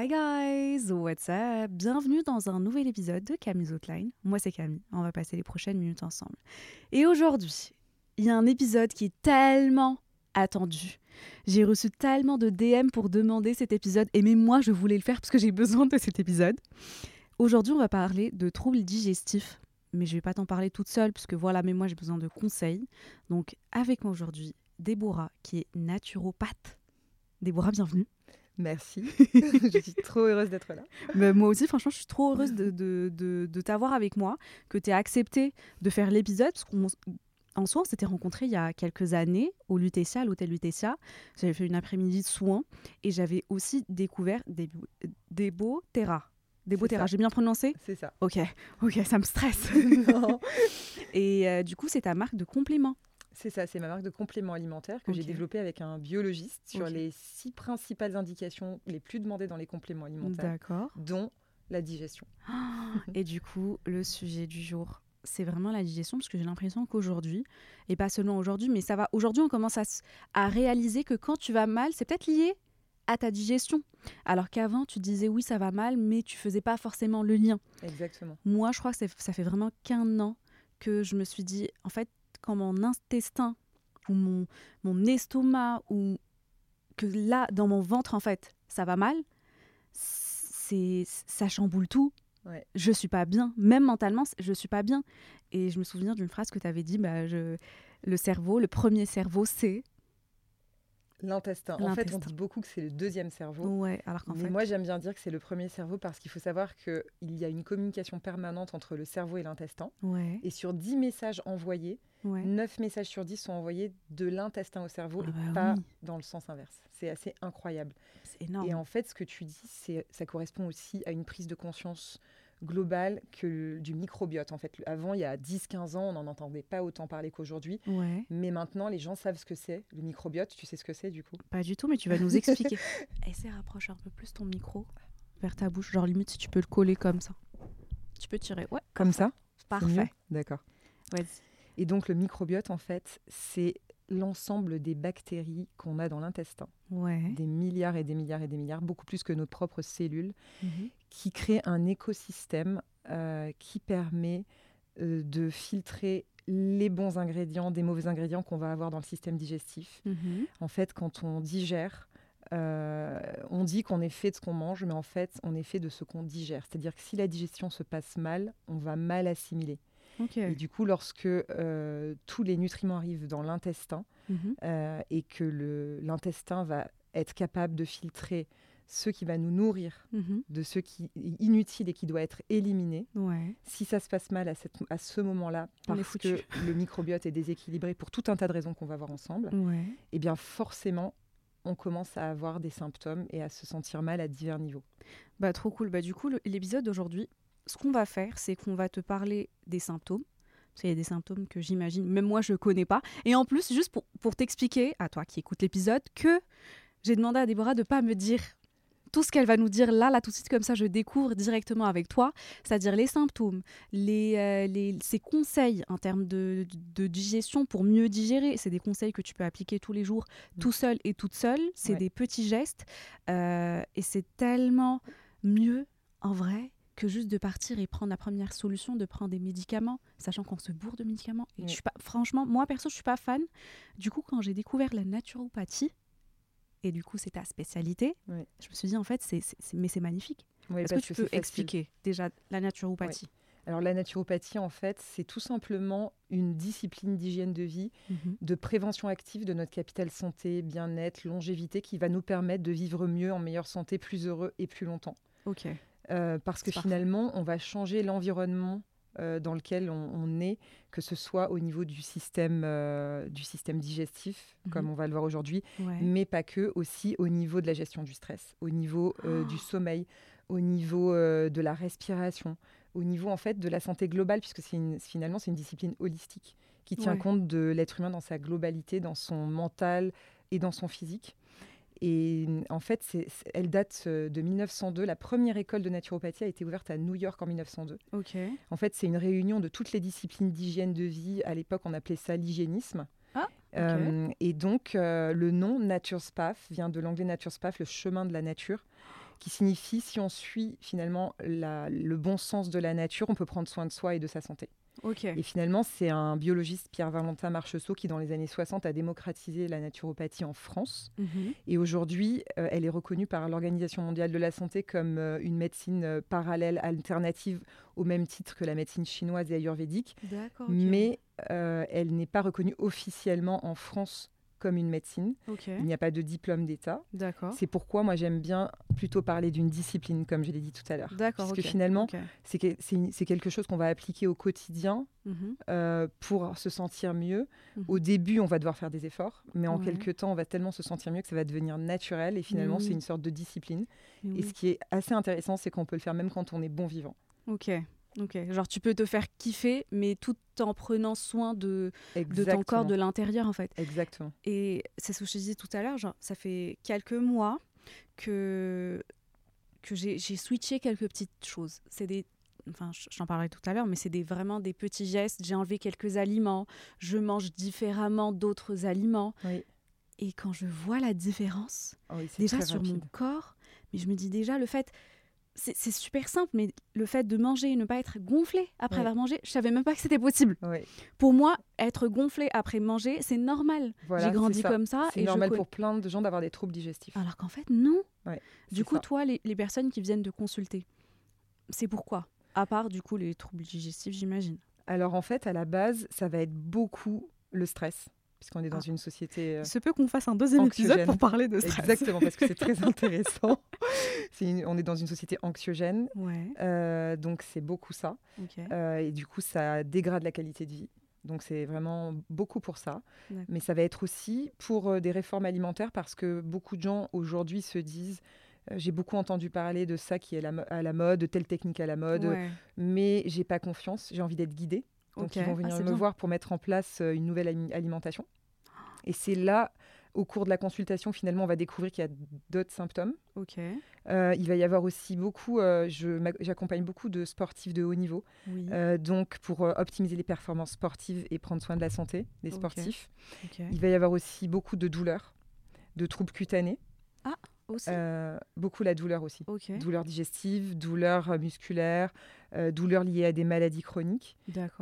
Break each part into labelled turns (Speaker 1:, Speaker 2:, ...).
Speaker 1: Hi guys, what's up? Bienvenue dans un nouvel épisode de Camille's Outline. Moi c'est Camille, on va passer les prochaines minutes ensemble. Et aujourd'hui, il y a un épisode qui est tellement attendu. J'ai reçu tellement de DM pour demander cet épisode et même moi je voulais le faire parce que j'ai besoin de cet épisode. Aujourd'hui on va parler de troubles digestifs, mais je vais pas t'en parler toute seule parce que voilà, mais moi j'ai besoin de conseils. Donc avec moi aujourd'hui, Déborah qui est naturopathe. Déborah, bienvenue.
Speaker 2: Merci. je suis trop heureuse d'être là.
Speaker 1: Mais moi aussi, franchement, je suis trop heureuse de, de, de- de t'avoir avec moi, que tu aies accepté de faire l'épisode. Parce en soi, on s'était rencontrés il y a quelques années au Lutetia, à l'hôtel Lutetia. J'avais fait une après-midi de soins et j'avais aussi découvert des, des beaux terras. Des beaux terras, j'ai bien prononcé?
Speaker 2: C'est ça.
Speaker 1: Ok, ok, ça me stresse.
Speaker 2: Non.
Speaker 1: et euh, du coup, c'est ta marque de compléments.
Speaker 2: C'est ça, c'est ma marque de compléments alimentaires que j'ai développée avec un biologiste sur les six principales indications les plus demandées dans les compléments alimentaires,
Speaker 1: D'accord.
Speaker 2: dont la digestion.
Speaker 1: Et du coup, le sujet du jour, c'est vraiment la digestion, parce que j'ai l'impression qu'aujourd'hui, et pas seulement aujourd'hui, mais ça va. Aujourd'hui, on commence à, à réaliser que quand tu vas mal, c'est peut-être lié à ta digestion. Alors qu'avant, tu disais oui, ça va mal, mais tu faisais pas forcément le lien.
Speaker 2: Exactement.
Speaker 1: Moi, je crois que ça fait vraiment qu'un an que je me suis dit, en fait, quand mon intestin ou mon, mon estomac ou que là, dans mon ventre, en fait, ça va mal, c'est ça chamboule tout.
Speaker 2: Ouais.
Speaker 1: Je suis pas bien, même mentalement, je suis pas bien. Et je me souviens d'une phrase que tu avais dit, bah, je, le cerveau, le premier cerveau, c'est.
Speaker 2: L'intestin. En fait, on dit beaucoup que c'est le deuxième cerveau.
Speaker 1: Ouais, alors qu'en
Speaker 2: Mais
Speaker 1: fait.
Speaker 2: moi, j'aime bien dire que c'est le premier cerveau parce qu'il faut savoir qu'il y a une communication permanente entre le cerveau et l'intestin.
Speaker 1: Ouais,
Speaker 2: Et sur 10 messages envoyés,
Speaker 1: ouais.
Speaker 2: 9 messages sur 10 sont envoyés de l'intestin au cerveau
Speaker 1: Ah
Speaker 2: et
Speaker 1: bah
Speaker 2: pas
Speaker 1: oui.
Speaker 2: dans le sens inverse. C'est assez incroyable.
Speaker 1: C'est énorme.
Speaker 2: Et en fait, ce que tu dis, c'est, ça correspond aussi à une prise de conscience globale que le- du microbiote. En fait, avant, il y a 10-15 ans, on n'en entendait pas autant parler qu'aujourd'hui.
Speaker 1: Ouais,
Speaker 2: Mais maintenant, les gens savent ce que c'est, le microbiote. Tu sais ce que c'est, du coup?
Speaker 1: Pas du tout, mais tu vas nous expliquer. Essaie, rapproche un peu plus ton micro vers ta bouche. Genre, limite, si tu peux le coller comme ça. Tu peux tirer. Ouais,
Speaker 2: Comme ça?
Speaker 1: Parfait.
Speaker 2: D'accord.
Speaker 1: Vas-y.
Speaker 2: Et donc, le microbiote, en fait, c'est l'ensemble des bactéries qu'on a dans l'intestin.
Speaker 1: Ouais.
Speaker 2: Des milliards et des milliards et des milliards, beaucoup plus que nos propres cellules.
Speaker 1: Mhm.
Speaker 2: qui crée un écosystème euh, qui permet euh, de filtrer les bons ingrédients des mauvais ingrédients qu'on va avoir dans le système digestif.
Speaker 1: Mhm.
Speaker 2: En fait, quand on digère, euh, on dit qu'on est fait de ce qu'on mange, mais en fait, on est fait de ce qu'on digère. C'est-à-dire que si la digestion se passe mal, on va mal assimiler. Et du coup, lorsque euh, tous les nutriments arrivent dans l'intestin
Speaker 1: Mhm.
Speaker 2: euh, et que l'intestin va être capable de filtrer ce qui va nous nourrir
Speaker 1: Mhm.
Speaker 2: de ce qui est inutile et qui doit être éliminé.
Speaker 1: Ouais.
Speaker 2: Si ça se passe mal à, cette- à ce moment-là, parce que le microbiote est déséquilibré pour tout un tas de raisons qu'on va voir ensemble,
Speaker 1: Ouais.
Speaker 2: eh bien forcément, on commence à avoir des symptômes et à se sentir mal à divers niveaux.
Speaker 1: Bah, trop cool. Bah, du coup, l'épisode d'aujourd'hui, ce qu'on va faire, c'est qu'on va te parler des symptômes. Parce qu'il y a des symptômes que j'imagine, même moi, je connais pas. Et en plus, juste pour, pour t'expliquer, à toi qui écoutes l'épisode, que j'ai demandé à Déborah de pas me dire tout ce qu'elle va nous dire là, là, tout de suite, comme ça, je découvre directement avec toi, c'est-à-dire les symptômes, les, euh, les, ses conseils en termes de, de digestion pour mieux digérer. C'est des conseils que tu peux appliquer tous les jours, tout seul et toute seule. C'est
Speaker 2: Ouais.
Speaker 1: des petits gestes. euh, et c'est tellement mieux, en vrai, que juste de partir et prendre la première solution, de prendre des médicaments, sachant qu'on se bourre de médicaments. Et
Speaker 2: Oui.
Speaker 1: je suis pas, franchement, moi, perso, je suis pas fan. Du coup, quand j'ai découvert la naturopathie, et du coup, c'est ta spécialité,
Speaker 2: Oui.
Speaker 1: je me suis dit, en fait, c'est, mais c'est magnifique.
Speaker 2: Oui,
Speaker 1: Est-ce que tu peux expliquer déjà la naturopathie?
Speaker 2: Alors la naturopathie, en fait, c'est tout simplement une discipline d'hygiène de vie,
Speaker 1: Mhm.
Speaker 2: de prévention active de notre capital santé, bien-être, longévité, qui va nous permettre de vivre mieux, en meilleure santé, plus heureux et plus longtemps.
Speaker 1: Ok.
Speaker 2: Euh, parce que
Speaker 1: parfait.
Speaker 2: finalement, on va changer l'environnement euh, dans lequel on, on est, que ce soit au niveau du système, euh, du système digestif,
Speaker 1: Mhm.
Speaker 2: comme on va le voir aujourd'hui,
Speaker 1: Ouais.
Speaker 2: mais pas que, aussi au niveau de la gestion du stress, au niveau
Speaker 1: Oh.
Speaker 2: du sommeil, au niveau de la respiration, au niveau en fait de la santé globale, puisque c'est finalement c'est une discipline holistique qui tient
Speaker 1: Ouais.
Speaker 2: compte de l'être humain dans sa globalité, dans son mental et dans son physique. Et en fait, elle date euh, de 1902. La première école de naturopathie a été ouverte à New York en 1902.
Speaker 1: Ok.
Speaker 2: En fait, c'est une réunion de toutes les disciplines d'hygiène de vie. À l'époque, on appelait ça l'hygiénisme.
Speaker 1: Ah.
Speaker 2: Euh, et donc, euh, le nom Nature's Path vient de l'anglais Nature's Path, le chemin de la nature, qui signifie si on suit finalement la- le bon sens de la nature, on peut prendre soin de soi et de sa santé. Et finalement, c'est un biologiste, Pierre-Valentin Marcheseau, qui dans les années 60 a démocratisé la naturopathie en France.
Speaker 1: Mhm.
Speaker 2: Et aujourd'hui, euh, elle est reconnue par l'Organisation mondiale de la santé comme euh, une médecine euh, parallèle, alternative, au même titre que la médecine chinoise et ayurvédique. Mais elle n'est pas reconnue officiellement en France comme une médecine. Il n'y a pas de diplôme d'État.
Speaker 1: D'accord.
Speaker 2: C'est pourquoi moi j'aime bien plutôt parler d'une discipline, comme je l'ai dit tout à l'heure.
Speaker 1: D'accord.
Speaker 2: Parce que finalement, c'est que- quelque chose qu'on va appliquer au quotidien
Speaker 1: Mhm.
Speaker 2: euh, pour se sentir mieux.
Speaker 1: Mhm.
Speaker 2: Au début, on va devoir faire des efforts, mais en
Speaker 1: Ouais.
Speaker 2: quelques temps, on va tellement se sentir mieux que ça va devenir naturel. Et finalement, c'est une sorte de discipline. Et ce qui est assez intéressant, c'est qu'on peut le faire même quand on est bon vivant.
Speaker 1: Ok. Ok. Genre, tu peux te faire kiffer, mais tout en prenant soin de, de ton corps, de l'intérieur, en fait.
Speaker 2: Exactement.
Speaker 1: Et c'est ce que je te disais tout à l'heure, genre, ça fait quelques mois que, que j'ai switché quelques petites choses. C'est des. Enfin, je- j'en parlerai tout à l'heure, mais c'est des, vraiment des petits gestes. J'ai enlevé quelques aliments. Je mange différemment d'autres aliments.
Speaker 2: Oui.
Speaker 1: Et quand je vois la différence,
Speaker 2: Ah oui,
Speaker 1: déjà sur mon corps, mais je me dis déjà le fait. C'est super simple, mais le fait de manger et ne pas être gonflé après avoir mangé, je savais même pas que c'était possible. Pour moi, être gonflé après manger, c'est normal.
Speaker 2: Voilà,
Speaker 1: J'ai grandi
Speaker 2: ça.
Speaker 1: comme ça.
Speaker 2: C'est
Speaker 1: je
Speaker 2: normal pour plein de gens d'avoir des troubles digestifs.
Speaker 1: Alors qu'en fait, non.
Speaker 2: Ouais,
Speaker 1: Du coup,
Speaker 2: ça.
Speaker 1: toi, les, les personnes qui viennent te consulter, c'est pourquoi? À part, du coup, les troubles digestifs, j'imagine.
Speaker 2: Alors en fait, à la base, ça va être beaucoup le stress, puisqu'on est dans
Speaker 1: Ah.
Speaker 2: une société euh,
Speaker 1: Il se peut qu'on fasse un deuxième
Speaker 2: Anxiogène.
Speaker 1: épisode pour parler de stress.
Speaker 2: Exactement, parce que c'est très intéressant. Une- on est dans une société anxiogène,
Speaker 1: Ouais,
Speaker 2: euh, donc c'est beaucoup ça. Euh, et du coup, ça dégrade la qualité de vie. Donc c'est vraiment beaucoup pour ça. Mais ça va être aussi pour des réformes alimentaires, parce que beaucoup de gens aujourd'hui se disent, j'ai beaucoup entendu parler de ça qui est la à la mode, de telle technique à la mode,
Speaker 1: Ouais,
Speaker 2: mais j'ai pas confiance, j'ai envie d'être guidée. Donc ils vont
Speaker 1: Ah,
Speaker 2: venir
Speaker 1: c'est
Speaker 2: me
Speaker 1: bien.
Speaker 2: voir pour mettre en place euh, une nouvelle ali- alimentation. Et c'est là, au cours de la consultation, finalement, on va découvrir qu'il y a d'autres symptômes. Euh, il va y avoir aussi beaucoup, euh, j'accompagne beaucoup de sportifs de haut niveau,
Speaker 1: Oui.
Speaker 2: euh, donc pour optimiser les performances sportives et prendre soin de la santé des sportifs. Il va y avoir aussi beaucoup de douleurs, de troubles cutanés,
Speaker 1: Aussi.
Speaker 2: euh, beaucoup la douleur aussi.
Speaker 1: ok.
Speaker 2: Douleurs digestives, douleurs euh, douleurs liées à des maladies chroniques.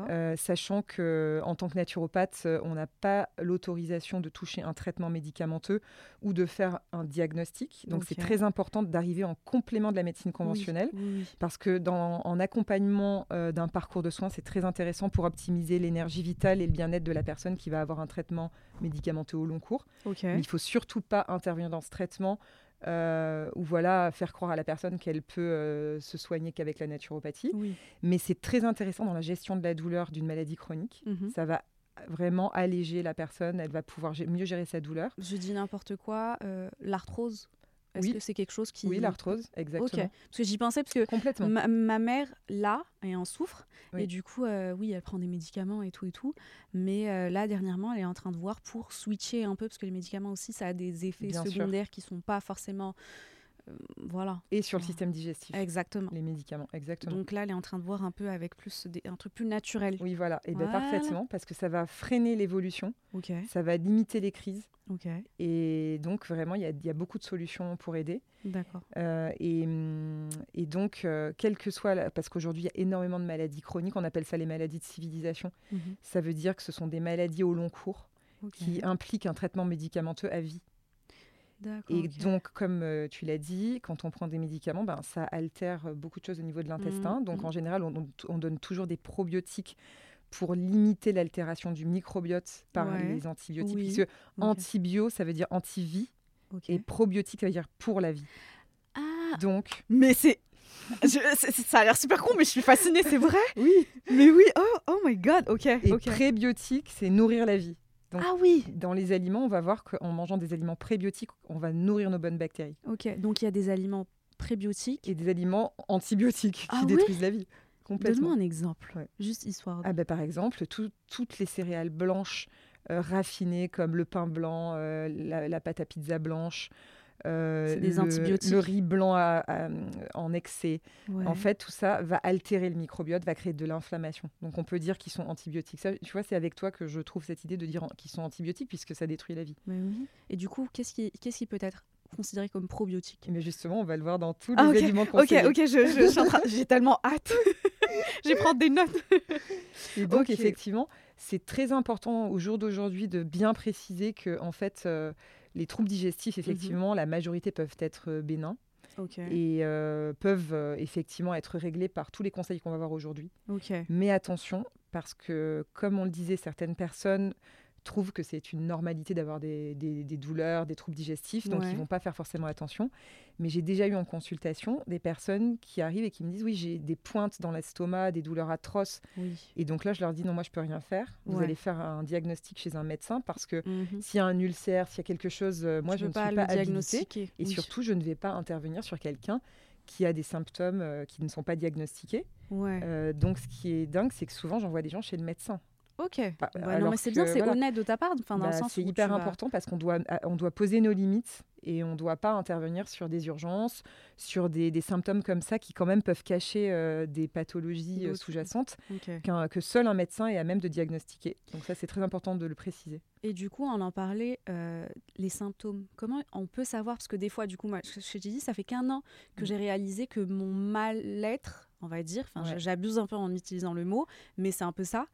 Speaker 2: Euh, sachant que en tant que naturopathe, on n'a pas l'autorisation de toucher un traitement médicamenteux ou de faire un diagnostic. Donc c'est très important d'arriver en complément de la médecine conventionnelle.
Speaker 1: Oui, oui.
Speaker 2: Parce que dans, en accompagnement euh, d'un parcours de soins, c'est très intéressant pour optimiser l'énergie vitale et le bien-être de la personne qui va avoir un traitement médicamenteux au long cours.
Speaker 1: Ok.
Speaker 2: Mais il faut surtout pas intervenir dans ce traitement euh, ou voilà faire croire à la personne qu'elle peut euh, se soigner qu'avec la naturopathie.
Speaker 1: Oui.
Speaker 2: Mais c'est très intéressant dans la gestion de la douleur d'une maladie chronique.
Speaker 1: Mhm.
Speaker 2: Ça va vraiment alléger la personne, elle va pouvoir mieux gérer sa douleur.
Speaker 1: Je dis n'importe quoi. euh, L'arthrose, est-ce
Speaker 2: Oui.
Speaker 1: que c'est quelque chose qui.
Speaker 2: Oui, l'arthrose, exactement.
Speaker 1: Parce que j'y pensais parce que
Speaker 2: Complètement.
Speaker 1: ma, ma mère l'a et en souffre.
Speaker 2: Oui.
Speaker 1: Et du coup, euh, oui, elle prend des médicaments et tout et tout. Mais euh, là, dernièrement, elle est en train de voir pour switcher un peu parce que les médicaments aussi, ça a des effets
Speaker 2: Bien sûr.
Speaker 1: secondaires qui sont pas forcément. Euh, voilà.
Speaker 2: Et sur le système digestif.
Speaker 1: Exactement.
Speaker 2: Les médicaments, exactement.
Speaker 1: Donc là, elle est en train de voir un peu avec plus des- un truc plus naturel.
Speaker 2: oui, voilà. Et bien parfaitement, parce que ça va freiner l'évolution,
Speaker 1: Ok.
Speaker 2: ça va limiter les crises.
Speaker 1: Ok.
Speaker 2: Et donc, vraiment, il y a, il y a beaucoup de solutions pour aider.
Speaker 1: D'accord.
Speaker 2: Euh, et, hum, et donc, euh, quelle que soit, la- parce qu'aujourd'hui, il y a énormément de maladies chroniques, on appelle ça les maladies de civilisation.
Speaker 1: Mhm.
Speaker 2: Ça veut dire que ce sont des maladies au long cours qui impliquent un traitement médicamenteux à vie. Et donc, comme euh, tu l'as dit, quand on prend des médicaments, ben, ça altère beaucoup de choses au niveau de l'intestin.
Speaker 1: Mhm,
Speaker 2: Donc,
Speaker 1: mhm.
Speaker 2: en général, on, on- on donne toujours des probiotiques pour limiter l'altération du microbiote par
Speaker 1: Ouais.
Speaker 2: les antibiotiques.
Speaker 1: Oui.
Speaker 2: Puisque antibio, ça veut dire anti-vie, et probiotique, ça veut dire pour la vie.
Speaker 1: Ah,
Speaker 2: Donc,
Speaker 1: mais c'est ça a l'air super con, mais je suis fascinée, c'est vrai?
Speaker 2: Oui.
Speaker 1: Mais oui, oh, oh my god, ok.
Speaker 2: Et
Speaker 1: ok.
Speaker 2: prébiotique, c'est nourrir la vie. Donc,
Speaker 1: Ah oui
Speaker 2: Dans les aliments, on va voir qu'en mangeant des aliments prébiotiques, on va nourrir nos bonnes bactéries.
Speaker 1: Ok, donc il y a des aliments prébiotiques.
Speaker 2: Et des aliments antibiotiques
Speaker 1: Ah
Speaker 2: qui
Speaker 1: oui
Speaker 2: détruisent la vie. Complètement.
Speaker 1: Donne-moi un exemple,
Speaker 2: Ouais.
Speaker 1: juste histoire. de-
Speaker 2: Ah bah, par exemple, tout- toutes les céréales blanches euh, raffinées comme le pain blanc, euh, la, la pâte à pizza blanche, euh,
Speaker 1: des
Speaker 2: le,
Speaker 1: antibiotiques.
Speaker 2: le riz blanc à- à- en excès.
Speaker 1: Ouais.
Speaker 2: En fait, tout ça va altérer le microbiote, va créer de l'inflammation. Donc on peut dire qu'ils sont antibiotiques. Ça, tu vois, c'est avec toi que je trouve cette idée de dire qu'ils sont antibiotiques puisque ça détruit la vie.
Speaker 1: Mais oui. Et du coup, qu'est-ce qui, qu'est-ce qui peut être considéré comme probiotique?
Speaker 2: Mais justement, on va le voir dans tous les
Speaker 1: Ah, ok.
Speaker 2: aliments
Speaker 1: Ok,
Speaker 2: conseillés.
Speaker 1: ok, je, je- je suis en train- j'ai tellement hâte. je vais prendre des notes.
Speaker 2: Et donc,
Speaker 1: Ok.
Speaker 2: effectivement, c'est très important au jour d'aujourd'hui de bien préciser que, en fait, euh, les troubles
Speaker 1: Mhm.
Speaker 2: digestifs, effectivement, la majorité peuvent être euh, bénins et euh, peuvent euh, effectivement être réglés par tous les conseils qu'on va voir aujourd'hui. Mais attention, parce que, comme on le disait, certaines personnes trouvent que c'est une normalité d'avoir des, des- des douleurs, des troubles digestifs, donc
Speaker 1: Ouais.
Speaker 2: ils vont pas faire forcément attention. Mais j'ai déjà eu en consultation des personnes qui arrivent et qui me disent oui, j'ai des pointes dans l'estomac, des douleurs atroces.
Speaker 1: Oui.
Speaker 2: Et donc là, je leur dis non, moi je peux rien faire. Vous
Speaker 1: Ouais.
Speaker 2: allez faire un diagnostic chez un médecin parce que
Speaker 1: Mhm.
Speaker 2: s'il y a un ulcère, s'il y a quelque chose, euh, moi je
Speaker 1: peux
Speaker 2: ne
Speaker 1: pas
Speaker 2: suis pas habilitée.
Speaker 1: diagnostiquer.
Speaker 2: Et
Speaker 1: Oui.
Speaker 2: surtout, je ne vais pas intervenir sur quelqu'un qui a des symptômes euh, qui ne sont pas diagnostiqués.
Speaker 1: Ouais.
Speaker 2: Euh, donc, ce qui est dingue, c'est que souvent, j'envoie des gens chez le médecin.
Speaker 1: Ok.
Speaker 2: Bah,
Speaker 1: Ouais, non, mais c'est bien, c'est
Speaker 2: voilà.
Speaker 1: honnête de ta part. Enfin,
Speaker 2: Bah, c'est hyper
Speaker 1: vas-
Speaker 2: important parce qu'on doit, ah, on doit poser nos limites et on ne doit pas intervenir sur des urgences, sur des, des symptômes comme ça qui quand même peuvent cacher euh, des pathologies euh, sous-jacentes
Speaker 1: Ok.
Speaker 2: qu'un- que seul un médecin est à même de diagnostiquer. Donc ça, c'est très important de le préciser.
Speaker 1: Et du coup, on en parlait, euh, les symptômes. Comment on peut savoir? Parce que des fois, du coup, moi, je, t'ai dit, ça fait qu'un an que
Speaker 2: Mm.
Speaker 1: j'ai réalisé que mon mal-être, on va dire, enfin,
Speaker 2: Ouais.
Speaker 1: j'abuse un peu en utilisant le mot, mais c'est un peu ça,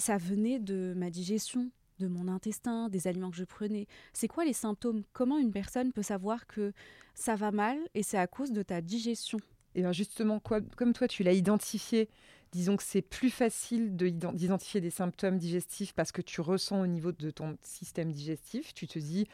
Speaker 1: ça venait de ma digestion, de mon intestin, des aliments que je prenais. C'est quoi les symptômes? Comment une personne peut savoir que ça va mal et c'est à cause de ta digestion?
Speaker 2: Et bien justement, quoi, comme toi, tu l'as identifié, disons que c'est plus facile de ident- d'identifier des symptômes digestifs parce que tu ressens au niveau de ton système digestif. Tu te dis,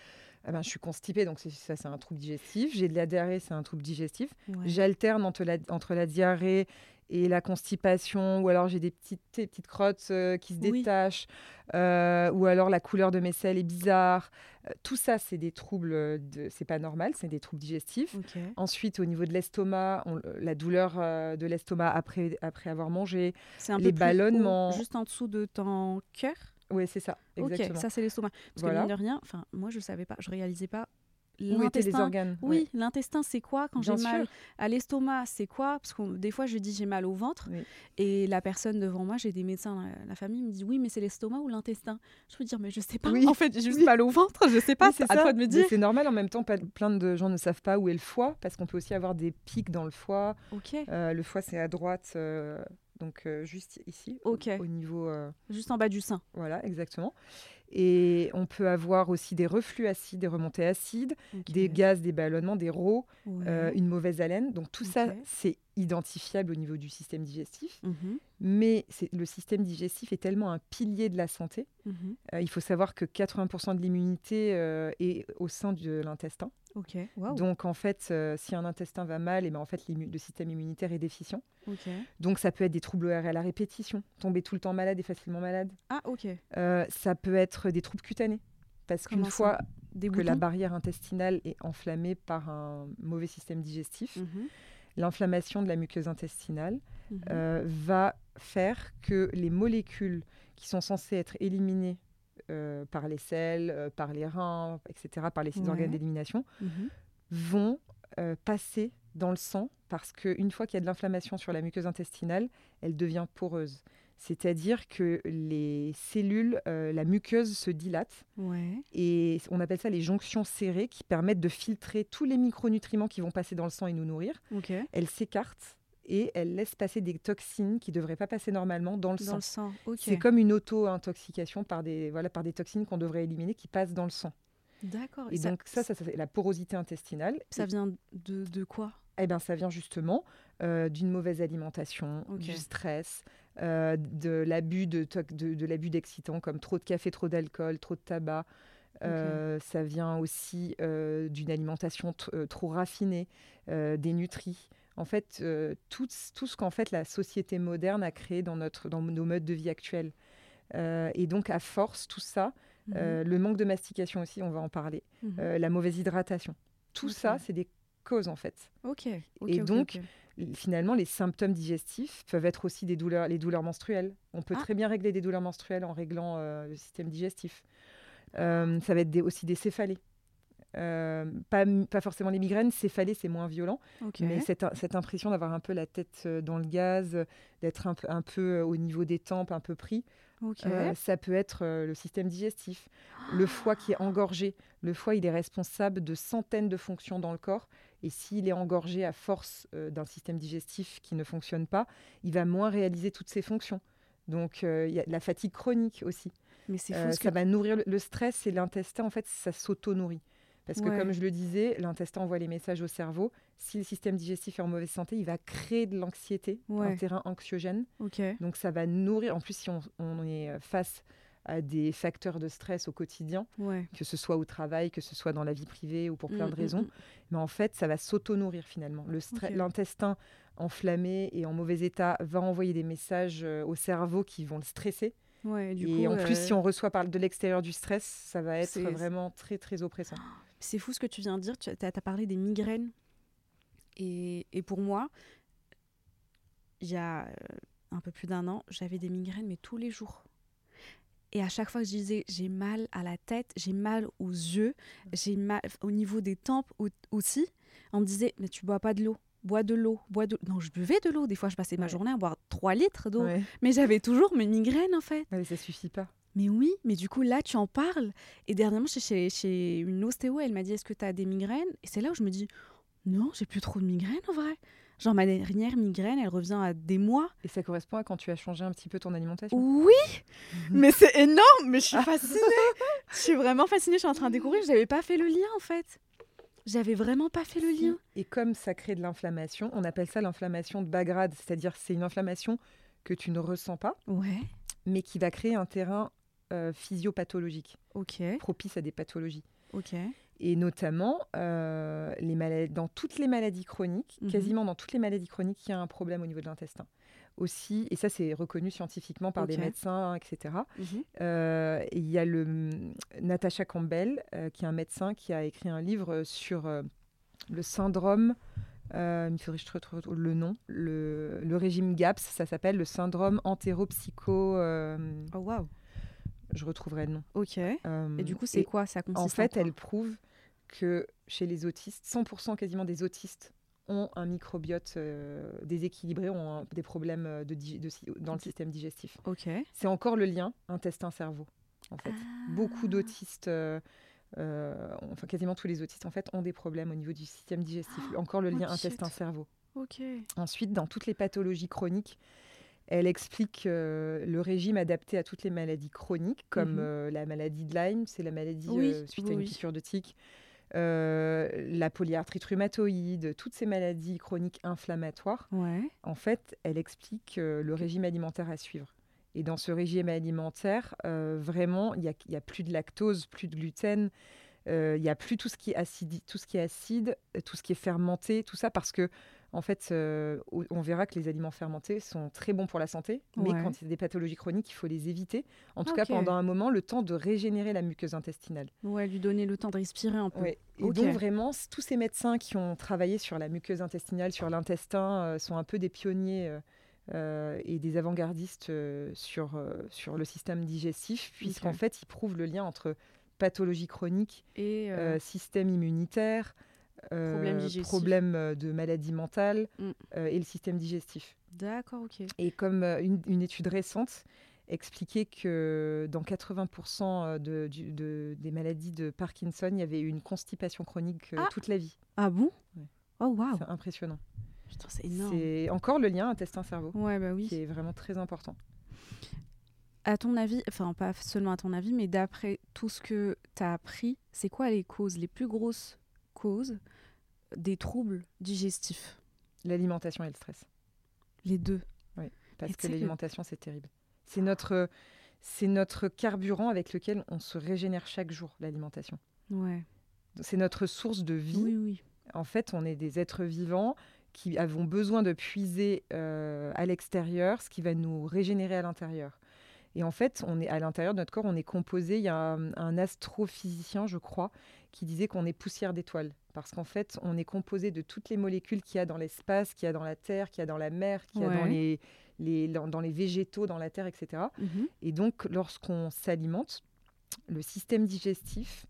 Speaker 2: ah ben, je suis constipée, donc ça c'est un trouble digestif. J'ai de la diarrhée, c'est un trouble digestif.
Speaker 1: Ouais.
Speaker 2: J'alterne entre la, entre la diarrhée et la constipation, ou alors j'ai des petites, des petites crottes euh, qui se
Speaker 1: Oui.
Speaker 2: détachent, euh, ou alors la couleur de mes selles est bizarre. Euh, tout ça, c'est des troubles, de, c'est pas normal, c'est des troubles digestifs. Ensuite, au niveau de l'estomac, on- la douleur de l'estomac après, après avoir mangé.
Speaker 1: Un
Speaker 2: les
Speaker 1: peu haut,
Speaker 2: ballonnements.
Speaker 1: juste en dessous de ton cœur?
Speaker 2: Oui, c'est ça, exactement.
Speaker 1: Ok, ça c'est l'estomac. Parce
Speaker 2: Voilà.
Speaker 1: que mine de rien, moi je savais pas, je réalisais pas.
Speaker 2: Où étaient les
Speaker 1: L'intestin,
Speaker 2: organes?
Speaker 1: oui,
Speaker 2: Ouais.
Speaker 1: l'intestin c'est quoi quand j'ai mal? à l'estomac, c'est quoi? Parce que des fois je dis j'ai mal au ventre
Speaker 2: Oui.
Speaker 1: et la personne devant moi, j'ai des médecins, la, famille me dit oui mais c'est l'estomac ou l'intestin? Je peux dire mais je sais pas.
Speaker 2: Oui.
Speaker 1: En fait j'ai juste
Speaker 2: Oui.
Speaker 1: mal au ventre, je sais pas. C'est à toi de me dire.
Speaker 2: C'est normal en même temps, plein de gens ne savent pas où est le foie, parce qu'on peut aussi avoir des pics dans le foie. Euh, le foie, c'est à droite, euh, donc euh, juste ici, au- niveau.
Speaker 1: juste en bas du sein.
Speaker 2: voilà, exactement. Et on peut avoir aussi des reflux acides, des remontées acides, des gaz, des ballonnements, des rots,
Speaker 1: Ouais.
Speaker 2: euh, une mauvaise haleine. Donc tout ça, c'est identifiable au niveau du système digestif.
Speaker 1: Mhm,
Speaker 2: Mais le système digestif est tellement un pilier de la santé.
Speaker 1: mhm.
Speaker 2: Euh, il faut savoir que 80% de l'immunité euh, est au sein de l'intestin. Donc en fait, euh, si un intestin va mal, et ben, en fait, le système immunitaire est déficient. Donc ça peut être des troubles ORL à répétition, tomber tout le temps malade et facilement malade.
Speaker 1: Ah ok.
Speaker 2: Euh, ça peut être des troubles cutanés. Parce qu'une fois
Speaker 1: Des
Speaker 2: que la barrière intestinale est enflammée par un mauvais système digestif,
Speaker 1: Mhm,
Speaker 2: l'inflammation de la muqueuse intestinale
Speaker 1: mhm.
Speaker 2: euh, va faire que les molécules qui sont censées être éliminées euh, par les selles, euh, par les reins, etc., par les
Speaker 1: Ouais.
Speaker 2: organes d'élimination,
Speaker 1: Mhm.
Speaker 2: vont euh, passer dans le sang parce qu'une fois qu'il y a de l'inflammation sur la muqueuse intestinale, elle devient poreuse. C'est-à-dire que les cellules, euh, la muqueuse se dilate
Speaker 1: Ouais.
Speaker 2: et on appelle ça les jonctions serrées qui permettent de filtrer tous les micronutriments qui vont passer dans le sang et nous nourrir. Elles s'écartent et elles laissent passer des toxines qui ne devraient pas passer normalement dans le
Speaker 1: Dans
Speaker 2: sang.
Speaker 1: le sang. Ok.
Speaker 2: C'est comme une auto-intoxication par des, voilà, par des toxines qu'on devrait éliminer qui passent dans le sang.
Speaker 1: D'accord.
Speaker 2: Et donc ça, ça, ça, c'est la porosité intestinale.
Speaker 1: Ça
Speaker 2: Et-
Speaker 1: vient de, de quoi?
Speaker 2: Eh ben, ça vient justement euh, d'une mauvaise alimentation, du stress, euh, de l'abus de, de, de l'abus d'excitants comme trop de café, trop d'alcool, trop de tabac. Euh, Ça vient aussi d'une alimentation trop raffinée, des nutris. En fait, euh, tout, tout ce qu'en fait la société moderne a créé dans, notre, dans nos modes de vie actuels. Euh, et donc, à force, tout ça, euh,
Speaker 1: Mhm.
Speaker 2: le manque de mastication aussi, on va en parler,
Speaker 1: Mhm.
Speaker 2: euh, la mauvaise hydratation, tout ça, c'est des causes en fait.
Speaker 1: Ok.
Speaker 2: et donc, Finalement, les symptômes digestifs peuvent être aussi des douleurs, les douleurs menstruelles. On peut
Speaker 1: Ah.
Speaker 2: très bien régler des douleurs menstruelles en réglant euh, le système digestif. Euh, ça va être des- aussi des céphalées. Euh, pas, pas forcément les migraines, céphalées, c'est moins violent, mais cette, cette impression d'avoir un peu la tête euh, dans le gaz, d'être un, peu- un peu euh, au niveau des tempes, un peu pris, euh, ça peut être le système digestif. Le foie qui est engorgé, le foie, il est responsable de centaines de fonctions dans le corps. Et s'il est engorgé à force euh, d'un système digestif qui ne fonctionne pas, il va moins réaliser toutes ses fonctions. Donc, il y a de la fatigue chronique aussi.
Speaker 1: Mais c'est fou
Speaker 2: ça
Speaker 1: que
Speaker 2: va nourrir le, le stress et l'intestin, en fait, ça s'auto-nourrit. Parce que,
Speaker 1: Ouais.
Speaker 2: comme je le disais, l'intestin envoie les messages au cerveau. Si le système digestif est en mauvaise santé, il va créer de l'anxiété,
Speaker 1: Ouais.
Speaker 2: un terrain anxiogène. Donc ça va nourrir, en plus si on, on est euh, face à des facteurs de stress au quotidien,
Speaker 1: Ouais.
Speaker 2: que ce soit au travail, que ce soit dans la vie privée ou pour plein
Speaker 1: Mm,
Speaker 2: de
Speaker 1: mm,
Speaker 2: raisons,
Speaker 1: mm.
Speaker 2: mais en fait ça va s'auto-nourrir finalement. L'intestin enflammé et en mauvais état va envoyer des messages euh, au cerveau qui vont le stresser.
Speaker 1: Ouais. Du
Speaker 2: et
Speaker 1: coup,
Speaker 2: en plus,
Speaker 1: euh,
Speaker 2: si on reçoit par de l'extérieur du stress, ça va être vraiment très très oppressant.
Speaker 1: C'est fou ce que tu viens de dire. Tu as, parlé des migraines. Et, et pour moi, il y a euh, un peu plus d'un an, j'avais des migraines, mais tous les jours. Et à chaque fois que je disais j'ai mal à la tête, j'ai mal aux yeux, j'ai mal au niveau des tempes au- aussi, on me disait mais tu bois pas de l'eau, bois de l'eau, bois de Non, je buvais de l'eau. Des fois, je passais ma
Speaker 2: Ouais.
Speaker 1: journée à boire 3 litres d'eau.
Speaker 2: Ouais.
Speaker 1: Mais j'avais toujours mes migraines en fait.
Speaker 2: Mais ça suffit pas.
Speaker 1: Mais oui, mais du coup, là, tu en parles. Et dernièrement, chez, chez, chez une ostéo, elle m'a dit Est-ce que tu as des migraines? Et c'est là où je me dis Non, j'ai plus trop de migraines en vrai. Genre, ma dernière migraine, elle revient à des mois.
Speaker 2: Et ça correspond à quand tu as changé un petit peu ton alimentation?
Speaker 1: Oui Mais c'est énorme Mais je suis fascinée Je suis vraiment fascinée, je suis en train de découvrir. Je n'avais pas fait le lien en fait. J'avais vraiment pas fait le lien.
Speaker 2: Et comme ça crée de l'inflammation, on appelle ça l'inflammation de bas grade, c'est-à-dire c'est une inflammation que tu ne ressens pas,
Speaker 1: Ouais,
Speaker 2: mais qui va créer un terrain euh, physiopathologique,
Speaker 1: ok,
Speaker 2: propice à des pathologies.
Speaker 1: ok.
Speaker 2: Et notamment, euh, les maladies, dans toutes les maladies chroniques,
Speaker 1: Mhm.
Speaker 2: quasiment dans toutes les maladies chroniques, il y a un problème au niveau de l'intestin. Aussi, et ça c'est reconnu scientifiquement par des médecins, etc.
Speaker 1: Mhm.
Speaker 2: Euh, et il y a le hum, Natasha Campbell, euh, qui est un médecin qui a écrit un livre sur le syndrome. euh, il faudrait que je retrouve le nom. Le, le régime GAPS, ça s'appelle le syndrome entéropsycho. euh,
Speaker 1: Oh waouh
Speaker 2: je retrouverai le nom.
Speaker 1: Ok.
Speaker 2: Euh,
Speaker 1: Et du coup, c'est quoi Ça consiste
Speaker 2: En fait, elle prouve que chez les autistes, 100% quasiment des autistes ont un microbiote euh, déséquilibré, ont un- des problèmes euh, de, dans le système digestif.
Speaker 1: Ok.
Speaker 2: C'est encore le lien intestin-cerveau, en fait.
Speaker 1: Ah.
Speaker 2: Beaucoup d'autistes, euh, euh, enfin quasiment tous les autistes, en fait, ont des problèmes au niveau du système digestif. Encore le
Speaker 1: Oh,
Speaker 2: lien intestin-cerveau.
Speaker 1: Ok.
Speaker 2: Ensuite, dans toutes les pathologies chroniques, elle explique euh, le régime adapté à toutes les maladies chroniques, comme
Speaker 1: Mhm.
Speaker 2: euh, la maladie de Lyme, c'est la maladie
Speaker 1: Oui,
Speaker 2: euh, suite
Speaker 1: oui,
Speaker 2: à une piqûre de tique, la polyarthrite rhumatoïde, toutes ces maladies chroniques inflammatoires.
Speaker 1: Ouais.
Speaker 2: En fait, elle explique le régime alimentaire à suivre. Et dans ce régime alimentaire, vraiment, il n'y a, il y a plus de lactose, plus de gluten, il n'y a plus tout ce qui est acide, tout ce qui est acide, tout ce qui est fermenté, tout ça parce que en fait, euh, on verra que les aliments fermentés sont très bons pour la santé, mais
Speaker 1: Ouais.
Speaker 2: quand il y a des pathologies chroniques, il faut les éviter. En tout
Speaker 1: Ok.
Speaker 2: cas, pendant un moment, le temps de régénérer la muqueuse intestinale.
Speaker 1: Ouais, lui donner le temps de respirer un peu.
Speaker 2: Ouais. Et donc vraiment, tous ces médecins qui ont travaillé sur la muqueuse intestinale, sur l'intestin, euh, sont un peu des pionniers euh, et des avant-gardistes sur, sur le système digestif, puisqu'en fait, ils prouvent le lien entre pathologie chronique,
Speaker 1: Et euh,
Speaker 2: euh, système immunitaire, euh,
Speaker 1: Problème digestif.
Speaker 2: problème euh, de maladie mentale
Speaker 1: Mm.
Speaker 2: euh, et le système digestif.
Speaker 1: d'accord, ok.
Speaker 2: Et comme euh, une, une étude récente expliquait que dans 80% de, du- de- des maladies de Parkinson, il y avait une constipation chronique euh,
Speaker 1: Ah
Speaker 2: toute la vie.
Speaker 1: Ah bon?
Speaker 2: Ouais.
Speaker 1: Oh waouh.
Speaker 2: C'est impressionnant.
Speaker 1: Putain, c'est énorme.
Speaker 2: C'est encore le lien intestin-cerveau
Speaker 1: Ouais, bah oui.
Speaker 2: qui est vraiment très important.
Speaker 1: À ton avis, enfin pas seulement à ton avis, mais d'après tout ce que tu as appris, c'est quoi les causes, les plus grosses causes des troubles digestifs
Speaker 2: L'alimentation et le stress.
Speaker 1: Les deux.
Speaker 2: Parce
Speaker 1: Et tu
Speaker 2: que l'alimentation, c'est terrible. C'est notre, c'est notre carburant avec lequel on se régénère chaque jour, l'alimentation.
Speaker 1: Ouais.
Speaker 2: C'est notre source de vie.
Speaker 1: Oui, oui.
Speaker 2: En fait, on est des êtres vivants qui avons besoin de puiser euh, à l'extérieur ce qui va nous régénérer à l'intérieur. Et en fait, on est à l'intérieur de notre corps, on est composé. Il y a un, un astrophysicien, je crois, qui disait qu'on est poussière d'étoiles. Parce qu'en fait, on est composé de toutes les molécules qu'il y a dans l'espace, qu'il y a dans la terre, qu'il y a dans la mer, qu'il y a dans les, les- dans, dans les végétaux, dans la terre, etc.
Speaker 1: Mhm.
Speaker 2: Et donc, lorsqu'on s'alimente, le système digestif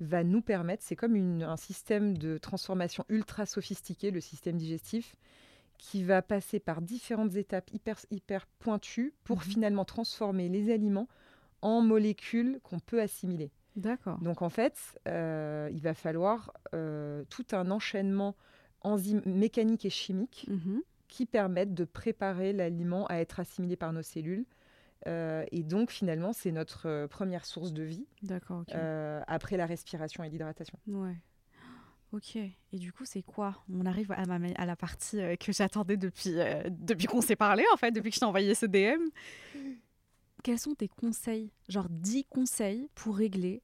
Speaker 2: va nous permettre, c'est comme une- un système de transformation ultra sophistiqué, le système digestif, qui va passer par différentes étapes hyper, hyper pointues pour
Speaker 1: Mhm.
Speaker 2: finalement transformer les aliments en molécules qu'on peut assimiler.
Speaker 1: D'accord.
Speaker 2: Donc en fait, euh, il va falloir euh, tout un enchaînement enzyme mécanique et chimique
Speaker 1: Mhm.
Speaker 2: qui permettent de préparer l'aliment à être assimilé par nos cellules. Euh, et donc finalement, c'est notre première source de vie
Speaker 1: D'accord, ok.
Speaker 2: euh, après la respiration et l'hydratation.
Speaker 1: Ouais. Ok. Et du coup, c'est quoi? On arrive à, ma- à la partie euh, que j'attendais depuis, euh, depuis qu'on s'est parlé, en fait, depuis que je t'ai envoyé ce DM. Quels sont tes conseils Genre 10 conseils pour régler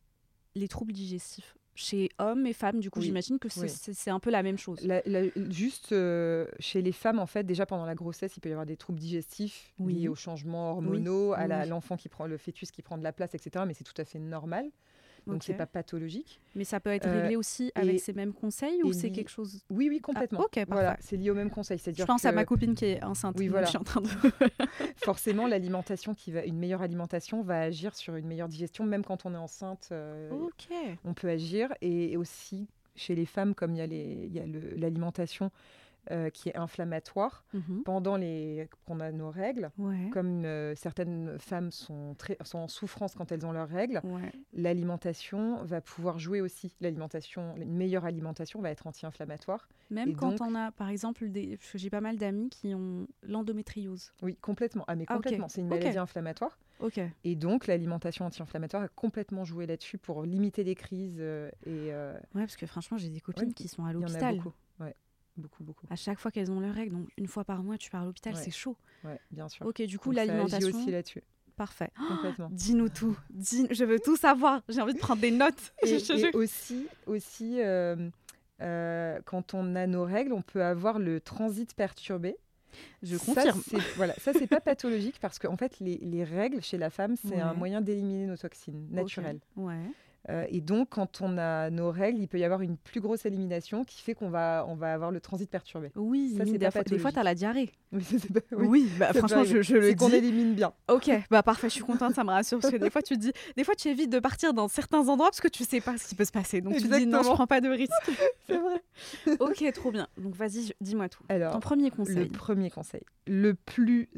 Speaker 1: les troubles digestifs chez hommes et femmes, du coup,
Speaker 2: Oui,
Speaker 1: j'imagine que c'est
Speaker 2: oui.
Speaker 1: un peu la même chose.
Speaker 2: La- la- juste euh, chez les femmes, en fait, déjà pendant la grossesse, il peut y avoir des troubles digestifs
Speaker 1: Oui.
Speaker 2: liés aux changements hormonaux, à l'enfant qui prend le fœtus qui prend de la place, etc. Mais c'est tout à fait normal. Donc
Speaker 1: Ok.
Speaker 2: c'est pas pathologique.
Speaker 1: Mais ça peut être
Speaker 2: Euh,
Speaker 1: réglé aussi avec
Speaker 2: et-
Speaker 1: ces mêmes conseils ou c'est quelque chose
Speaker 2: Oui, oui, complètement.
Speaker 1: Ah, ok,
Speaker 2: Voilà,
Speaker 1: parfait.
Speaker 2: c'est lié au même conseil.
Speaker 1: Je pense à ma copine qui est enceinte.
Speaker 2: Oui, voilà.
Speaker 1: Je suis en train de...
Speaker 2: forcément, l'alimentation qui va, une meilleure alimentation va agir sur une meilleure digestion, même quand on est enceinte. euh,
Speaker 1: ok.
Speaker 2: on peut agir. Et, et aussi, chez les femmes, comme il y a l'alimentation euh, qui est inflammatoire,
Speaker 1: Mhm.
Speaker 2: pendant les qu'on a nos règles,
Speaker 1: Ouais.
Speaker 2: comme euh, certaines femmes sont, très, sont en souffrance quand elles ont leurs règles,
Speaker 1: Ouais.
Speaker 2: l'alimentation va pouvoir jouer aussi. L'alimentation, une meilleure alimentation va être anti-inflammatoire.
Speaker 1: Même
Speaker 2: Et
Speaker 1: quand
Speaker 2: donc-
Speaker 1: on a, par exemple, des... j'ai pas mal d'amis qui ont l'endométriose.
Speaker 2: Oui, complètement. Ah, mais
Speaker 1: Ah,
Speaker 2: complètement. C'est une maladie inflammatoire.
Speaker 1: Ok.
Speaker 2: Et donc, l'alimentation anti-inflammatoire a complètement joué là-dessus pour limiter les crises. euh, et euh,
Speaker 1: Ouais, parce que franchement, j'ai des copines
Speaker 2: Ouais,
Speaker 1: qui sont à l'hôpital.
Speaker 2: beaucoup. Ouais, beaucoup, beaucoup.
Speaker 1: À chaque fois qu'elles ont leurs règles, donc une fois par mois, tu pars à l'hôpital,
Speaker 2: Ouais.
Speaker 1: c'est chaud.
Speaker 2: Ouais, bien sûr.
Speaker 1: Ok, du coup,
Speaker 2: ça
Speaker 1: l'alimentation,
Speaker 2: aussi là-dessus.
Speaker 1: parfait.
Speaker 2: Complètement.
Speaker 1: Dis-nous tout. Dis- Je veux tout savoir. J'ai envie de prendre des notes.
Speaker 2: Et,
Speaker 1: Je te
Speaker 2: et aussi, aussi euh, euh, quand on a nos règles, on peut avoir le transit perturbé.
Speaker 1: Je
Speaker 2: Ça,
Speaker 1: confirme.
Speaker 2: c'est- voilà, ça, c'est pas pathologique parce qu'en fait, les, les règles chez la femme, c'est un moyen d'éliminer nos toxines naturelles.
Speaker 1: Ok. Ouais.
Speaker 2: Euh, et donc, quand on a nos règles, il peut y avoir une plus grosse élimination qui fait qu'on va, on va avoir le transit perturbé.
Speaker 1: Oui,
Speaker 2: Ça, c'est
Speaker 1: des, fois, des fois,
Speaker 2: pathologique.
Speaker 1: t'as la diarrhée.
Speaker 2: Oui, ça, c'est pas- oui,
Speaker 1: Oui, bah, franchement, je, je le
Speaker 2: C'est qu'on
Speaker 1: dis.
Speaker 2: élimine bien.
Speaker 1: Ok, bah parfait, je suis contente, ça me rassure parce que des fois tu dis, des fois tu évites de partir dans certains endroits parce que tu sais pas ce qui peut se passer. Donc tu dis non, je
Speaker 2: Exactement.
Speaker 1: prends pas de risque.
Speaker 2: C'est vrai.
Speaker 1: ok, trop bien. Donc vas-y, dis-moi tout.
Speaker 2: Alors,
Speaker 1: Ton premier
Speaker 2: Le
Speaker 1: conseil.
Speaker 2: premier conseil, le plus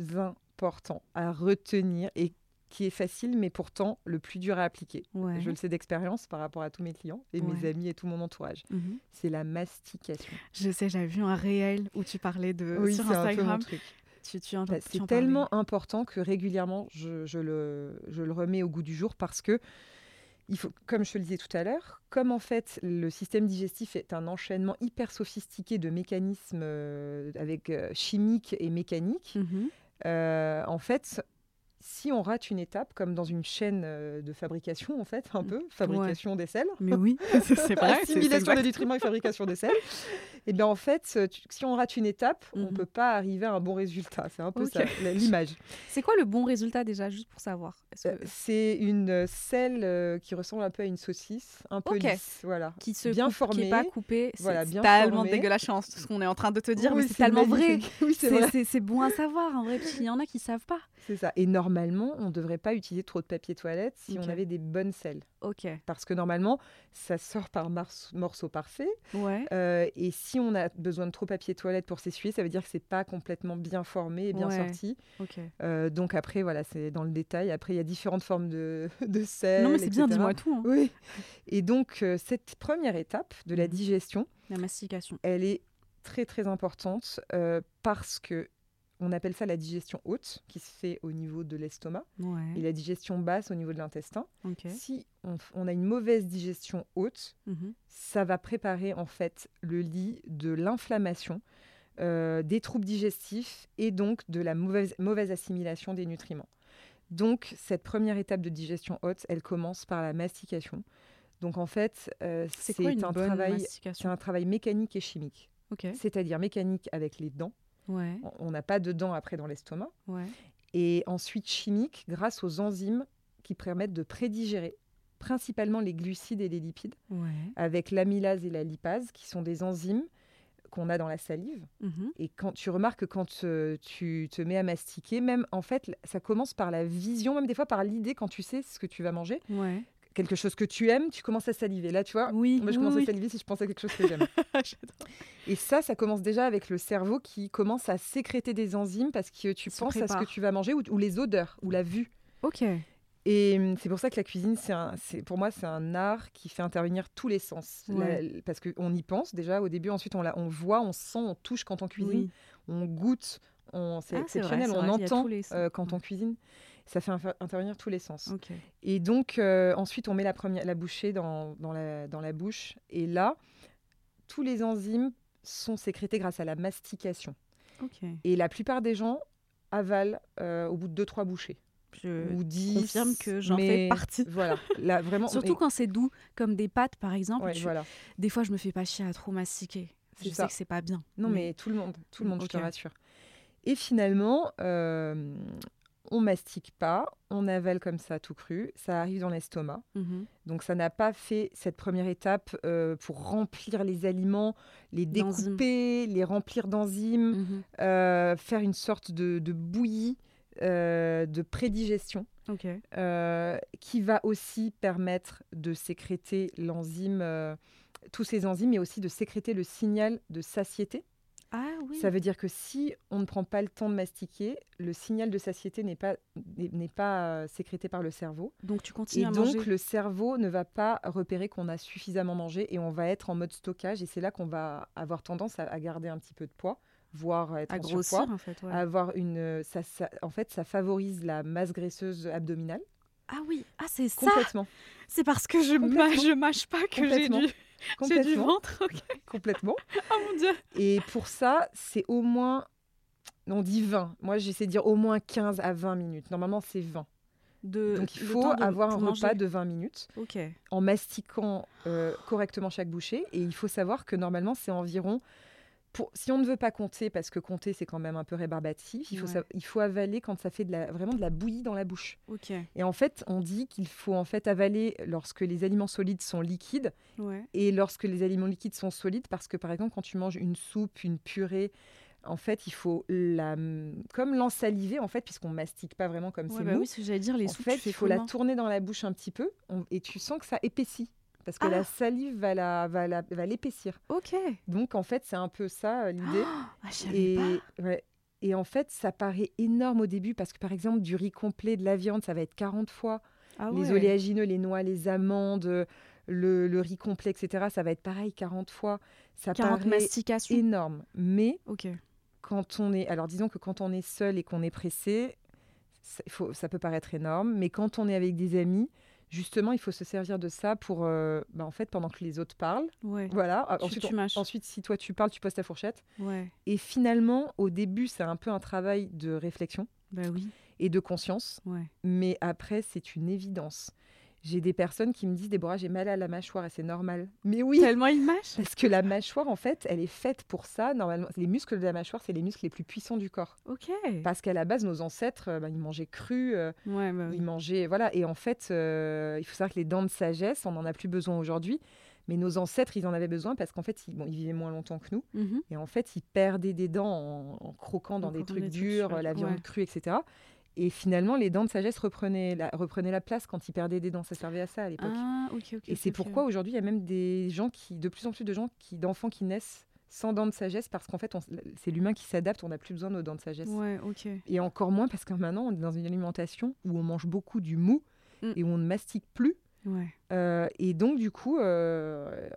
Speaker 2: important à retenir et qui est facile, mais pourtant le plus dur à appliquer.
Speaker 1: Ouais.
Speaker 2: Je le sais d'expérience par rapport à tous mes clients et
Speaker 1: Ouais.
Speaker 2: mes amis et tout mon entourage.
Speaker 1: Mhm.
Speaker 2: C'est la mastication.
Speaker 1: Je sais, j'avais vu un réel où tu parlais de
Speaker 2: oui,
Speaker 1: sur
Speaker 2: c'est un peu mon
Speaker 1: Instagram.
Speaker 2: truc.
Speaker 1: Tu, tu
Speaker 2: Bah, c'est
Speaker 1: parlais.
Speaker 2: tellement important que régulièrement, je, je le, je le remets au goût du jour parce que, il faut, comme je te le disais tout à l'heure, comme en fait le système digestif est un enchaînement hyper sophistiqué de mécanismes euh, avec euh, chimiques et mécaniques,
Speaker 1: Mhm.
Speaker 2: euh, en fait, si on rate une étape, comme dans une chaîne euh, de fabrication, en fait, un peu, fabrication des sels,
Speaker 1: Mais oui, c'est vrai.
Speaker 2: assimilation des nutriments et fabrication des sels, et bien en fait, tu- si on rate une étape, on
Speaker 1: Mhm.
Speaker 2: peut pas arriver à un bon résultat. C'est un peu ça, l'image.
Speaker 1: C'est quoi le bon résultat déjà, juste pour savoir?
Speaker 2: Euh,
Speaker 1: que-
Speaker 2: C'est une euh, selle qui ressemble un peu à une saucisse, un peu
Speaker 1: Ok.
Speaker 2: lisse, voilà.
Speaker 1: Qui se
Speaker 2: bien
Speaker 1: coupe, qui
Speaker 2: formé,
Speaker 1: est pas coupé, c'est
Speaker 2: voilà,
Speaker 1: c'est tellement
Speaker 2: formé.
Speaker 1: dégueulasse ce qu'on est en train de te dire,
Speaker 2: Oui,
Speaker 1: mais c'est tellement vrai.
Speaker 2: oui, c'est
Speaker 1: bon à savoir en vrai, parce qu'il y en a qui savent pas.
Speaker 2: C'est ça. Et normalement, on ne devrait pas utiliser trop de papier toilette si on avait des bonnes selles.
Speaker 1: Ok.
Speaker 2: Parce que normalement, ça sort par morceaux parfaits.
Speaker 1: Ouais.
Speaker 2: Euh, et si on a besoin de trop papier toilette pour s'essuyer, ça veut dire que c'est pas complètement bien formé et bien
Speaker 1: Ouais.
Speaker 2: sorti.
Speaker 1: Ok.
Speaker 2: Euh, donc après, voilà, c'est dans le détail. Après, il y a différentes formes de, de sel.
Speaker 1: non mais c'est bien, dis-moi tout. hein.
Speaker 2: Oui. Et donc, euh, cette première étape de la
Speaker 1: Mhm.
Speaker 2: digestion,
Speaker 1: La mastication.
Speaker 2: elle est très très importante parce que on appelle ça la digestion haute, qui se fait au niveau de l'estomac, et la digestion basse au niveau de l'intestin. Si on, a une mauvaise digestion haute,
Speaker 1: Mhm.
Speaker 2: ça va préparer en fait le lit de l'inflammation, euh, des troubles digestifs et donc de la mauvaise, mauvaise assimilation des nutriments. Donc cette première étape de digestion haute, elle commence par la mastication. Donc en fait, euh,
Speaker 1: C'est
Speaker 2: un travail, un travail mécanique et chimique. C'est-à-dire mécanique avec les dents.
Speaker 1: Ouais.
Speaker 2: On- n'a pas de dents après dans l'estomac.
Speaker 1: Ouais.
Speaker 2: Et ensuite chimique grâce aux enzymes qui permettent de prédigérer principalement les glucides et les lipides,
Speaker 1: Ouais.
Speaker 2: avec l'amylase et la lipase, qui sont des enzymes qu'on a dans la salive.
Speaker 1: Mhm.
Speaker 2: Et quand tu remarques que quand euh, tu te mets à mastiquer, même en fait, ça commence par la vision, même des fois par l'idée quand tu sais ce que tu vas manger,
Speaker 1: Ouais.
Speaker 2: Quelque chose que tu aimes, tu commences à saliver. Là, tu vois,
Speaker 1: Oui.
Speaker 2: moi je
Speaker 1: oui,
Speaker 2: commence
Speaker 1: oui.
Speaker 2: à saliver si je pense à quelque chose que j'aime. Et ça, ça commence déjà avec le cerveau qui commence à sécréter des enzymes parce que tu
Speaker 1: Se
Speaker 2: penses à ce que tu vas manger ou, ou les odeurs ou la vue.
Speaker 1: Ok.
Speaker 2: Et hum, c'est pour ça que la cuisine, c'est pour moi, c'est un art qui fait intervenir tous les sens. La-
Speaker 1: Ouais.
Speaker 2: parce qu'on y pense déjà au début, ensuite on, la, on voit, on sent, on touche quand on cuisine,
Speaker 1: Oui.
Speaker 2: on goûte, c'est
Speaker 1: Ah, vrai,
Speaker 2: exceptionnel, on
Speaker 1: vrai
Speaker 2: entend euh, quand
Speaker 1: Ouais.
Speaker 2: on cuisine. Ça fait intervenir tous les sens. Et donc, euh, ensuite, on met la, première, la bouchée dans, dans, la, dans la bouche. Et là, tous les enzymes sont sécrétés grâce à la mastication. Et la plupart des gens avalent euh, au bout de 2-3 bouchées.
Speaker 1: Je
Speaker 2: ou 10.
Speaker 1: confirme que j'en fais partie.
Speaker 2: Voilà, là, vraiment.
Speaker 1: Surtout
Speaker 2: mais-
Speaker 1: quand c'est doux, comme des pâtes par exemple.
Speaker 2: ouais,
Speaker 1: tu-
Speaker 2: voilà.
Speaker 1: Des fois, je me fais pas chier à trop mastiquer. Je
Speaker 2: ça.
Speaker 1: sais que c'est pas bien.
Speaker 2: Non, mais tout le monde, tout le monde, je te rassure. Et finalement, euh, on mastique pas, on avale comme ça tout cru, ça arrive dans l'estomac.
Speaker 1: Mhm.
Speaker 2: Donc ça n'a pas fait cette première étape euh, pour remplir les aliments, les découper, les remplir d'enzymes,
Speaker 1: Mhm.
Speaker 2: euh, faire une sorte de, de bouillie euh, de prédigestion
Speaker 1: Ok.
Speaker 2: euh, qui va aussi permettre de sécréter l'enzyme, tous ces enzymes, mais aussi de sécréter le signal de satiété.
Speaker 1: Ah oui.
Speaker 2: Ça veut dire que si on ne prend pas le temps de mastiquer, le signal de satiété n'est pas, n'est pas euh, sécrété par le cerveau.
Speaker 1: Donc tu continues
Speaker 2: Et
Speaker 1: à
Speaker 2: donc,
Speaker 1: manger.
Speaker 2: le cerveau ne va pas repérer qu'on a suffisamment mangé et on va être en mode stockage. Et c'est là qu'on va avoir tendance à, à garder un petit peu de poids, voire être
Speaker 1: à
Speaker 2: en
Speaker 1: grossir
Speaker 2: surpoids.
Speaker 1: en fait. ouais.
Speaker 2: avoir une, euh, ça, ça- en fait, ça favorise la masse graisseuse abdominale.
Speaker 1: Ah oui. Ah c'est ça.
Speaker 2: Complètement.
Speaker 1: C'est parce que je mâche, je mâche pas que j'ai
Speaker 2: Complètement.
Speaker 1: j'ai du ventre. Ok.
Speaker 2: complètement.
Speaker 1: Oh mon dieu.
Speaker 2: Et pour ça, c'est au moins, on dit 20. Moi, j'essaie de dire au moins 15 à 20 minutes. Normalement, c'est 20.
Speaker 1: De,
Speaker 2: Donc, il faut
Speaker 1: de-
Speaker 2: avoir un
Speaker 1: pour
Speaker 2: repas
Speaker 1: manger.
Speaker 2: de 20 minutes
Speaker 1: Ok.
Speaker 2: en mastiquant euh, correctement chaque bouchée. Et il faut savoir que normalement, c'est environ. Pour, si on ne veut pas compter, parce que compter, c'est quand même un peu rébarbatif, il faut,
Speaker 1: Ouais.
Speaker 2: sa- il faut avaler quand ça fait de la, vraiment de la bouillie dans la bouche. Et en fait, on dit qu'il faut en fait avaler lorsque les aliments solides sont liquides
Speaker 1: Ouais.
Speaker 2: et lorsque les aliments liquides sont solides, parce que par exemple, quand tu manges une soupe, une purée, en fait, il faut la, comme l'ensaliver, en fait, puisqu'on mastique pas vraiment comme
Speaker 1: Ouais,
Speaker 2: c'est
Speaker 1: bah
Speaker 2: mou.
Speaker 1: oui, ce que j'allais dire, les
Speaker 2: en
Speaker 1: soupes,
Speaker 2: fait, il faut la tourner dans la bouche un petit peu on- et tu sens que ça épaissit. Parce que
Speaker 1: Ah.
Speaker 2: la salive va la- va la- va l'épaissir.
Speaker 1: Ok.
Speaker 2: Donc, en fait, c'est un peu ça euh, l'idée.
Speaker 1: Ah, je savais
Speaker 2: Et,
Speaker 1: pas.
Speaker 2: ouais. et en fait, ça paraît énorme au début parce que, par exemple, du riz complet, de la viande, ça va être 40 fois.
Speaker 1: Ah
Speaker 2: les
Speaker 1: ouais.
Speaker 2: oléagineux, les noix, les amandes, le, le riz complet, etc. Ça va être pareil 40 fois. Ça
Speaker 1: 40
Speaker 2: paraît énorme. Mais
Speaker 1: Ok.
Speaker 2: quand on est, alors disons que quand on est seul et qu'on est pressé, ça, il faut, ça peut paraître énorme. Mais quand on est avec des amis, justement, il faut se servir de ça pour, euh, bah, en fait, pendant que les autres parlent.
Speaker 1: Ouais.
Speaker 2: Voilà.
Speaker 1: Tu-
Speaker 2: ensuite,
Speaker 1: tu
Speaker 2: on-
Speaker 1: mâches.
Speaker 2: ensuite, si toi tu parles, tu poses ta fourchette.
Speaker 1: Ouais.
Speaker 2: Et finalement, au début, c'est un peu un travail de réflexion
Speaker 1: Bah oui.
Speaker 2: et de conscience.
Speaker 1: Ouais.
Speaker 2: Mais après, c'est une évidence. J'ai des personnes qui me disent Déborah, j'ai mal à la mâchoire et c'est normal. Mais oui,
Speaker 1: Tellement il mâche.
Speaker 2: parce que la mâchoire, en fait, elle est faite pour ça. Normalement, les muscles de la mâchoire, c'est les muscles les plus puissants du corps.
Speaker 1: Ok.
Speaker 2: Parce qu'à la base, nos ancêtres, euh, bah, ils mangeaient cru, euh,
Speaker 1: Ouais, bah oui.
Speaker 2: ils mangeaient. Voilà. Et en fait, euh, il faut savoir que les dents de sagesse, on n'en a plus besoin aujourd'hui. Mais nos ancêtres, ils en avaient besoin parce qu'en fait, ils, bon, ils vivaient moins longtemps que nous.
Speaker 1: Mhm.
Speaker 2: Et en fait, ils perdaient des dents en, en croquant dans
Speaker 1: En
Speaker 2: des
Speaker 1: croquant
Speaker 2: trucs
Speaker 1: des
Speaker 2: durs, la viande
Speaker 1: ouais.
Speaker 2: crue, etc. Et finalement, les dents de sagesse reprenaient la, reprenaient la place quand ils perdaient des dents. Ça servait à ça à l'époque.
Speaker 1: Ah,
Speaker 2: et c'est pourquoi aujourd'hui, il y a même des gens qui, de plus en plus de gens, qui, d'enfants qui naissent sans dents de sagesse parce qu'en fait, c'est l'humain qui s'adapte, on n'a plus besoin de nos dents de sagesse.
Speaker 1: Ouais.
Speaker 2: Et encore moins parce que maintenant, on est dans une alimentation où on mange beaucoup du mou
Speaker 1: Mm.
Speaker 2: et où on ne mastique plus.
Speaker 1: Ouais.
Speaker 2: Euh, et donc, du coup, euh,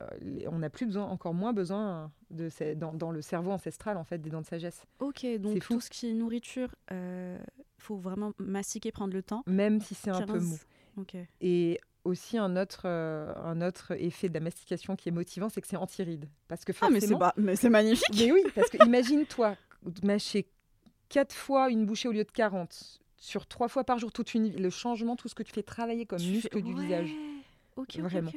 Speaker 2: on n'a plus besoin, encore moins besoin de ces- dans, dans le cerveau ancestral, en fait, des dents de sagesse.
Speaker 1: Ok, donc tout ce qui est nourriture, euh, faut vraiment mastiquer, prendre le temps.
Speaker 2: Même si c'est un peu
Speaker 1: 15.
Speaker 2: mou.
Speaker 1: Ok.
Speaker 2: Et aussi, un autre, un autre effet de la mastication qui est motivant, c'est que c'est anti-rides. Parce que
Speaker 1: Ah, mais c'est
Speaker 2: forcément-
Speaker 1: pas... mais c'est magnifique.
Speaker 2: Mais oui, parce que imagine-toi mâcher quatre fois une bouchée au lieu de 40 sur trois fois par jour, toute une, le changement, tout ce que tu fais travailler comme
Speaker 1: Tu
Speaker 2: muscle
Speaker 1: fais-
Speaker 2: du
Speaker 1: Ouais.
Speaker 2: visage. Vraiment.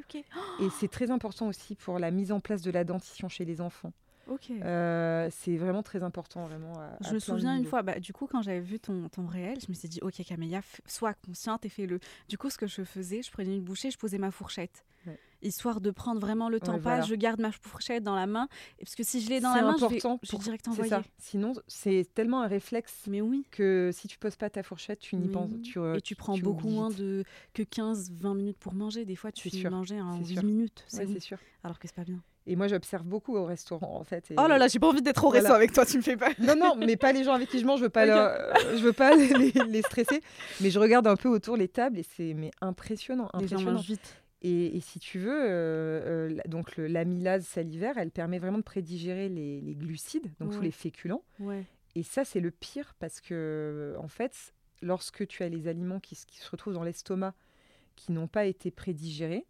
Speaker 2: Et c'est très important aussi pour la mise en place de la dentition chez les enfants.
Speaker 1: Ok.
Speaker 2: Euh, c'est vraiment très important, vraiment. à-
Speaker 1: Je me souviens une fois, bah, du coup, quand j'avais vu ton, ton réel, je me suis dit, ok, Camélia, sois consciente et fais-le. Du coup, ce que je faisais, je prenais une bouchée, je posais ma fourchette.
Speaker 2: Ouais.
Speaker 1: Histoire de prendre vraiment le temps.
Speaker 2: Ouais,
Speaker 1: pas,
Speaker 2: voilà.
Speaker 1: je garde ma fourchette dans la main. et Parce que si je l'ai dans la main, je vais,
Speaker 2: important
Speaker 1: je vais
Speaker 2: pour-
Speaker 1: direct envoyer.
Speaker 2: ça. Sinon, c'est tellement un réflexe
Speaker 1: Mais oui.
Speaker 2: que si tu poses pas ta fourchette, tu n'y penses. Tu, euh,
Speaker 1: et tu prends
Speaker 2: tu
Speaker 1: beaucoup moins de, que 15-20 minutes pour manger. Des fois, tu finis de manger en
Speaker 2: c'est
Speaker 1: 8
Speaker 2: sûr.
Speaker 1: minutes. C'est
Speaker 2: Ouais,
Speaker 1: bon.
Speaker 2: c'est sûr.
Speaker 1: Alors que c'est pas bien.
Speaker 2: Et moi, j'observe beaucoup au restaurant, en fait. et-
Speaker 1: Oh là là, j'ai pas envie d'être au
Speaker 2: Voilà.
Speaker 1: resto avec toi, tu me fais pas.
Speaker 2: Non, non, mais pas les gens avec qui je mange, je veux pas, leur- je veux pas les, les- les stresser. Mais je regarde un peu autour les tables et c'est mais impressionnant.
Speaker 1: Les gens
Speaker 2: impressionnant.
Speaker 1: mangent vite.
Speaker 2: Et, et si tu veux, euh, euh, donc l'amylase salivaire, elle permet vraiment de prédigérer les, les glucides, donc tous les féculents.
Speaker 1: Ouais.
Speaker 2: Et ça, c'est le pire parce que, en fait, lorsque tu as les aliments qui, qui se retrouvent dans l'estomac qui n'ont pas été prédigérés,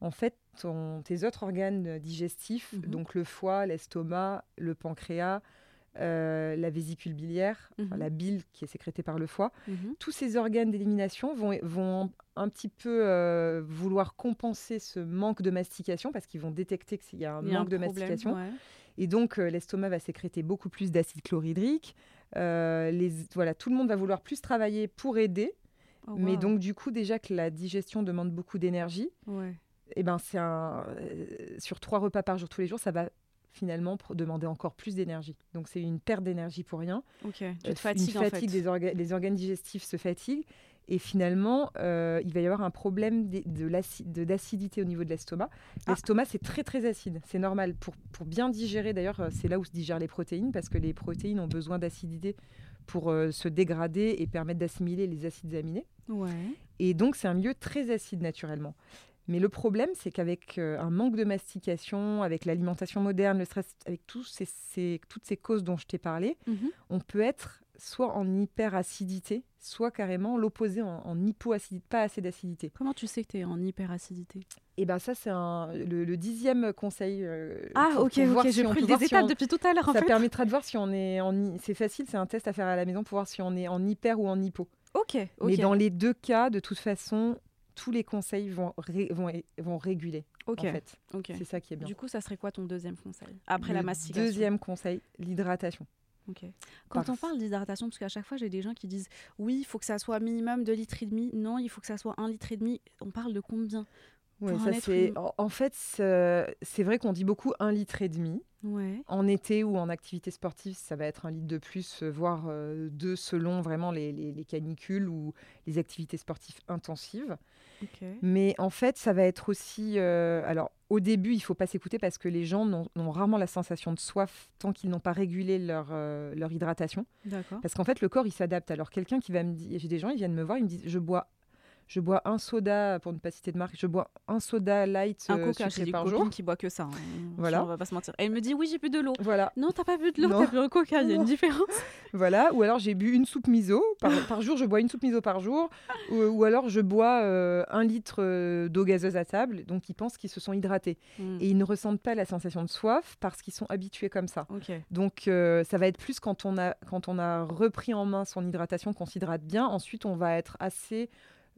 Speaker 2: en fait, ton- tes autres organes digestifs,
Speaker 1: Mhm.
Speaker 2: donc le foie, l'estomac, le pancréas, euh, la vésicule biliaire, enfin,
Speaker 1: Mhm.
Speaker 2: la bile qui est sécrétée par le foie,
Speaker 1: Mhm.
Speaker 2: tous ces organes d'élimination vont, vont un petit peu euh, vouloir compenser ce manque de mastication parce qu'ils vont détecter qu'il y a un
Speaker 1: Il y a
Speaker 2: manque de
Speaker 1: problème,
Speaker 2: mastication.
Speaker 1: ouais.
Speaker 2: Et donc, euh, l'estomac va sécréter beaucoup plus d'acide chlorhydrique. Euh, les, voilà, tout le monde va vouloir plus travailler pour aider.
Speaker 1: Oh,
Speaker 2: Mais donc, du coup, déjà que la digestion demande beaucoup d'énergie,
Speaker 1: Ouais.
Speaker 2: Et ben, c'est un, euh, sur trois repas par jour tous les jours, ça va finalement demander encore plus d'énergie. Donc, c'est une perte d'énergie pour rien.
Speaker 1: Ok. Tu
Speaker 2: Euh,
Speaker 1: te fatigues
Speaker 2: une
Speaker 1: en fait.
Speaker 2: fatigue des organes, les organes digestifs se fatiguent. Et finalement, euh, il va y avoir un problème de d'acidité au niveau de l'estomac.
Speaker 1: Ah.
Speaker 2: L'estomac, c'est très très acide. C'est normal. Pour, pour bien digérer, d'ailleurs, euh, c'est là où se digèrent les protéines, parce que les protéines ont besoin d'acidité pour euh, se dégrader et permettre d'assimiler les acides aminés.
Speaker 1: Ouais.
Speaker 2: Et donc, c'est un milieu très acide naturellement. Mais le problème, c'est qu'avec euh, un manque de mastication, avec l'alimentation moderne, le stress, avec tous ces- ces- toutes ces causes dont je t'ai parlé,
Speaker 1: Mhm.
Speaker 2: on peut être soit en hyperacidité, soit carrément l'opposé en, en hypoacidité, pas assez d'acidité.
Speaker 1: Comment tu sais que tu es en hyperacidité?
Speaker 2: Et ben ça, c'est le, le dixième conseil. euh,
Speaker 1: Ah, ok, ok,
Speaker 2: si
Speaker 1: j'ai pris des
Speaker 2: si
Speaker 1: étapes
Speaker 2: on-
Speaker 1: depuis tout à l'heure
Speaker 2: Ça
Speaker 1: fait.
Speaker 2: permettra de voir si on est en. C'est facile, c'est un test à faire à la maison pour voir si on est en hyper ou en hypo.
Speaker 1: Ok, ok.
Speaker 2: Mais dans les deux cas, de toute façon, tous les conseils vont, ré- vont, vont réguler. En fait, c'est ça qui est bien.
Speaker 1: Du coup, ça serait quoi ton deuxième conseil Après la mastication?
Speaker 2: Deuxième conseil, l'hydratation.
Speaker 1: Quand on parle d'hydratation, parce qu'à chaque fois j'ai des gens qui disent oui, il faut que ça soit minimum 2 litres et demi. Non, il faut que ça soit 1 litre et demi. On parle de combien?
Speaker 2: Ouais, ça c'est. En, en fait, c'est vrai qu'on dit beaucoup un litre et demi.
Speaker 1: Ouais.
Speaker 2: En été ou en activité sportive, ça va être un litre de plus, euh, voire euh, deux selon vraiment les, les- les canicules ou les activités sportives intensives. Mais en fait, ça va être aussi. euh, alors, au début, il faut pas s'écouter parce que les gens n'ont rarement la sensation de soif tant qu'ils n'ont pas régulé leur, euh, leur hydratation. Parce qu'en fait, le corps, il s'adapte. Alors, quelqu'un qui va me dire. J'ai des gens, ils viennent me voir, ils me disent Je bois. Je bois un soda, pour ne pas citer de marque, je bois un soda light
Speaker 1: Un
Speaker 2: euh,
Speaker 1: coca,
Speaker 2: sucré
Speaker 1: des
Speaker 2: par jour.
Speaker 1: qui boivent que ça. hein.
Speaker 2: Voilà.
Speaker 1: On va pas se mentir. Elle me dit oui, j'ai bu de l'eau.
Speaker 2: Voilà.
Speaker 1: Non, t'as pas bu de l'eau, t'as bu un coca. Il y a une différence.
Speaker 2: Voilà, ou alors j'ai bu une soupe miso par, par jour, je bois une soupe miso par jour, ou, ou alors je bois euh, un litre euh, d'eau gazeuse à table, donc ils pensent qu'ils se sont hydratés.
Speaker 1: Hmm.
Speaker 2: Et ils ne ressentent pas la sensation de soif parce qu'ils sont habitués comme ça.
Speaker 1: Ok.
Speaker 2: Donc euh, ça va être plus quand on, a, quand on a repris en main son hydratation, qu'on s'hydrate bien, ensuite on va être assez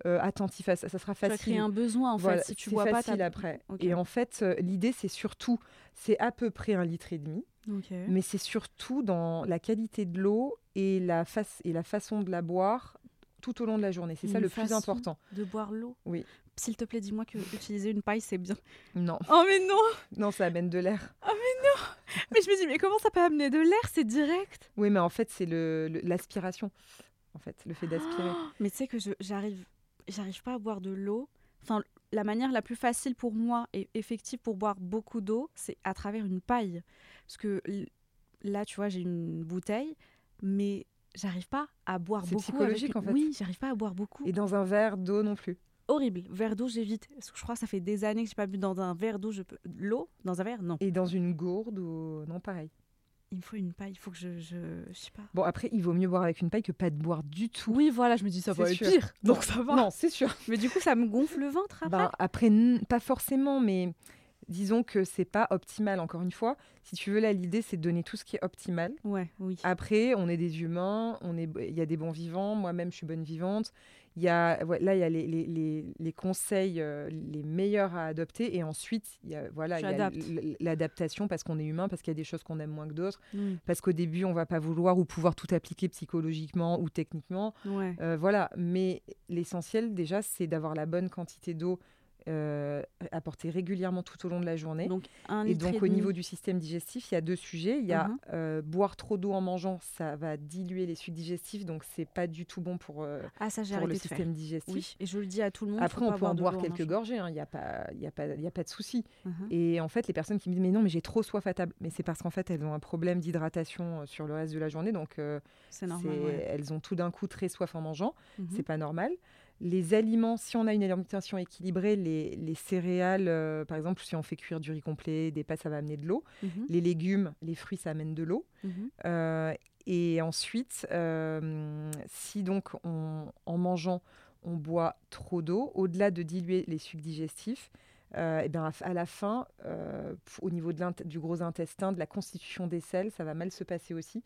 Speaker 2: euh, attentif à ça, ça sera facile.
Speaker 1: créer un besoin en
Speaker 2: Voilà,
Speaker 1: fait. Si tu pas,
Speaker 2: facile
Speaker 1: t'as-
Speaker 2: après. Et en fait, euh, l'idée c'est surtout, c'est à peu près un litre et demi. Mais c'est surtout dans la qualité de l'eau et la, face, et la façon de la boire tout au long de la journée. C'est ça le plus important.
Speaker 1: De boire l'eau.
Speaker 2: Oui.
Speaker 1: S'il te plaît, dis-moi que utiliser une paille c'est bien.
Speaker 2: Non,
Speaker 1: Oh mais non
Speaker 2: non, ça amène de l'air.
Speaker 1: Mais je me dis mais comment ça peut amener de l'air? C'est direct.
Speaker 2: Oui, mais en fait, c'est le- le- l'aspiration. En fait, le fait d'aspirer.
Speaker 1: Mais tu sais que je- j'arrive, j'arrive pas à boire de l'eau. Enfin, la manière la plus facile pour moi et effective pour boire beaucoup d'eau, c'est à travers une paille. Parce que là, tu vois, j'ai une bouteille, mais j'arrive pas à boire
Speaker 2: C'est
Speaker 1: beaucoup.
Speaker 2: psychologique,
Speaker 1: avec une-
Speaker 2: en fait.
Speaker 1: Oui, j'arrive pas à boire beaucoup.
Speaker 2: Et dans un verre d'eau non plus.
Speaker 1: Horrible. Verre d'eau, j'évite. Parce que je crois que ça fait des années que j'ai pas bu dans un verre d'eau. Je peux... L'eau dans un verre, non.
Speaker 2: Et dans une gourde ou. Non, pareil.
Speaker 1: Il me faut une paille. Il faut que je, je, je sais pas.
Speaker 2: Bon, après, il vaut mieux boire avec une paille que pas de boire du tout.
Speaker 1: Oui, voilà, je me dis ça va être
Speaker 2: sûr.
Speaker 1: pire. Donc ça va.
Speaker 2: Non, c'est sûr.
Speaker 1: Mais du coup, ça me gonfle le ventre après.
Speaker 2: Ben, après, pas forcément, mais disons que c'est pas optimal, encore une fois. Si tu veux, là, l'idée, c'est de donner tout ce qui est optimal.
Speaker 1: Ouais, oui.
Speaker 2: Après, on est des humains, on est, il y a des bons vivants. Moi-même, je suis bonne vivante. Il y a, ouais, là, il y a les, les- les- les conseils euh, les meilleurs à adopter. Et ensuite, il y a, voilà, l'adaptation parce qu'on est humain, parce qu'il y a des choses qu'on aime moins que d'autres.
Speaker 1: Mm.
Speaker 2: Parce qu'au début, on va pas vouloir ou pouvoir tout appliquer psychologiquement ou techniquement.
Speaker 1: Ouais.
Speaker 2: Euh, voilà, mais l'essentiel déjà, c'est d'avoir la bonne quantité d'eau euh, apportée régulièrement tout au long de la journée.
Speaker 1: Donc, un
Speaker 2: et donc au niveau du système digestif, il y a deux sujets. Il y a
Speaker 1: Mhm.
Speaker 2: euh, boire trop d'eau en mangeant, ça va diluer les sucs digestifs, donc c'est pas du tout bon pour, euh,
Speaker 1: Ah, ça,
Speaker 2: pour le
Speaker 1: faire.
Speaker 2: système digestif.
Speaker 1: Oui, et je le dis à tout le monde.
Speaker 2: Après, on peut en boire quelques gorgées, hein, il n'y a, pas- y a, pas- il y a pas de souci.
Speaker 1: Mhm.
Speaker 2: Et en fait, les personnes qui me disent Mais non, mais j'ai trop soif à table, mais c'est parce qu'en fait, elles ont un problème d'hydratation euh, sur le reste de la journée, donc euh,
Speaker 1: normal. ouais.
Speaker 2: elles ont tout d'un coup très soif en mangeant.
Speaker 1: Mhm.
Speaker 2: C'est pas normal. Les aliments, si on a une alimentation équilibrée, les, les céréales, euh, par exemple, si on fait cuire du riz complet, des pâtes, ça va amener de l'eau.
Speaker 1: Mhm.
Speaker 2: Les légumes, les fruits, ça amène de l'eau.
Speaker 1: Mhm.
Speaker 2: Euh, et ensuite, euh, si donc on- en mangeant, on boit trop d'eau, au-delà de diluer les sucs digestifs, eh bien, à la fin, au niveau de du gros intestin, de la constitution des selles, ça va mal se passer aussi.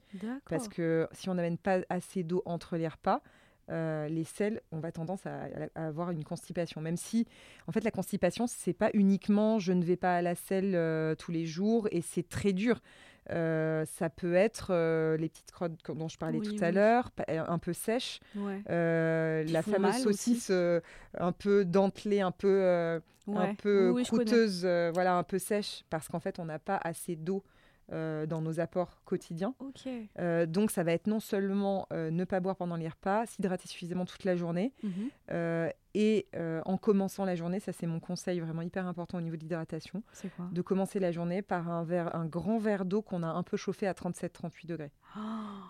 Speaker 2: Parce que si on n'amène pas assez d'eau entre les repas, euh, les selles, on va tendance à, à avoir une constipation. Même si, en fait, la constipation, c'est pas uniquement je ne vais pas à la selle euh, tous les jours et c'est très dur. Euh, ça peut être euh, les petites crottes dont je parlais
Speaker 1: Oui,
Speaker 2: tout à l'heure, un peu sèches,
Speaker 1: Ouais.
Speaker 2: euh, la fameuse saucisse un peu dentelée, un peu, un peu
Speaker 1: Oui,
Speaker 2: croûteuse, voilà, un peu sèche, parce qu'en fait, on n'a pas assez d'eau euh, dans nos apports quotidiens. Euh, donc, ça va être non seulement euh, ne pas boire pendant les repas, s'hydrater suffisamment toute la journée,
Speaker 1: Mhm.
Speaker 2: et en commençant la journée, ça c'est mon conseil vraiment hyper important au niveau de l'hydratation,
Speaker 1: C'est quoi?
Speaker 2: de commencer la journée par un, verre, un grand verre d'eau qu'on a un peu chauffé à 37-38 degrés.
Speaker 1: Oh,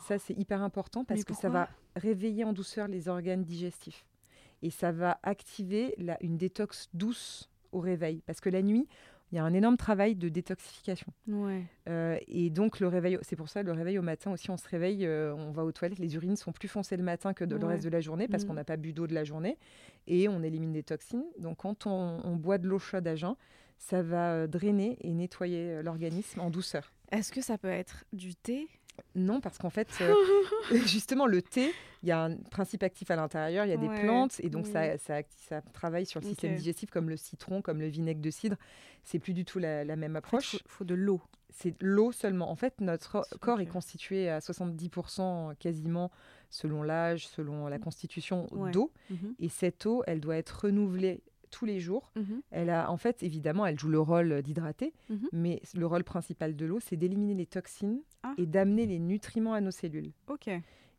Speaker 2: Ça c'est hyper important parce que ça va réveiller en douceur les organes digestifs. Et ça va activer la- une détox douce au réveil. Parce que la nuit, il y a un énorme travail de détoxification.
Speaker 1: Ouais.
Speaker 2: Euh, et donc le réveil, c'est pour ça le réveil au matin aussi, on se réveille, euh, on va aux toilettes, les urines sont plus foncées le matin que de- le reste de la journée parce
Speaker 1: Mhm.
Speaker 2: qu'on n'a pas bu d'eau de la journée et on élimine des toxines. Donc quand on, on boit de l'eau chaude à jeun, ça va euh, drainer et nettoyer l'organisme en douceur.
Speaker 1: Est-ce que ça peut être du thé
Speaker 2: Non, parce qu'en fait, euh, justement, le thé, il y a un principe actif à l'intérieur, il y a des plantes, et donc
Speaker 1: oui.
Speaker 2: ça, ça, travaille sur le système digestif comme le citron, comme le vinaigre de cidre. C'est plus du tout la, la même
Speaker 1: En fait,
Speaker 2: approche.
Speaker 1: faut, faut de l'eau.
Speaker 2: c'est l'eau seulement. En fait, notre corps est constitué à 70% quasiment, selon l'âge, selon la constitution,
Speaker 1: Ouais.
Speaker 2: d'eau.
Speaker 1: Mhm.
Speaker 2: Et cette eau, elle doit être renouvelée tous les jours.
Speaker 1: Mhm.
Speaker 2: Elle a, en fait, évidemment, elle joue le rôle d'hydrater,
Speaker 1: Mhm.
Speaker 2: mais le rôle principal de l'eau, c'est d'éliminer les toxines
Speaker 1: Ah.
Speaker 2: et d'amener les nutriments à nos cellules.
Speaker 1: Ok.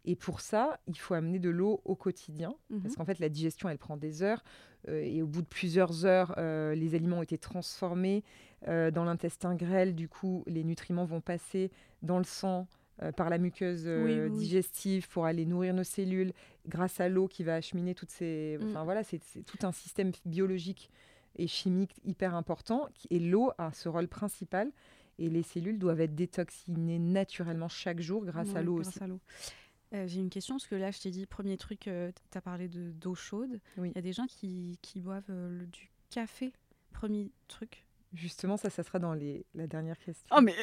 Speaker 2: Et pour ça, il faut amener de l'eau au quotidien,
Speaker 1: Mhm.
Speaker 2: parce qu'en fait, la digestion, elle prend des heures, euh, et au bout de plusieurs heures, euh, les aliments ont été transformés euh, dans l'intestin grêle. Du coup, les nutriments vont passer dans le sang. Euh, par la muqueuse euh,
Speaker 1: Oui, oui, oui.
Speaker 2: digestive pour aller nourrir nos cellules grâce à l'eau qui va acheminer toutes ces
Speaker 1: Mm.
Speaker 2: enfin voilà c'est tout un système biologique et chimique hyper important et l'eau a ce rôle principal et les cellules doivent être détoxinées naturellement chaque jour grâce à l'eau aussi.
Speaker 1: Euh, J'ai une question, parce que là, je t'ai dit, premier truc, tu as parlé de- d'eau chaude. Il
Speaker 2: Oui.
Speaker 1: y a des gens qui, qui boivent euh, le- du café, premier truc?
Speaker 2: Justement, ça, ça sera dans les, la dernière question.
Speaker 1: Oh, mais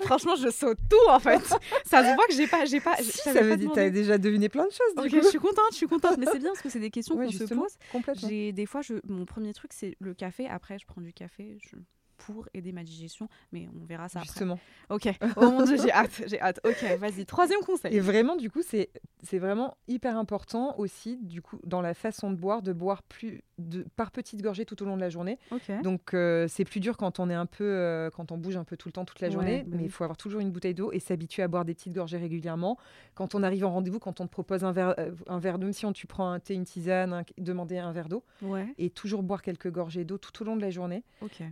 Speaker 1: franchement, je saute tout, en fait. ça se voit que j'ai pas... j'ai pas
Speaker 2: si, ça veut dire,
Speaker 1: demandé.
Speaker 2: t'as déjà deviné plein de choses, du coup.
Speaker 1: je suis contente, je suis contente. Mais c'est bien, parce que c'est des questions
Speaker 2: Ouais,
Speaker 1: qu'on se
Speaker 2: justement,
Speaker 1: pose.
Speaker 2: complètement.
Speaker 1: J'ai des fois, je, mon premier truc, c'est le café. Après, je prends du café je- pour aider ma digestion. Mais on verra ça après.
Speaker 2: Justement.
Speaker 1: Ok. Oh mon Dieu, j'ai hâte, j'ai hâte. Ok, vas-y. Troisième conseil.
Speaker 2: Et vraiment, du coup, c'est c'est vraiment hyper important aussi, du coup, dans la façon de boire, de boire plus de, par petites gorgées tout au long de la journée. Donc, euh, c'est plus dur quand on est un peu, euh, quand on bouge un peu tout le temps, toute la journée.
Speaker 1: bah
Speaker 2: mais
Speaker 1: oui.
Speaker 2: il faut avoir toujours une bouteille d'eau et s'habituer à boire des petites gorgées régulièrement. Quand on arrive en rendez-vous, quand on te propose un verre, euh, un verre d'eau, même si on, tu prends un thé, une tisane, un- demander un verre d'eau
Speaker 1: Ouais.
Speaker 2: et toujours boire quelques gorgées d'eau tout au long de la journée.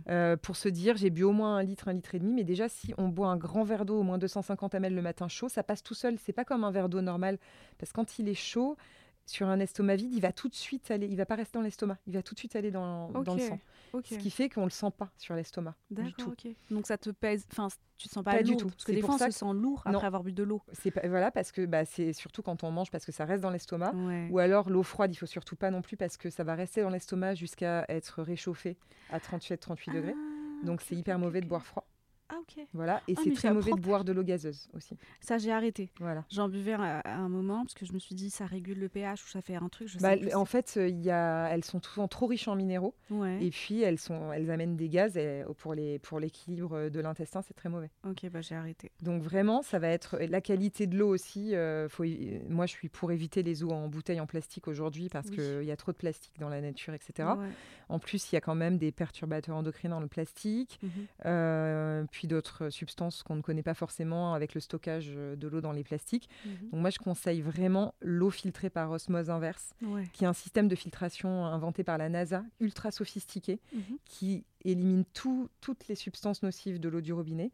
Speaker 2: Euh, pour se dire j'ai bu au moins un litre, un litre et demi, mais déjà si on boit un grand verre d'eau, au moins 250 ml le matin chaud, ça passe tout seul. C'est pas comme un verre d'eau normal, parce que quand il est chaud, sur un estomac vide, il va tout de suite aller, il va pas rester dans l'estomac, il va tout de suite aller dans, dans le sang. Ce qui fait qu'on le sent pas sur l'estomac du tout.
Speaker 1: Donc ça te pèse, enfin, tu te sens pas,
Speaker 2: Pas du tout.
Speaker 1: Parce que des fois, on se sent lourd
Speaker 2: Non.
Speaker 1: après avoir bu de l'eau.
Speaker 2: C'est pas, voilà parce que bah, c'est surtout quand on mange parce que ça reste dans l'estomac.
Speaker 1: Ouais.
Speaker 2: Ou alors l'eau froide, il faut surtout pas non plus parce que ça va rester dans l'estomac jusqu'à être réchauffé à 37-38 degrés.
Speaker 1: Ah,
Speaker 2: Donc
Speaker 1: ok,
Speaker 2: c'est hyper mauvais de boire froid.
Speaker 1: Ah, ok.
Speaker 2: Voilà, et
Speaker 1: Ah,
Speaker 2: c'est très mauvais de boire de l'eau gazeuse aussi.
Speaker 1: Ça, j'ai arrêté.
Speaker 2: Voilà.
Speaker 1: J'en buvais à, à un moment parce que je me suis dit ça régule le pH ou ça fait un truc. Je
Speaker 2: Bah,
Speaker 1: sais
Speaker 2: en fait, euh, y a, elles sont souvent trop riches en minéraux
Speaker 1: Ouais.
Speaker 2: et puis elles, sont, elles amènent des gaz et pour les- pour l'équilibre de l'intestin, c'est très mauvais.
Speaker 1: Ok, bah j'ai arrêté.
Speaker 2: Donc vraiment, ça va être la qualité de l'eau aussi. euh, faut, moi, je suis pour éviter les eaux en bouteille en plastique aujourd'hui parce
Speaker 1: Oui.
Speaker 2: qu'il y a trop de plastique dans la nature, etc.
Speaker 1: Ouais.
Speaker 2: En plus, il y a quand même des perturbateurs endocriniens dans le plastique, euh, puis d'autres substances qu'on ne connaît pas forcément avec le stockage euh, de l'eau dans les plastiques.
Speaker 1: Mhm.
Speaker 2: Donc moi, je conseille vraiment l'eau filtrée par osmose inverse,
Speaker 1: Ouais.
Speaker 2: qui est un système de filtration inventé par la NASA, ultra sophistiqué,
Speaker 1: Mhm.
Speaker 2: qui élimine tout- toutes les substances nocives de l'eau du robinet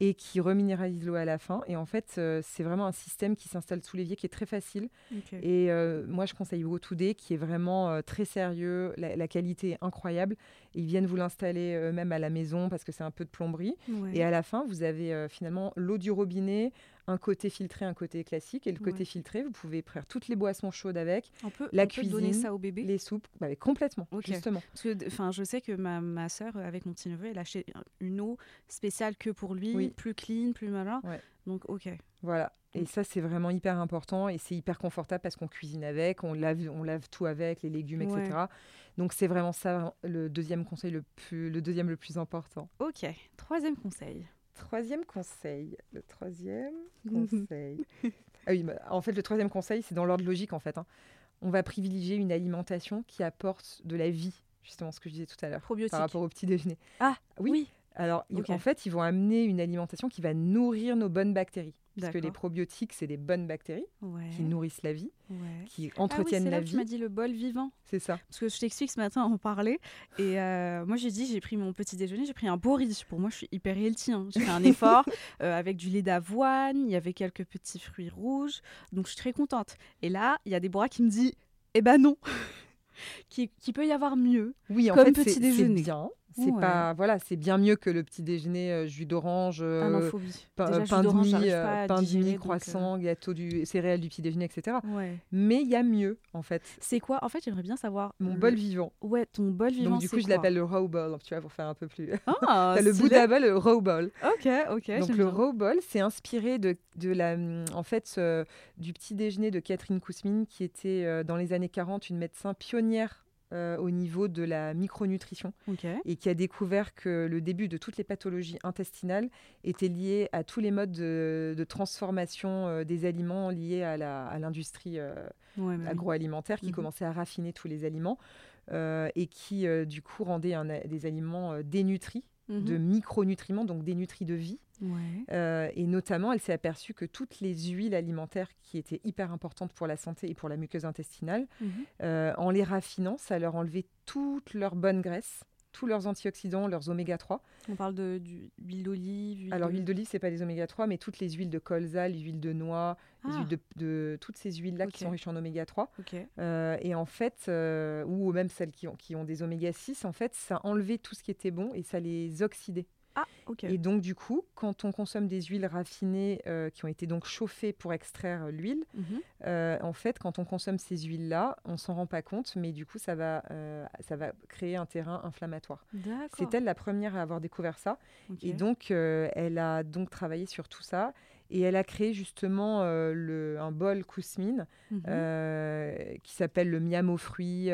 Speaker 2: et qui reminéralise l'eau à la fin. Et en fait, euh, c'est vraiment un système qui s'installe sous l'évier, qui est très facile. Et euh, moi, je conseille Today, qui est vraiment euh, très sérieux. La, la qualité est incroyable. Ils viennent vous l'installer même à la maison parce que c'est un peu de plomberie.
Speaker 1: Ouais.
Speaker 2: Et à la fin, vous avez finalement l'eau du robinet, un côté filtré, un côté classique. Et le côté filtré, vous pouvez faire toutes les boissons chaudes avec,
Speaker 1: on peut,
Speaker 2: la
Speaker 1: on peut donner
Speaker 2: cuisine,
Speaker 1: ça au bébé.
Speaker 2: les soupes, bah, complètement, justement.
Speaker 1: Enfin, je sais que ma, ma soeur, avec mon petit neveu, elle a acheté une eau spéciale que pour lui,
Speaker 2: Oui.
Speaker 1: plus clean, plus malin.
Speaker 2: Ouais.
Speaker 1: Donc, ok.
Speaker 2: Voilà. Et ça, c'est vraiment hyper important et c'est hyper confortable parce qu'on cuisine avec, on lave, on lave tout avec, les légumes, etc.
Speaker 1: Ouais.
Speaker 2: Donc c'est vraiment ça le deuxième conseil le plus, le deuxième le plus important.
Speaker 1: Ok. Troisième conseil.
Speaker 2: Troisième conseil. Le troisième conseil. ah oui, bah, en fait, le troisième conseil, c'est dans l'ordre logique, en fait. hein. On va privilégier une alimentation qui apporte de la vie, justement ce que je disais tout à l'heure,
Speaker 1: Probiotique.
Speaker 2: par rapport au petit déjeuner.
Speaker 1: Ah,
Speaker 2: oui.
Speaker 1: oui.
Speaker 2: Alors, en fait, ils vont amener une alimentation qui va nourrir nos bonnes bactéries. Parce que les probiotiques, c'est des bonnes bactéries
Speaker 1: Ouais.
Speaker 2: qui nourrissent la vie,
Speaker 1: ouais.
Speaker 2: qui
Speaker 1: Ah oui,
Speaker 2: entretiennent
Speaker 1: c'est là
Speaker 2: la
Speaker 1: que tu
Speaker 2: vie.
Speaker 1: m'as dit le bol vivant.
Speaker 2: C'est ça.
Speaker 1: Parce que je t'explique, ce matin, on parlait. Et euh, moi, j'ai dit, j'ai pris mon petit déjeuner, j'ai pris un beau riz. Pour moi, je suis hyper healthy. hein. J'ai fait un effort euh, avec du lait d'avoine, il y avait quelques petits fruits rouges. Donc, je suis très contente. Et là, il y a des bras qui me disent, eh ben non, qu'il qui peut y avoir mieux.
Speaker 2: Oui, en
Speaker 1: Comme
Speaker 2: fait,
Speaker 1: petit déjeuner.
Speaker 2: bien. C'est
Speaker 1: Ouais.
Speaker 2: pas voilà, c'est bien mieux que le petit déjeuner euh, jus d'orange,
Speaker 1: ah
Speaker 2: euh,
Speaker 1: phobie.
Speaker 2: pain, de mie, euh,
Speaker 1: donc, euh,
Speaker 2: croissant, gâteau du céréales du petit déjeuner, etc.
Speaker 1: Ouais.
Speaker 2: Mais il y a mieux en fait.
Speaker 1: C'est quoi? En fait, j'aimerais bien savoir.
Speaker 2: Mon
Speaker 1: le-
Speaker 2: bol vivant.
Speaker 1: Ouais, ton bol vivant.
Speaker 2: Donc du coup, je l'appelle le raw bowl, tu vois, pour faire un peu plus.
Speaker 1: Ah,
Speaker 2: T'as le. Buddha bowl, le raw bowl.
Speaker 1: Ok, ok.
Speaker 2: Donc le
Speaker 1: bien.
Speaker 2: raw bowl, c'est inspiré de, de la, en fait, du petit déjeuner de Catherine Kousmine, qui était dans les années 40 une médecin pionnière euh, au niveau de la micronutrition et qui a découvert que le début de toutes les pathologies intestinales était lié à tous les modes de, de transformation euh, des aliments liés à l'industrie euh,
Speaker 1: Ouais, bah oui.
Speaker 2: agroalimentaire qui
Speaker 1: Mhm.
Speaker 2: commençait à raffiner tous les aliments et qui, du coup, rendait un- des aliments dénutris,
Speaker 1: Mhm.
Speaker 2: de micronutriments, donc dénutris de vie.
Speaker 1: Ouais.
Speaker 2: Euh, et notamment, elle s'est aperçue que toutes les huiles alimentaires qui étaient hyper importantes pour la santé et pour la muqueuse intestinale,
Speaker 1: Mhm.
Speaker 2: euh, en les raffinant, ça leur enlevait toutes leurs bonnes graisses, tous leurs antioxydants, leurs oméga 3.
Speaker 1: On parle de d'huile d'olive. huile
Speaker 2: Alors, l'huile d'olive, c'est pas des oméga 3, mais toutes les huiles de colza, les huiles de noix, les
Speaker 1: Ah,
Speaker 2: huiles de, de- toutes ces huiles-là qui sont riches en oméga 3.
Speaker 1: ok.
Speaker 2: Euh, et en fait, euh, ou même celles qui ont, qui ont des oméga 6, en fait, ça enlevait tout ce qui était bon et ça les oxydait.
Speaker 1: Ah, ok.
Speaker 2: Et donc, du coup, quand on consomme des huiles raffinées euh, qui ont été donc chauffées pour extraire euh, l'huile,
Speaker 1: Mhm.
Speaker 2: euh, en fait, quand on consomme ces huiles-là, on s'en rend pas compte, mais du coup, ça va, euh, ça va créer un terrain inflammatoire.
Speaker 1: D'accord.
Speaker 2: C'est elle la première à avoir découvert ça. Et donc, elle a donc travaillé sur tout ça. Et elle a créé justement le, un bol Kousmine
Speaker 1: Mhm.
Speaker 2: qui s'appelle le miam aux fruits.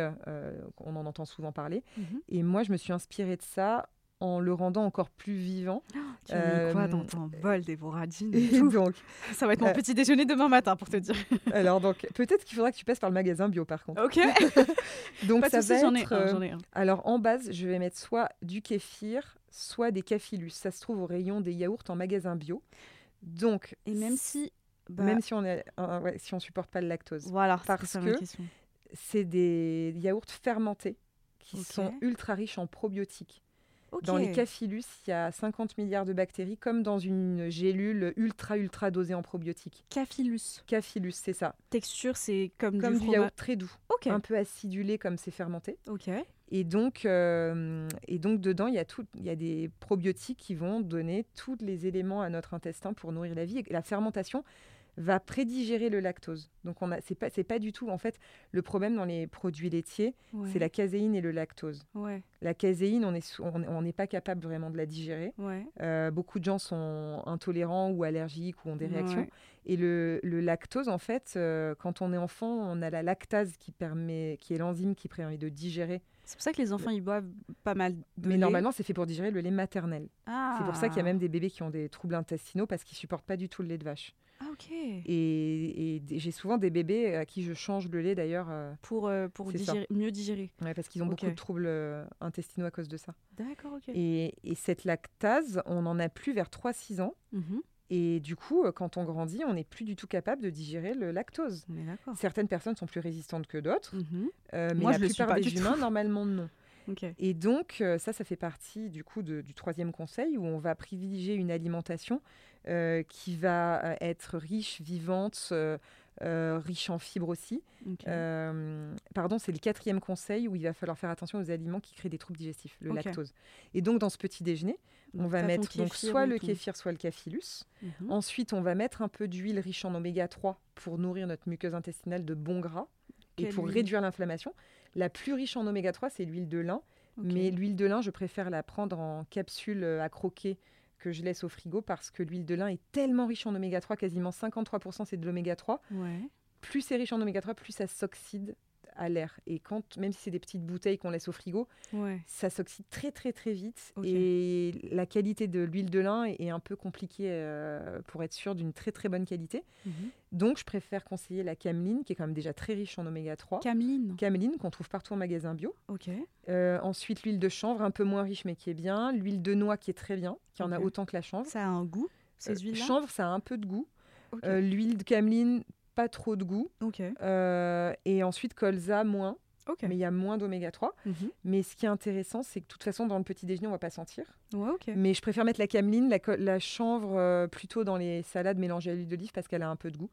Speaker 2: on en entend souvent parler.
Speaker 1: Mhm.
Speaker 2: Et moi, je me suis inspirée de ça en le rendant encore plus vivant.
Speaker 1: Tu as mis quoi dans
Speaker 2: Euh,
Speaker 1: ton bol des
Speaker 2: Et donc,
Speaker 1: Ça va être mon
Speaker 2: euh,
Speaker 1: petit déjeuner demain matin pour te dire.
Speaker 2: alors donc, peut-être qu'il faudra que tu passes par le magasin bio par contre.
Speaker 1: Ok.
Speaker 2: Donc
Speaker 1: Pas
Speaker 2: ça
Speaker 1: soucis,
Speaker 2: va
Speaker 1: j'en ai
Speaker 2: être.
Speaker 1: un.
Speaker 2: euh,
Speaker 1: J'en ai un.
Speaker 2: alors en base, je vais mettre soit du kéfir, soit des cafilus. Ça se trouve au rayon des yaourts en magasin bio. Donc,
Speaker 1: Et même si. bah,
Speaker 2: même si on est, euh, ouais, si on supporte pas le lactose,
Speaker 1: Voilà,
Speaker 2: parce que- c'est des yaourts fermentés qui sont ultra riches en probiotiques. Dans les cafilus, il y a 50 milliards de bactéries, comme dans une gélule ultra ultra dosée en probiotiques.
Speaker 1: Cafilus.
Speaker 2: Cafilus, c'est ça.
Speaker 1: Texture, c'est comme,
Speaker 2: Comme
Speaker 1: du
Speaker 2: du yaourt très doux, un peu acidulé comme c'est fermenté.
Speaker 1: Ok.
Speaker 2: Et donc, euh, et donc dedans, il y, a tout, il y a des probiotiques qui vont donner tous les éléments à notre intestin pour nourrir la vie. Et la fermentation, va prédigérer le lactose. Donc on a, c'est pas, c'est pas du tout. En fait, le problème dans les produits laitiers,
Speaker 1: Ouais.
Speaker 2: c'est la caséine et le lactose.
Speaker 1: Ouais,
Speaker 2: La caséine, on est, on n'est pas capable vraiment de la digérer.
Speaker 1: ouais.
Speaker 2: Euh, beaucoup de gens sont intolérants ou allergiques ou ont des réactions. Et le, le lactose, en fait, euh, quand on est enfant, on a la lactase qui permet, qui est l'enzyme qui permet de digérer.
Speaker 1: C'est pour ça que les enfants, ils boivent pas mal de
Speaker 2: Mais
Speaker 1: lait.
Speaker 2: normalement, c'est fait pour digérer le lait maternel.
Speaker 1: Ah.
Speaker 2: C'est pour ça qu'il y a même des bébés qui ont des troubles intestinaux parce qu'ils supportent pas du tout le lait de vache.
Speaker 1: Ah, ok.
Speaker 2: Et, et j'ai souvent des bébés à qui je change le lait d'ailleurs, euh,
Speaker 1: Pour, euh, pour digérer, mieux digérer.
Speaker 2: ouais, parce qu'ils ont beaucoup de troubles euh, intestinaux à cause de ça.
Speaker 1: D'accord, ok.
Speaker 2: Et, et cette lactase, on n'en a plus vers 3-6 ans.
Speaker 1: Mhm.
Speaker 2: Et du coup, euh, quand on grandit, on n'est plus du tout capable de digérer le lactose. Certaines personnes sont plus résistantes que d'autres,
Speaker 1: Mhm.
Speaker 2: euh, mais
Speaker 1: Moi,
Speaker 2: la
Speaker 1: je
Speaker 2: plupart des humains,
Speaker 1: tout.
Speaker 2: normalement, non. Et donc, euh, ça, ça fait partie du coup de- du troisième conseil où on va privilégier une alimentation euh, qui va être riche, vivante, euh, riche en fibres aussi. Euh, pardon, c'est le quatrième conseil où il va falloir faire attention aux aliments qui créent des troubles digestifs, le lactose. Et donc, dans ce petit déjeuner, on va mettre donc soit le kéfir, soit le cafilus.
Speaker 1: Mhm.
Speaker 2: Ensuite, on va mettre un peu d'huile riche en oméga 3 pour nourrir notre muqueuse intestinale de bons gras et pour
Speaker 1: huile?
Speaker 2: réduire l'inflammation. La plus riche en oméga 3, c'est l'huile de lin. Mais l'huile de lin, je préfère la prendre en capsule euh, à croquer que je laisse au frigo parce que l'huile de lin est tellement riche en oméga 3, quasiment 53% c'est de l'oméga 3.
Speaker 1: Ouais.
Speaker 2: Plus c'est riche en oméga 3, plus ça s'oxyde à l'air. Et quand, même si c'est des petites bouteilles qu'on laisse au frigo,
Speaker 1: Ouais.
Speaker 2: ça s'oxyde très très très vite. Et la qualité de l'huile de lin est, est un peu compliquée euh, pour être sûr d'une très très bonne qualité.
Speaker 1: Mhm.
Speaker 2: Donc je préfère conseiller la cameline, qui est quand même déjà très riche en oméga 3.
Speaker 1: Cameline.
Speaker 2: Cameline qu'on trouve partout en magasin bio.
Speaker 1: Ok.
Speaker 2: Euh, ensuite, l'huile de chanvre, un peu moins riche, mais qui est bien. L'huile de noix, qui est très bien, qui en a autant que la chanvre.
Speaker 1: Ça a un goût, ces
Speaker 2: Euh,
Speaker 1: huiles-là?
Speaker 2: chanvre, ça a un peu de goût. Euh, l'huile de cameline, pas trop de goût.
Speaker 1: ok.
Speaker 2: Euh, et ensuite, colza, moins.
Speaker 1: Ok.
Speaker 2: Mais il y a moins d'oméga 3.
Speaker 1: Mhm.
Speaker 2: Mais ce qui est intéressant, c'est que de toute façon, dans le petit déjeuner, on va pas sentir.
Speaker 1: Ouais, ok.
Speaker 2: Mais je préfère mettre la cameline, la, chanvre euh, plutôt dans les salades mélangées à l'huile d'olive parce qu'elle a un peu de goût.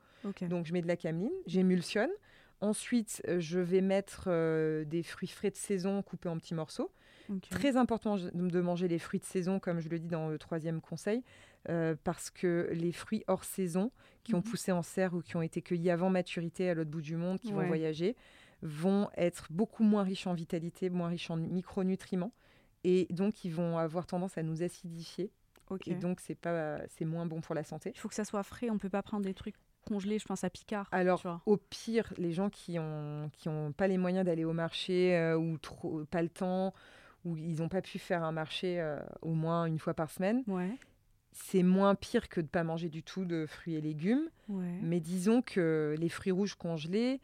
Speaker 2: Donc je mets de la cameline, j'émulsionne. Ensuite, euh, je vais mettre euh, des fruits frais de saison coupés en petits morceaux. Très important de manger les fruits de saison, comme je le dis dans le troisième conseil, euh, parce que les fruits hors saison, qui ont
Speaker 1: Mhm.
Speaker 2: poussé en serre ou qui ont été cueillis avant maturité à l'autre bout du monde, qui
Speaker 1: Ouais.
Speaker 2: vont voyager, vont être beaucoup moins riches en vitalité, moins riches en micronutriments, et donc ils vont avoir tendance à nous acidifier, et donc c'est pas, c'est moins bon pour la santé.
Speaker 1: Il faut que ça soit frais. On peut pas prendre des trucs congelés. Je pense à Picard.
Speaker 2: Alors, au pire, les gens qui ont qui ont pas les moyens d'aller au marché euh, ou trop pas le temps ou ils n'ont pas pu faire un marché euh, au moins une fois par semaine,
Speaker 1: Ouais.
Speaker 2: C'est moins pire que de pas manger du tout de fruits et légumes.
Speaker 1: Ouais.
Speaker 2: Mais disons que les fruits rouges congelés,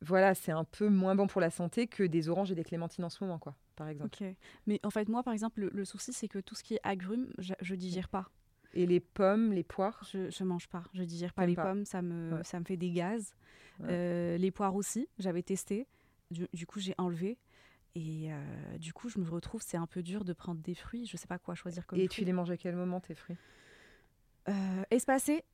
Speaker 2: voilà, c'est un peu moins bon pour la santé que des oranges et des clémentines en ce moment, quoi, par exemple.
Speaker 1: Mais en fait, moi, par exemple, le, le souci, c'est que tout ce qui est agrumes, je, je digère pas.
Speaker 2: Et les pommes, les poires?
Speaker 1: Je, je mange pas. Je digère pas les
Speaker 2: pas.
Speaker 1: pommes. Ça me,
Speaker 2: Ouais.
Speaker 1: ça me fait des gaz.
Speaker 2: Ouais.
Speaker 1: Euh, les poires aussi. J'avais testé. Du, du coup, j'ai enlevé. Et euh, du coup, je me retrouve, c'est un peu dur de prendre des fruits. Je sais pas quoi choisir comme
Speaker 2: Et
Speaker 1: fruits.
Speaker 2: tu les manges à quel moment, tes fruits?
Speaker 1: Euh, espacés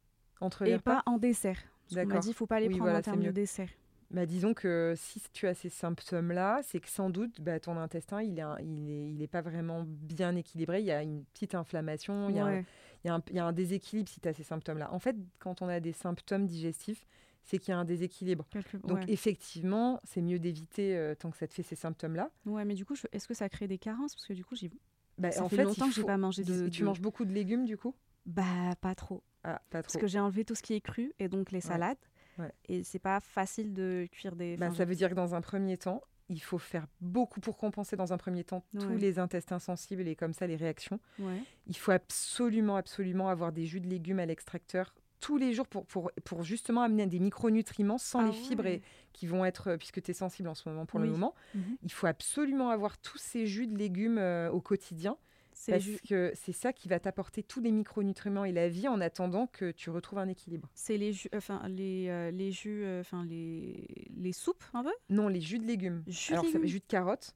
Speaker 2: Entre les
Speaker 1: et
Speaker 2: repas
Speaker 1: pas en dessert. Parce qu'on m'a
Speaker 2: D'accord.
Speaker 1: dit, faut pas les
Speaker 2: Oui,
Speaker 1: prendre
Speaker 2: voilà,
Speaker 1: en termes de dessert.
Speaker 2: Bah, disons que si tu as ces symptômes-là, c'est que sans doute bah, ton intestin, il est, un- il, est, il est pas vraiment bien équilibré. Il y a une petite inflammation, il y a un-
Speaker 1: Ouais.
Speaker 2: il y, a un- il y a un déséquilibre si tu as ces symptômes-là. En fait, quand on a des symptômes digestifs, c'est qu'il y a un déséquilibre.
Speaker 1: Quelque-
Speaker 2: Donc
Speaker 1: ouais.
Speaker 2: effectivement, c'est mieux d'éviter euh, tant que ça te fait ces symptômes-là.
Speaker 1: Ouais, mais du coup, je- est-ce que ça crée des carences? Parce que du coup, j'ai
Speaker 2: Bah,
Speaker 1: Ça
Speaker 2: en
Speaker 1: fait
Speaker 2: fait,
Speaker 1: longtemps que j'ai
Speaker 2: faut-
Speaker 1: pas mangé de-
Speaker 2: Tu manges beaucoup de légumes du coup?
Speaker 1: Bah pas trop.
Speaker 2: Ah, pas
Speaker 1: Parce que j'ai enlevé tout ce qui est cru et donc les salades.
Speaker 2: Ouais.
Speaker 1: Et c'est pas facile de cuire des.
Speaker 2: Bah, ça veut dire que dans un premier temps, il faut faire beaucoup pour compenser dans un premier temps tous
Speaker 1: Ouais.
Speaker 2: les intestins sensibles et comme ça les réactions.
Speaker 1: Ouais.
Speaker 2: Il faut absolument, absolument avoir des jus de légumes à l'extracteur tous les jours pour, pour, pour justement amener des micronutriments sans
Speaker 1: Ah
Speaker 2: les fibres
Speaker 1: ouais.
Speaker 2: et, qui vont être, euh, puisque tu es sensible en ce moment pour le moment,
Speaker 1: Mhm.
Speaker 2: il faut absolument avoir tous ces jus de légumes euh, au quotidien
Speaker 1: C'est
Speaker 2: parce que c'est ça qui va t'apporter tous les micronutriments et la vie en attendant que tu retrouves un équilibre.
Speaker 1: c'est les jus, enfin les, euh, les jus, enfin les les soupes un peu?
Speaker 2: Non, les jus de légumes.
Speaker 1: Jus de
Speaker 2: Alors, ça-
Speaker 1: légumes
Speaker 2: jus de carotte,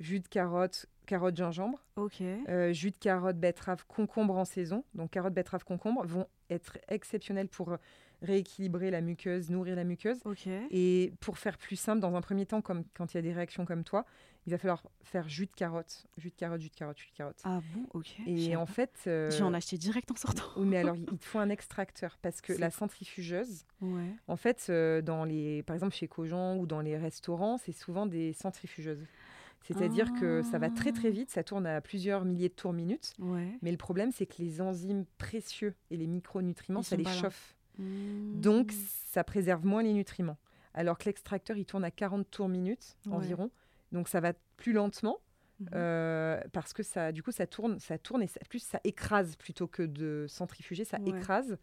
Speaker 2: jus de carotte, carotte, gingembre,
Speaker 1: Ok.
Speaker 2: euh, jus de carotte, betterave, concombre en saison. Donc carotte, betterave, concombre vont être exceptionnels pour rééquilibrer la muqueuse, nourrir la muqueuse. Et pour faire plus simple, dans un premier temps, comme quand il y a des réactions comme toi, il va falloir faire jus de carotte, jus de carotte, jus de carotte, jus de carotte.
Speaker 1: Ah bon, ok.
Speaker 2: Et en fait, euh,
Speaker 1: Je vais en acheter direct en sortant.
Speaker 2: oui, mais alors il te faut un extracteur parce que la centrifugeuse,
Speaker 1: Ouais.
Speaker 2: en fait, euh, dans les, par exemple chez Cogent ou dans les restaurants, c'est souvent des centrifugeuses. C'est-à-dire que ça va très très vite, ça tourne à plusieurs milliers de tours minutes.
Speaker 1: Ouais.
Speaker 2: Mais le problème, c'est que les enzymes précieux et les micronutriments,
Speaker 1: Ils
Speaker 2: ça les chauffe.
Speaker 1: Mmh.
Speaker 2: Donc, ça préserve moins les nutriments. Alors que l'extracteur, il tourne à 40 tours minutes
Speaker 1: Ouais.
Speaker 2: environ. Donc, ça va plus lentement
Speaker 1: Mhm.
Speaker 2: euh, parce que ça, du coup, ça tourne, ça tourne et ça, plus ça écrase plutôt que de centrifuger, ça
Speaker 1: Ouais.
Speaker 2: écrase,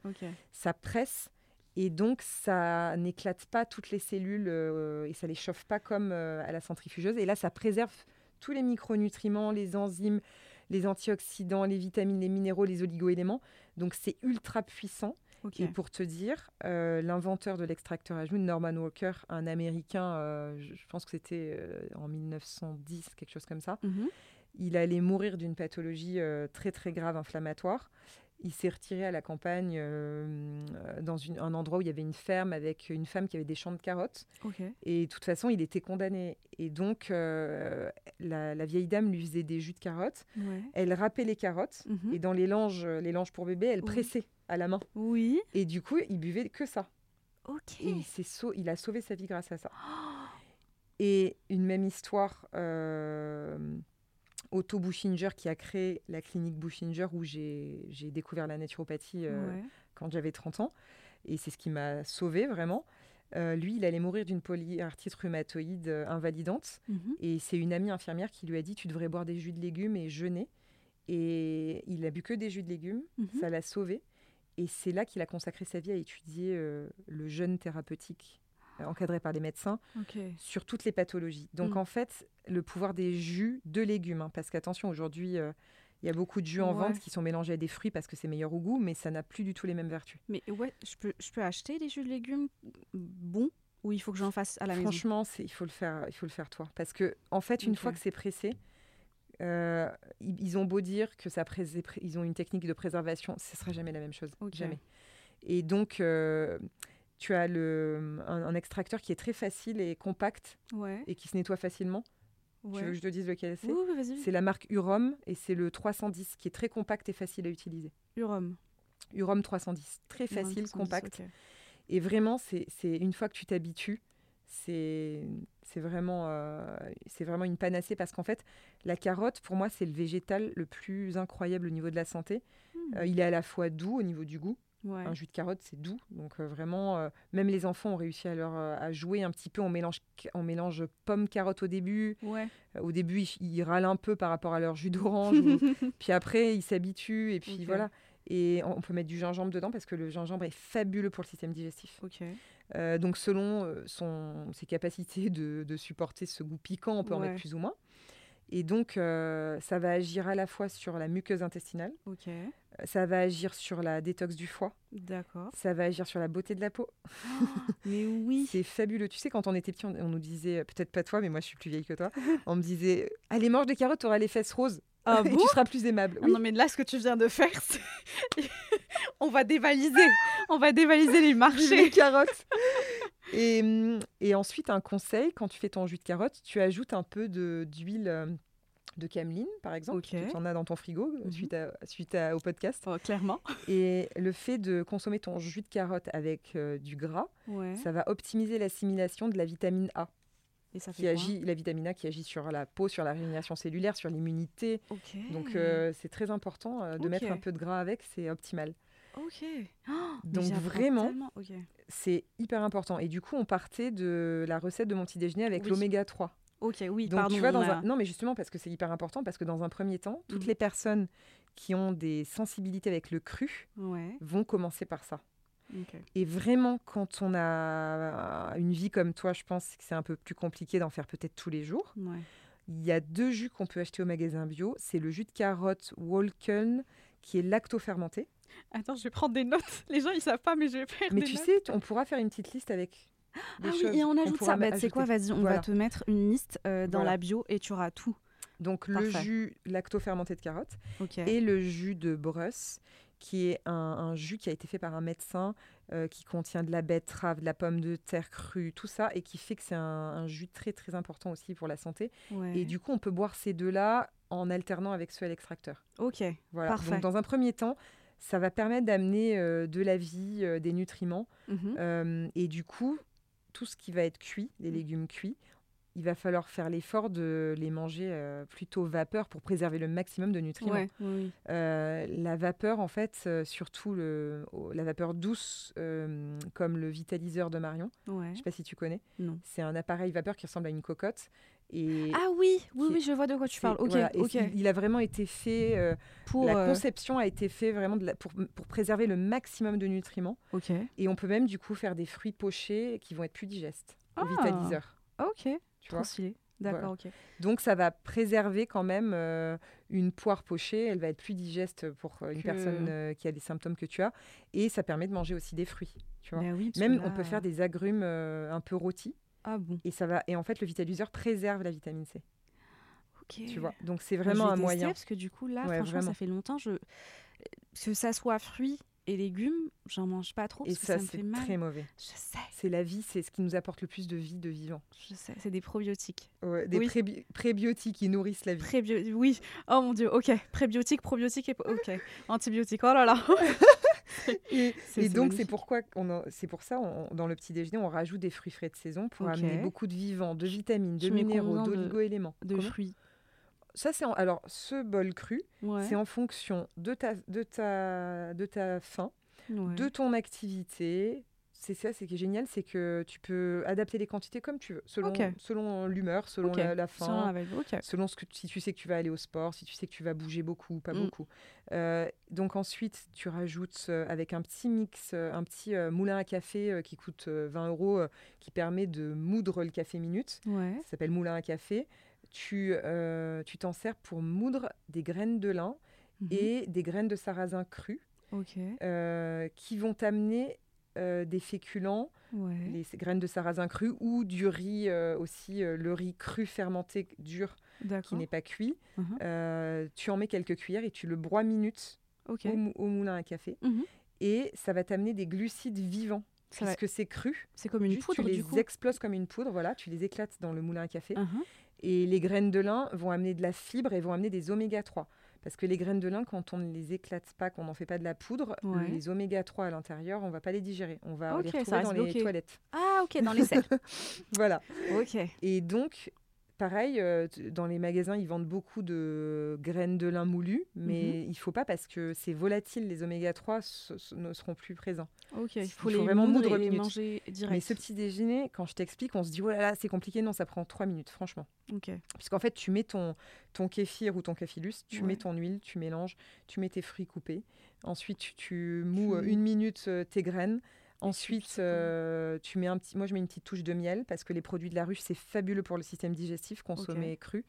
Speaker 2: ça presse. Et donc, ça n'éclate pas toutes les cellules euh, et ça les chauffe pas comme euh, à la centrifugeuse. Et là, ça préserve tous les micronutriments, les enzymes, les antioxydants, les vitamines, les minéraux, les oligoéléments. Donc, c'est ultra puissant. Et pour te dire, euh, l'inventeur de l'extracteur à genoux, Norman Walker, un Américain, je pense que c'était en 1910, quelque chose comme ça,
Speaker 1: Mhm.
Speaker 2: il allait mourir d'une pathologie très très grave inflammatoire. Il s'est retiré à la campagne euh, euh, dans une- un endroit où il y avait une ferme avec une femme qui avait des champs de carottes. Et de toute façon, il était condamné. Et donc, euh, la, la vieille dame lui faisait des jus de carottes.
Speaker 1: Ouais.
Speaker 2: Elle râpait les carottes.
Speaker 1: Mhm.
Speaker 2: Et dans les langes, les langes pour bébé, elle
Speaker 1: Oui.
Speaker 2: pressait à la main.
Speaker 1: Oui.
Speaker 2: Et du coup, il buvait que ça.
Speaker 1: Ok.
Speaker 2: Et il, s'est sau- il a sauvé sa vie grâce à ça. Et une même histoire, euh, Otto Buchinger qui a créé la clinique Buchinger où j'ai découvert la naturopathie euh,
Speaker 1: Ouais.
Speaker 2: quand j'avais 30 ans. Et c'est ce qui m'a sauvé vraiment. Euh, lui, il allait mourir d'une polyarthrite rhumatoïde euh, invalidante.
Speaker 1: Mhm.
Speaker 2: Et c'est une amie infirmière qui lui a dit Tu devrais boire des jus de légumes et jeûner. Et il a bu que des jus de légumes.
Speaker 1: Mhm.
Speaker 2: Ça l'a sauvé. Et c'est là qu'il a consacré sa vie à étudier euh, le jeûne thérapeutique encadré par les médecins sur toutes les pathologies. Donc
Speaker 1: Mm.
Speaker 2: en fait, le pouvoir des jus de légumes, hein, parce qu'attention, aujourd'hui, euh, il y a beaucoup de jus en
Speaker 1: Ouais.
Speaker 2: vente qui sont mélangés à des fruits parce que c'est meilleur au goût, mais ça n'a plus du tout les mêmes vertus.
Speaker 1: Mais ouais, je peux, je peux acheter des jus de légumes bons ou il faut que j'en fasse à la maison?
Speaker 2: Franchement, il faut le faire, il faut le faire toi, parce que en fait, une fois que c'est pressé, euh, ils, ils ont beau dire que ça pré- ils ont une technique de préservation, ce sera jamais la même chose, jamais. Et donc, euh, tu as le, un, un extracteur qui est très facile et compact
Speaker 1: Ouais.
Speaker 2: et qui se nettoie facilement.
Speaker 1: ouais.
Speaker 2: Tu veux que je te dise lequel c'est?
Speaker 1: Oui.
Speaker 2: C'est la marque Urom et c'est le 310 qui est très compact et facile à utiliser.
Speaker 1: Urom.
Speaker 2: Urom 310, très
Speaker 1: Urom
Speaker 2: facile,
Speaker 1: 310,
Speaker 2: compact. Et vraiment, c'est une fois que tu t'habitues, c'est c'est vraiment, euh, c'est vraiment une panacée parce qu'en fait, la carotte, pour moi, c'est le végétal le plus incroyable au niveau de la santé.
Speaker 1: Hmm.
Speaker 2: Euh, il est à la fois doux au niveau du goût.
Speaker 1: Ouais.
Speaker 2: Un jus de carotte, c'est doux. Donc euh, vraiment, euh, même les enfants ont réussi à, leur, euh, à jouer un petit peu. On mélange, on mélange pomme-carotte au début.
Speaker 1: Ouais.
Speaker 2: Au début, ils, ils râlent un peu par rapport à leur jus d'orange. ou- Puis après, ils s'habituent. Et puis voilà. Et on on peut mettre du gingembre dedans parce que le gingembre est fabuleux pour le système digestif. Donc selon son, ses capacités de, de supporter ce goût piquant, on peut en mettre plus ou moins. Et donc, euh, ça va agir à la fois sur la muqueuse intestinale,
Speaker 1: Ok.
Speaker 2: euh, ça va agir sur la détox du foie,
Speaker 1: D'accord.
Speaker 2: ça va agir sur la beauté de la peau.
Speaker 1: Mais oui.
Speaker 2: C'est fabuleux. Tu sais, quand on était petit, on, on nous disait, peut-être pas toi, mais moi je suis plus vieille que toi, on me disait, allez, mange des carottes, tu auras les fesses roses.
Speaker 1: Ah bon
Speaker 2: tu seras plus aimable.
Speaker 1: Ah
Speaker 2: Oui.
Speaker 1: Non mais là ce que tu viens de faire, c'est... on va dévaliser, on va dévaliser les
Speaker 2: les
Speaker 1: marchés.
Speaker 2: carottes. Et, hum, et ensuite, un conseil, quand tu fais ton jus de carotte, tu ajoutes un peu d'huile euh, de cameline, par exemple, que tu en as dans ton frigo euh,
Speaker 1: Mhm.
Speaker 2: suite, à- suite à- au podcast.
Speaker 1: Oh, clairement.
Speaker 2: Et le fait de consommer ton jus de carotte avec euh, du gras,
Speaker 1: Ouais.
Speaker 2: ça va optimiser l'assimilation de la vitamine A,
Speaker 1: Et ça fait
Speaker 2: qui agit, la vitamine A qui agit sur la peau, sur la régénération cellulaire, sur l'immunité. Donc euh, c'est très important euh, de mettre un peu de gras avec, c'est optimal.
Speaker 1: Ok. Oh,
Speaker 2: Donc vraiment. C'est hyper important. Et du coup, on partait de la recette de mon petit déjeuner avec
Speaker 1: Oui.
Speaker 2: l'oméga 3.
Speaker 1: Ok. Oui.
Speaker 2: Donc
Speaker 1: pardon.
Speaker 2: tu vois, dans
Speaker 1: a-
Speaker 2: un... non mais justement parce que c'est hyper important parce que dans un premier temps, toutes
Speaker 1: Mhm.
Speaker 2: les personnes qui ont des sensibilités avec le cru
Speaker 1: Ouais.
Speaker 2: vont commencer par ça. Et vraiment, quand on a une vie comme toi, je pense que c'est un peu plus compliqué d'en faire peut-être tous les jours.
Speaker 1: Ouais.
Speaker 2: Il y a deux jus qu'on peut acheter au magasin bio. C'est le jus de carotte Walken qui est lacto-fermenté.
Speaker 1: Attends, je vais prendre des notes. Les gens ils savent pas, mais je vais faire
Speaker 2: Mais
Speaker 1: des
Speaker 2: tu
Speaker 1: notes.
Speaker 2: sais, on pourra faire une petite liste avec des
Speaker 1: Ah oui, et on ajoute
Speaker 2: pourra
Speaker 1: ça. Bah, tu sais quoi, vas-y, on
Speaker 2: Voilà.
Speaker 1: va te mettre une liste euh, dans
Speaker 2: Voilà.
Speaker 1: la bio et tu auras tout.
Speaker 2: Donc le jus lacto-fermenté de carotte et le jus de brosse, qui est un, un jus qui a été fait par un médecin, euh, qui contient de la betterave, de la pomme de terre crue, tout ça, et qui fait que c'est un, un jus très très important aussi pour la santé.
Speaker 1: Ouais.
Speaker 2: Et du coup, on peut boire ces deux-là en alternant avec ceux à l'extracteur.
Speaker 1: Ok.
Speaker 2: Voilà.
Speaker 1: Parfait.
Speaker 2: Donc dans un premier temps, ça va permettre d'amener euh, de la vie, euh, des nutriments,
Speaker 1: Mhm.
Speaker 2: euh, et du coup, tout ce qui va être cuit, les légumes cuits, il va falloir faire l'effort de les manger euh, plutôt vapeur pour préserver le maximum de nutriments.
Speaker 1: Ouais, oui, oui.
Speaker 2: Euh, la vapeur, en fait, euh, surtout le, la vapeur douce, comme le vitaliseur de Marion,
Speaker 1: Ouais.
Speaker 2: je sais pas si tu connais,
Speaker 1: Non.
Speaker 2: c'est un appareil vapeur qui ressemble à une cocotte. Et
Speaker 1: Ah oui, oui, oui, je vois de quoi tu parles. Ok,
Speaker 2: voilà, et
Speaker 1: ok.
Speaker 2: il, il a vraiment été fait, euh,
Speaker 1: Pour.
Speaker 2: la
Speaker 1: euh,
Speaker 2: conception a été faite vraiment de la- pour, pour préserver le maximum de nutriments.
Speaker 1: Ok.
Speaker 2: Et on peut même du coup faire des fruits pochés qui vont être plus digestes
Speaker 1: Ah.
Speaker 2: vitaliseur.
Speaker 1: Ok.
Speaker 2: Tu vois?
Speaker 1: stylé. D'accord, ok.
Speaker 2: Donc ça va préserver quand même euh, une poire pochée, elle va être plus digeste pour euh, une
Speaker 1: Que-
Speaker 2: personne euh, qui a des symptômes que tu as, et ça permet de manger aussi des fruits. Tu vois?
Speaker 1: Bah oui,
Speaker 2: Même on peut faire des agrumes un peu rôtis,
Speaker 1: Ah bon.
Speaker 2: et ça va. Et en fait, le vitaliseur préserve la vitamine C.
Speaker 1: Ok.
Speaker 2: Tu vois. Donc c'est vraiment un moyen.
Speaker 1: Parce que du coup, là,
Speaker 2: Ouais,
Speaker 1: franchement,
Speaker 2: vraiment.
Speaker 1: ça fait longtemps. Je... Que ça soit fruits et légumes, j'en mange pas trop
Speaker 2: Et
Speaker 1: que
Speaker 2: ça, c'est
Speaker 1: fait mal.
Speaker 2: très mauvais.
Speaker 1: Je sais,
Speaker 2: C'est la vie, c'est ce qui nous apporte le plus de vie, de vivant.
Speaker 1: je sais. C'est des probiotiques.
Speaker 2: Ouais, des
Speaker 1: Oui.
Speaker 2: prébiotiques qui nourrissent la vie.
Speaker 1: Prébio... Oui. Oh mon dieu. Ok. Prébiotiques, probiotiques et ok. Antibiotiques. Oh là là.
Speaker 2: Et, donc c'est pourquoi c'est pour ça on- dans le petit déjeuner on rajoute des fruits frais de saison pour amener beaucoup de vivants, de vitamines, de
Speaker 1: tu
Speaker 2: minéraux,
Speaker 1: de-
Speaker 2: d'oligo-éléments.
Speaker 1: De
Speaker 2: Comment
Speaker 1: fruits?
Speaker 2: Ça c'est alors ce bol cru,
Speaker 1: Ouais.
Speaker 2: c'est en fonction de ta de ta de ta faim,
Speaker 1: ouais.
Speaker 2: de ton activité. C'est ça, c'est qui est génial, c'est que tu peux adapter les quantités comme tu veux, selon selon l'humeur, selon la, la
Speaker 1: Selon
Speaker 2: faim.
Speaker 1: Ok.
Speaker 2: selon ce que si tu sais que tu vas aller au sport, si tu sais que tu vas bouger beaucoup ou pas
Speaker 1: Mm.
Speaker 2: beaucoup. Euh, donc ensuite, tu rajoutes euh, avec un petit mix, euh, un petit moulin à café qui coûte euh, 20 euros, qui permet de moudre le café minute.
Speaker 1: Ouais.
Speaker 2: Ça s'appelle moulin à café. Tu tu t'en sers pour moudre des graines de lin
Speaker 1: Mhm.
Speaker 2: et des graines de sarrasin euh, qui vont t'amener euh, des féculents,
Speaker 1: Ouais.
Speaker 2: les graines de sarrasin cru ou du riz euh, aussi, euh, le riz cru fermenté dur qui n'est pas cuit. Euh, tu en mets quelques cuillères et tu le broies minutes au, mou- au moulin à café.
Speaker 1: Mhm.
Speaker 2: Et ça va t'amener des glucides vivants,
Speaker 1: Ça va-
Speaker 2: puisque c'est cru.
Speaker 1: C'est comme une
Speaker 2: Juste,
Speaker 1: poudre
Speaker 2: tu les
Speaker 1: du coup.
Speaker 2: exploses comme une poudre, voilà, tu les éclates dans le moulin à café.
Speaker 1: Mhm.
Speaker 2: Et les graines de lin vont amener de la fibre et vont amener des oméga 3. Parce que les graines de lin, quand on ne les éclate pas, qu'on n'en fait pas de la poudre,
Speaker 1: Ouais.
Speaker 2: les oméga 3 à l'intérieur, on va pas les digérer. On va
Speaker 1: Ok,
Speaker 2: les
Speaker 1: ça
Speaker 2: retrouver dans les
Speaker 1: bloqué.
Speaker 2: toilettes.
Speaker 1: Ah ok, dans les selles.
Speaker 2: Voilà.
Speaker 1: ok.
Speaker 2: Et donc, pareil, euh, dans les magasins, ils vendent beaucoup de graines de lin moulues, mais il faut pas parce que c'est volatile, les oméga 3 ce- ce- ne seront plus présents.
Speaker 1: Ok.
Speaker 2: Il
Speaker 1: Il
Speaker 2: faut
Speaker 1: les
Speaker 2: vraiment
Speaker 1: moudre et les manger direct.
Speaker 2: Mais ce petit déjeuner, quand je t'explique, on se dit, oh là là, c'est compliqué. Non, ça prend 3 minutes, franchement.
Speaker 1: Ok.
Speaker 2: Puisqu'en fait, tu mets ton, ton kéfir ou ton cafilus, tu
Speaker 1: Ouais.
Speaker 2: mets ton huile, tu mélanges, tu mets tes fruits coupés. Ensuite, tu, tu mous
Speaker 1: Tu-
Speaker 2: une minute euh, tes graines. Ensuite, euh, tu mets un petit, moi je mets une petite touche de miel parce que les produits de la ruche c'est fabuleux pour le système digestif consommé cru.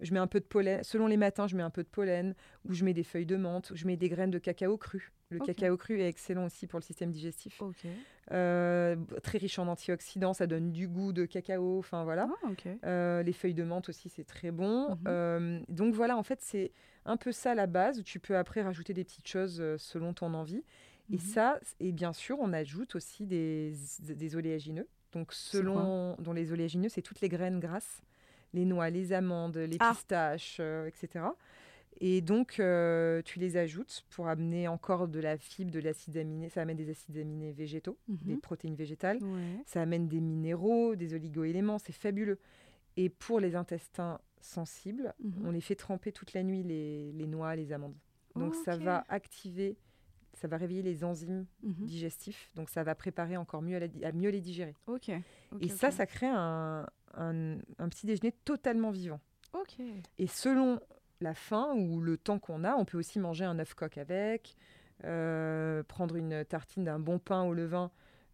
Speaker 2: Je mets un peu de pollen, selon les matins, je mets un peu de pollen ou je mets des feuilles de menthe, ou je mets des graines de cacao cru. Le cacao cru est excellent aussi pour le système digestif.
Speaker 1: Ok.
Speaker 2: Euh, très riche en antioxydants, ça donne du goût de cacao, enfin voilà.
Speaker 1: Ah.
Speaker 2: Euh, les feuilles de menthe aussi, c'est très bon.
Speaker 1: Mhm.
Speaker 2: Donc voilà, en fait, c'est un peu ça la base. Tu peux après rajouter des petites choses selon ton envie. Et
Speaker 1: Mhm.
Speaker 2: ça, et bien sûr, on ajoute aussi des, des oléagineux. Donc selon dont les oléagineux, c'est toutes les graines grasses, les noix, les amandes, les
Speaker 1: Ah.
Speaker 2: pistaches, euh, etc. Et donc, euh, tu les ajoutes pour amener encore de la fibre, de l'acide aminé. Ça amène des acides aminés végétaux, des
Speaker 1: Mhm.
Speaker 2: protéines végétales.
Speaker 1: Ouais.
Speaker 2: Ça amène des minéraux, des oligo-éléments, c'est fabuleux. Et pour les intestins sensibles,
Speaker 1: Mhm.
Speaker 2: on les fait tremper toute la nuit, les, les noix, les amandes. Donc ça va activer, ça va réveiller les enzymes
Speaker 1: Mhm.
Speaker 2: digestifs, donc ça va préparer encore mieux à, la di- à mieux les digérer.
Speaker 1: Ok.
Speaker 2: Et ça, ça crée un, un- un petit déjeuner totalement vivant.
Speaker 1: Ok.
Speaker 2: Et selon la faim ou le temps qu'on a, on peut aussi manger un œuf coq avec, euh, prendre une tartine d'un bon pain au levain.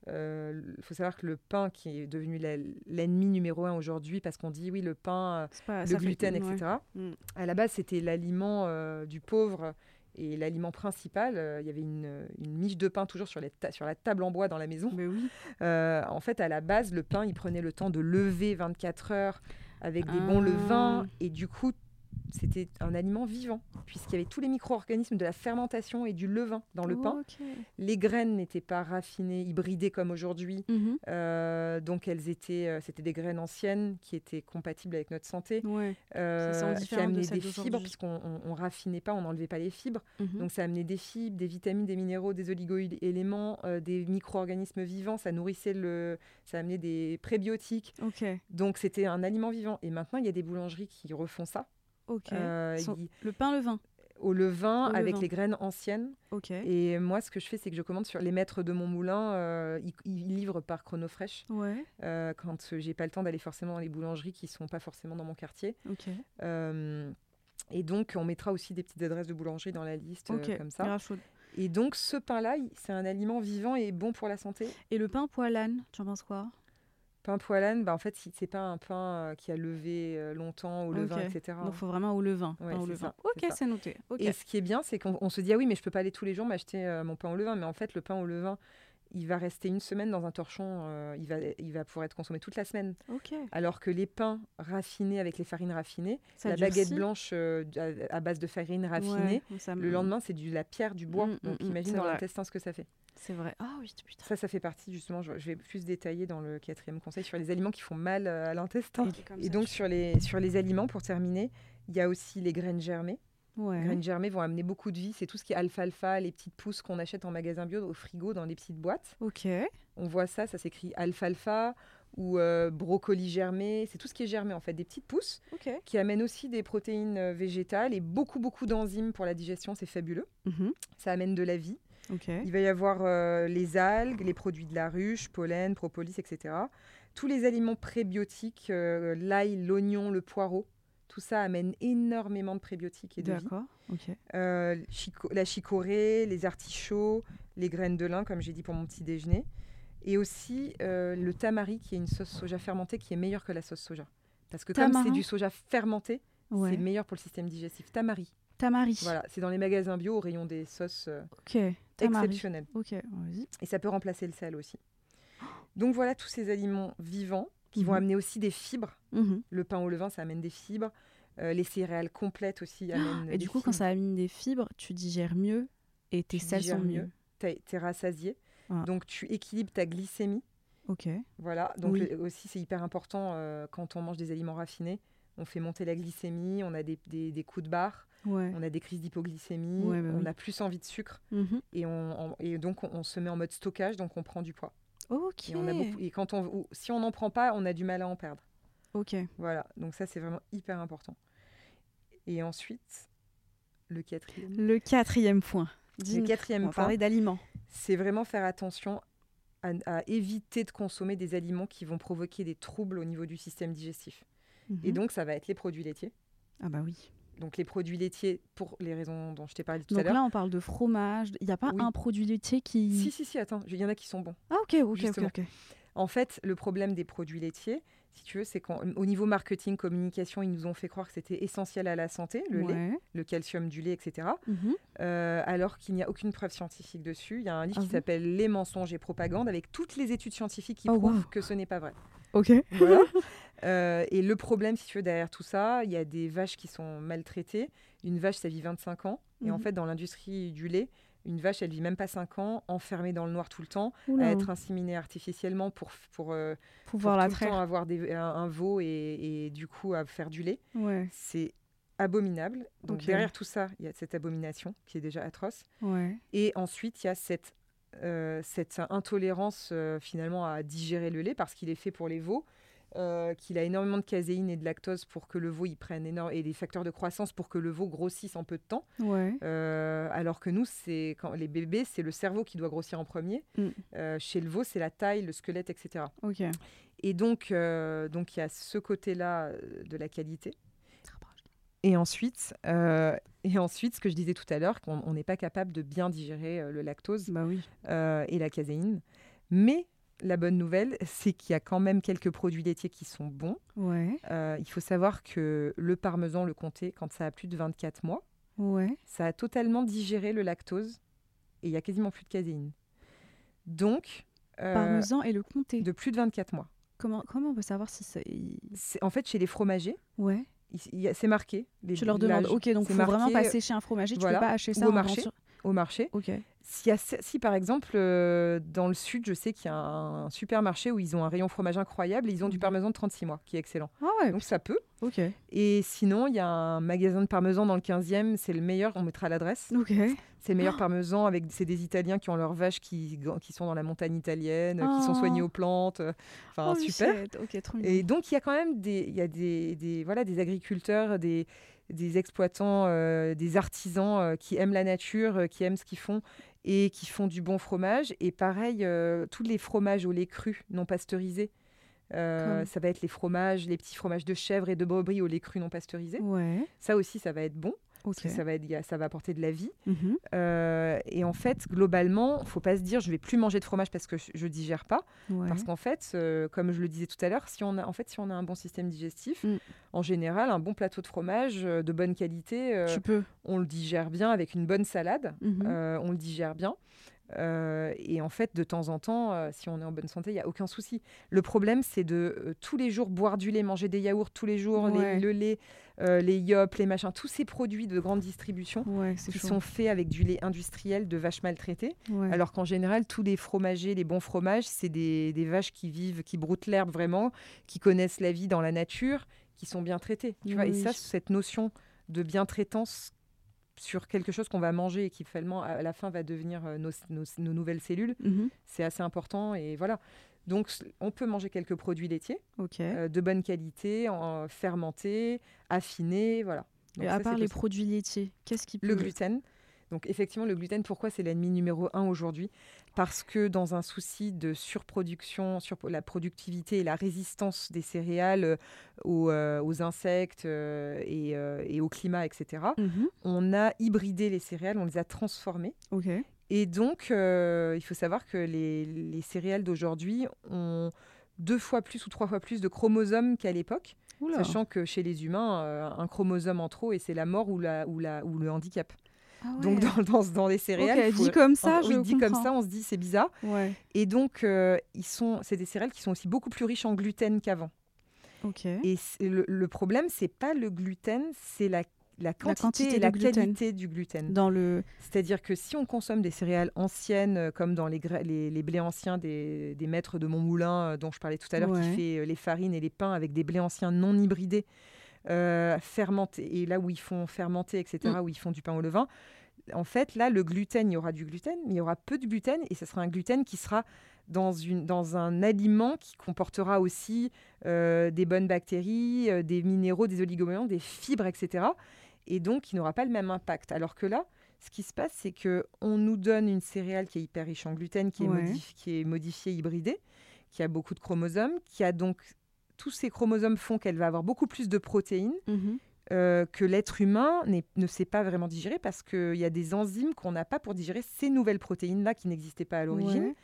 Speaker 2: Il faut savoir que le pain, qui est devenu l'ennemi numéro un aujourd'hui, parce qu'on dit oui, le pain, euh,
Speaker 1: pas-
Speaker 2: le
Speaker 1: fait-
Speaker 2: gluten,
Speaker 1: ouais.
Speaker 2: etc.
Speaker 1: Mm.
Speaker 2: À la base, c'était l'aliment euh, du pauvre et l'aliment principal. Euh, Il y avait une, une miche de pain toujours sur, les ta- sur la table en bois dans la maison.
Speaker 1: Mais oui.
Speaker 2: Euh, en fait, à la base, le pain, il prenait le temps de lever 24 heures avec des bons
Speaker 1: Ah.
Speaker 2: levains. Et du coup, c'était un aliment vivant, puisqu'il y avait tous les micro-organismes de la fermentation et du levain dans le pain. Les graines n'étaient pas raffinées, hybridées comme aujourd'hui.
Speaker 1: Mhm.
Speaker 2: Euh, donc elles étaient, euh, c'était des graines anciennes qui étaient compatibles avec notre santé,
Speaker 1: Ouais.
Speaker 2: euh,
Speaker 1: sont
Speaker 2: qui
Speaker 1: de
Speaker 2: amenaient
Speaker 1: celles
Speaker 2: des fibres puisqu'on on, on raffinait pas, on n'enlevait pas les fibres.
Speaker 1: Mhm.
Speaker 2: Donc ça amenait des fibres, des vitamines, des minéraux, des oligo-éléments, euh, des micro-organismes vivants. Ça nourrissait le, ça amenait des prébiotiques. Donc c'était un aliment vivant. Et maintenant il y a des boulangeries qui refont ça
Speaker 1: Ok.
Speaker 2: Euh,
Speaker 1: Le pain, le vin.
Speaker 2: au levain
Speaker 1: Au
Speaker 2: avec
Speaker 1: levain.
Speaker 2: les graines anciennes. Et moi, ce que je fais, c'est que je commande sur les maîtres de mon moulin. euh, ils, ils livrent par chronofresh
Speaker 1: Ouais.
Speaker 2: euh, quand j'ai pas le temps d'aller forcément dans les boulangeries qui sont pas forcément dans mon quartier. Euh, et donc, on mettra aussi des petites adresses de boulangerie dans la liste, euh,
Speaker 1: Ok.
Speaker 2: comme ça. Et donc, ce pain-là, c'est un aliment vivant et bon pour la santé?
Speaker 1: Et le pain poilane, tu en penses quoi?
Speaker 2: Pain poilane, bah, en fait, c'est pas un pain euh, qui a levé euh, longtemps au levain, etc.
Speaker 1: Donc, il faut vraiment au levain.
Speaker 2: Ouais,
Speaker 1: au levain.
Speaker 2: ça,
Speaker 1: Ok,
Speaker 2: c'est
Speaker 1: noté.
Speaker 2: Et ce qui est bien, c'est qu'on on se dit, ah oui, mais je peux pas aller tous les jours m'acheter euh, mon pain au levain. Mais en fait, le pain au levain, il va rester une semaine dans un torchon, euh, il, va, il va pouvoir être consommé toute la semaine.
Speaker 1: Ok.
Speaker 2: Alors que les pains raffinés avec les farines raffinées,
Speaker 1: Ça
Speaker 2: la baguette blanche euh, à, à base de farine raffinée,
Speaker 1: Ouais,
Speaker 2: le lendemain, c'est de la pierre, du bois.
Speaker 1: Mm,
Speaker 2: Donc
Speaker 1: mm, mm,
Speaker 2: imagine dans l'intestin ce que ça fait.
Speaker 1: C'est vrai. Ah oui, putain.
Speaker 2: Ça, ça fait partie justement, je, je vais plus détailler dans le quatrième conseil sur les aliments qui font mal euh, à l'intestin. Et donc sur les, sur les aliments, pour terminer, il y a aussi les graines germées.
Speaker 1: Ouais.
Speaker 2: Les graines germées vont amener beaucoup de vie. C'est tout ce qui est alfalfa, les petites pousses qu'on achète en magasin bio au frigo dans les petites boîtes.
Speaker 1: Ok.
Speaker 2: On voit ça, ça s'écrit alfalfa ou euh, brocoli germé. C'est tout ce qui est germé en fait, des petites pousses qui amènent aussi des protéines euh, végétales et beaucoup beaucoup d'enzymes pour la digestion. C'est fabuleux.
Speaker 1: Mhm.
Speaker 2: Ça amène de la vie. Il va y avoir euh, les algues, les produits de la ruche, pollen, propolis, etc. Tous les aliments prébiotiques, euh, l'ail, l'oignon, le poireau. Tout ça amène énormément de prébiotiques et de.
Speaker 1: D'accord. Ok.
Speaker 2: Euh, chico- la chicorée, les artichauts, les graines de lin, comme j'ai dit pour mon petit déjeuner. Et aussi le tamari, qui est une sauce soja fermentée qui est meilleure que la sauce soja. Parce que comme c'est
Speaker 1: Tamarin
Speaker 2: du soja fermenté,
Speaker 1: Ouais.
Speaker 2: c'est meilleur pour le système digestif. Tamari,
Speaker 1: Tamari.
Speaker 2: voilà, c'est dans les magasins bio au rayon des sauces
Speaker 1: Ok. Tamari.
Speaker 2: exceptionnelles.
Speaker 1: Ok. Vas-y.
Speaker 2: Et ça peut remplacer le sel aussi. Donc voilà tous ces aliments vivants qui vont
Speaker 1: Mhm.
Speaker 2: amener aussi des fibres.
Speaker 1: Mhm.
Speaker 2: Le pain au levain, ça amène des fibres. Euh, les céréales complètes aussi amènent
Speaker 1: Et
Speaker 2: des
Speaker 1: du coup, quand ça amène des fibres, tu digères mieux et tes
Speaker 2: Tu
Speaker 1: selles sont mieux.
Speaker 2: T'es t'es rassasié.
Speaker 1: Ah.
Speaker 2: Donc tu équilibres ta glycémie.
Speaker 1: Ok.
Speaker 2: Voilà. Donc
Speaker 1: Oui.
Speaker 2: le- aussi, c'est hyper important euh, quand on mange des aliments raffinés. On fait monter la glycémie, on a des, des- des coups de barre,
Speaker 1: Ouais.
Speaker 2: on a des crises d'hypoglycémie,
Speaker 1: Ouais, bah
Speaker 2: on
Speaker 1: oui.
Speaker 2: a plus envie de sucre
Speaker 1: Mhm.
Speaker 2: et, on, on- et donc on, on se met en mode stockage, donc on prend du poids.
Speaker 1: Ok.
Speaker 2: Et, on a beaucoup, et quand on, si on n'en prend pas, on a du mal à en perdre.
Speaker 1: Ok.
Speaker 2: Voilà, donc ça c'est vraiment hyper important. Et ensuite, le quatrième.
Speaker 1: Le quatrième point.
Speaker 2: Le quatrième
Speaker 1: On va
Speaker 2: point,
Speaker 1: d'aliments.
Speaker 2: c'est vraiment faire attention à, à éviter de consommer des aliments qui vont provoquer des troubles au niveau du système digestif. Et
Speaker 1: Mhm.
Speaker 2: donc ça va être les produits laitiers.
Speaker 1: Ah bah oui.
Speaker 2: Donc les produits laitiers, pour les raisons dont je t'ai parlé tout
Speaker 1: Donc
Speaker 2: à l'heure.
Speaker 1: là, on parle de fromage. Il n'y a pas
Speaker 2: Oui.
Speaker 1: un produit laitier qui.
Speaker 2: Si, si, si, attends, il y en a qui sont bons.
Speaker 1: Ah ok, ok, ok.
Speaker 2: En fait, le problème des produits laitiers, si tu veux, c'est qu'au niveau marketing, communication, ils nous ont fait croire que c'était essentiel à la santé, le lait, le calcium du lait, etc.
Speaker 1: Mhm.
Speaker 2: Euh, alors qu'il n'y a aucune preuve scientifique dessus. Il y a un livre
Speaker 1: Ah
Speaker 2: qui s'appelle Les mensonges et propagande avec toutes les études scientifiques qui
Speaker 1: Oh,
Speaker 2: prouvent
Speaker 1: wow.
Speaker 2: que ce n'est pas vrai.
Speaker 1: Ok.
Speaker 2: Voilà. Euh, et le problème, si tu veux, derrière tout ça, il y a des vaches qui sont maltraitées. Une vache, ça vit 25 ans. Et en
Speaker 1: Mhm.
Speaker 2: fait, dans l'industrie du lait, une vache, elle vit même pas 5 ans, enfermée dans le noir tout le temps,
Speaker 1: Oula.
Speaker 2: à être inséminée artificiellement pour, pour, euh,
Speaker 1: Pouvoir
Speaker 2: pour
Speaker 1: la
Speaker 2: tout le temps
Speaker 1: traire.
Speaker 2: avoir des, un, un veau et, et du coup à faire du lait.
Speaker 1: Ouais.
Speaker 2: C'est abominable. Donc derrière tout ça, il y a cette abomination qui est déjà atroce.
Speaker 1: Ouais.
Speaker 2: Et ensuite, il y a cette, cette intolérance euh, finalement à digérer le lait parce qu'il est fait pour les veaux, euh, qu'il a énormément de caséine et de lactose pour que le veau y prenne énorme et des facteurs de croissance pour que le veau grossisse en peu de temps.
Speaker 1: Ouais.
Speaker 2: Euh, alors que nous, c'est quand les bébés, c'est le cerveau qui doit grossir en premier.
Speaker 1: Mm.
Speaker 2: Euh, chez le veau, c'est la taille, le squelette, etc. Et donc, euh, donc il y a ce côté-là euh, de la qualité. Et ensuite, euh, et ensuite, ce que je disais tout à l'heure, qu'on on n'est pas capable de bien digérer euh, le lactose
Speaker 1: Bah oui.
Speaker 2: euh, et la caséine. Mais la bonne nouvelle, c'est qu'il y a quand même quelques produits laitiers qui sont bons.
Speaker 1: Ouais.
Speaker 2: Il faut savoir que le parmesan, le comté, quand ça a plus de 24 mois,
Speaker 1: Ouais.
Speaker 2: ça a totalement digéré le lactose et il y a quasiment plus de caséine. Donc,
Speaker 1: Parmesan et le comté.
Speaker 2: de plus de 24 mois.
Speaker 1: Comment, comment on peut savoir si ça.
Speaker 2: En fait, chez les fromagers,
Speaker 1: Ouais.
Speaker 2: C'est marqué. les-
Speaker 1: Tu leur demandes.
Speaker 2: l'âge,
Speaker 1: Ok, donc faut vraiment passer chez un fromager. Tu
Speaker 2: voilà,
Speaker 1: peux pas acheter ça
Speaker 2: au marché. au marché.
Speaker 1: Ok.
Speaker 2: Si par exemple, euh, dans le sud, je sais qu'il y a un supermarché où ils ont un rayon fromage incroyable et ils ont du
Speaker 1: Mhm.
Speaker 2: parmesan de 36 mois, qui est excellent.
Speaker 1: Ah ouais.
Speaker 2: Donc ça peut.
Speaker 1: Ok.
Speaker 2: Et sinon, il y a un magasin de parmesan dans le 15e, c'est le meilleur, on mettra l'adresse.
Speaker 1: Ok.
Speaker 2: C'est le meilleur parmesan, avec c'est des Italiens qui ont leurs vaches qui, qui sont dans la montagne italienne, qui sont soignées aux plantes. euh, Enfin,
Speaker 1: Oh,
Speaker 2: super.
Speaker 1: Trop.
Speaker 2: Et donc, il y a quand même des, il y a des, des- voilà, des agriculteurs, des, des exploitants, euh, des artisans euh, qui aiment la nature, euh, qui aiment ce qu'ils font et qui font du bon fromage. Et pareil, euh, tous les fromages au lait cru non pasteurisé. euh, ça va être les fromages, les petits fromages de chèvre et de brebis au lait cru non pasteurisé.
Speaker 1: Ouais.
Speaker 2: Ça aussi, ça va être bon, Parce que ça va, être, il ça va apporter de la vie.
Speaker 1: Mhm.
Speaker 2: Euh, et en fait, globalement, faut pas se dire je vais plus manger de fromage parce que je, je digère pas.
Speaker 1: Ouais.
Speaker 2: Parce qu'en fait, euh, comme je le disais tout à l'heure, si on a en fait si on a un bon système digestif,
Speaker 1: Mm.
Speaker 2: en général, un bon plateau de fromage euh, de bonne qualité,
Speaker 1: Tu peux.
Speaker 2: on le digère bien avec une bonne salade.
Speaker 1: Mhm.
Speaker 2: on le digère bien. Euh, et en fait, de temps en temps, euh, si on est en bonne santé, il n'y a aucun souci. Le problème, c'est de euh, tous les jours boire du lait, manger des yaourts tous les jours, les- le lait, les yop, les machins, tous ces produits de grande distribution
Speaker 1: Ouais,
Speaker 2: qui
Speaker 1: chaud.
Speaker 2: sont faits avec du lait industriel de vaches maltraitées.
Speaker 1: Ouais.
Speaker 2: Alors qu'en général, tous les fromagers, les bons fromages, c'est des, des vaches qui vivent, qui broutent l'herbe vraiment, qui connaissent la vie dans la nature, qui sont bien traitées. Tu vois, et ça, cette notion de bien-traitance sur quelque chose qu'on va manger et qui finalement, à la fin, va devenir euh, nos, nos- nos nouvelles cellules,
Speaker 1: Mhm.
Speaker 2: c'est assez important. Et voilà. Donc, on peut manger quelques produits laitiers euh, de bonne qualité, en, fermentés, affinés, voilà. Donc
Speaker 1: Et à part les
Speaker 2: possible.
Speaker 1: produits laitiers, qu'est-ce qui peut
Speaker 2: Le gluten. Donc effectivement, le gluten, pourquoi c'est l'ennemi numéro un aujourd'hui? Parce que dans un souci de surproduction, sur la productivité et la résistance des céréales euh, aux, euh, aux insectes euh, et, euh, et au climat, etc.,
Speaker 1: Mhm.
Speaker 2: on a hybridé les céréales, on les a transformées. Et donc, il faut savoir que les, les céréales d'aujourd'hui ont deux fois plus ou trois fois plus de chromosomes qu'à l'époque, sachant que chez les humains, euh, un chromosome en trop et c'est la mort ou, la, ou, la, ou le handicap.
Speaker 1: Ah ouais.
Speaker 2: Donc dans, dans, dans les céréales,
Speaker 1: Ok,
Speaker 2: faut-
Speaker 1: dit comme ça, je
Speaker 2: dit comme ça, on se dit c'est bizarre.
Speaker 1: Ouais.
Speaker 2: Et donc euh, ils sont, c'est des céréales qui sont aussi beaucoup plus riches en gluten qu'avant.
Speaker 1: Ok.
Speaker 2: Et le, le problème, c'est pas le gluten, c'est la, la quantité,
Speaker 1: quantité
Speaker 2: et la
Speaker 1: gluten.
Speaker 2: qualité du gluten.
Speaker 1: Dans le.
Speaker 2: C'est-à-dire que si on consomme des céréales anciennes, euh, comme dans les, les, les blés anciens des, des maîtres de Montmoulin, euh, dont je parlais tout à l'heure,
Speaker 1: Ouais.
Speaker 2: qui fait les farines et les pains avec des blés anciens non hybridés, euh, fermentés, et là où ils font fermenter, etc.,
Speaker 1: Mm.
Speaker 2: où ils font du pain au levain, en fait, là, le gluten, il y aura du gluten, mais il y aura peu de gluten, et ce sera un gluten qui sera dans, une, dans un aliment qui comportera aussi euh, des bonnes bactéries, euh, des minéraux, des oligoéléments, des fibres, etc. Et donc, qui n'aura pas le même impact. Alors que là, ce qui se passe, c'est que on nous donne une céréale qui est hyper riche en gluten, qui, est,
Speaker 1: Ouais.
Speaker 2: modif- qui est modifiée, hybridée, qui a beaucoup de chromosomes, qui a donc tous ces chromosomes font qu'elle va avoir beaucoup plus de protéines
Speaker 1: Mhm.
Speaker 2: euh, que l'être humain ne sait pas vraiment digérer parce qu'il y a des enzymes qu'on n'a pas pour digérer ces nouvelles protéines-là qui n'existaient pas à l'origine.
Speaker 1: Ouais.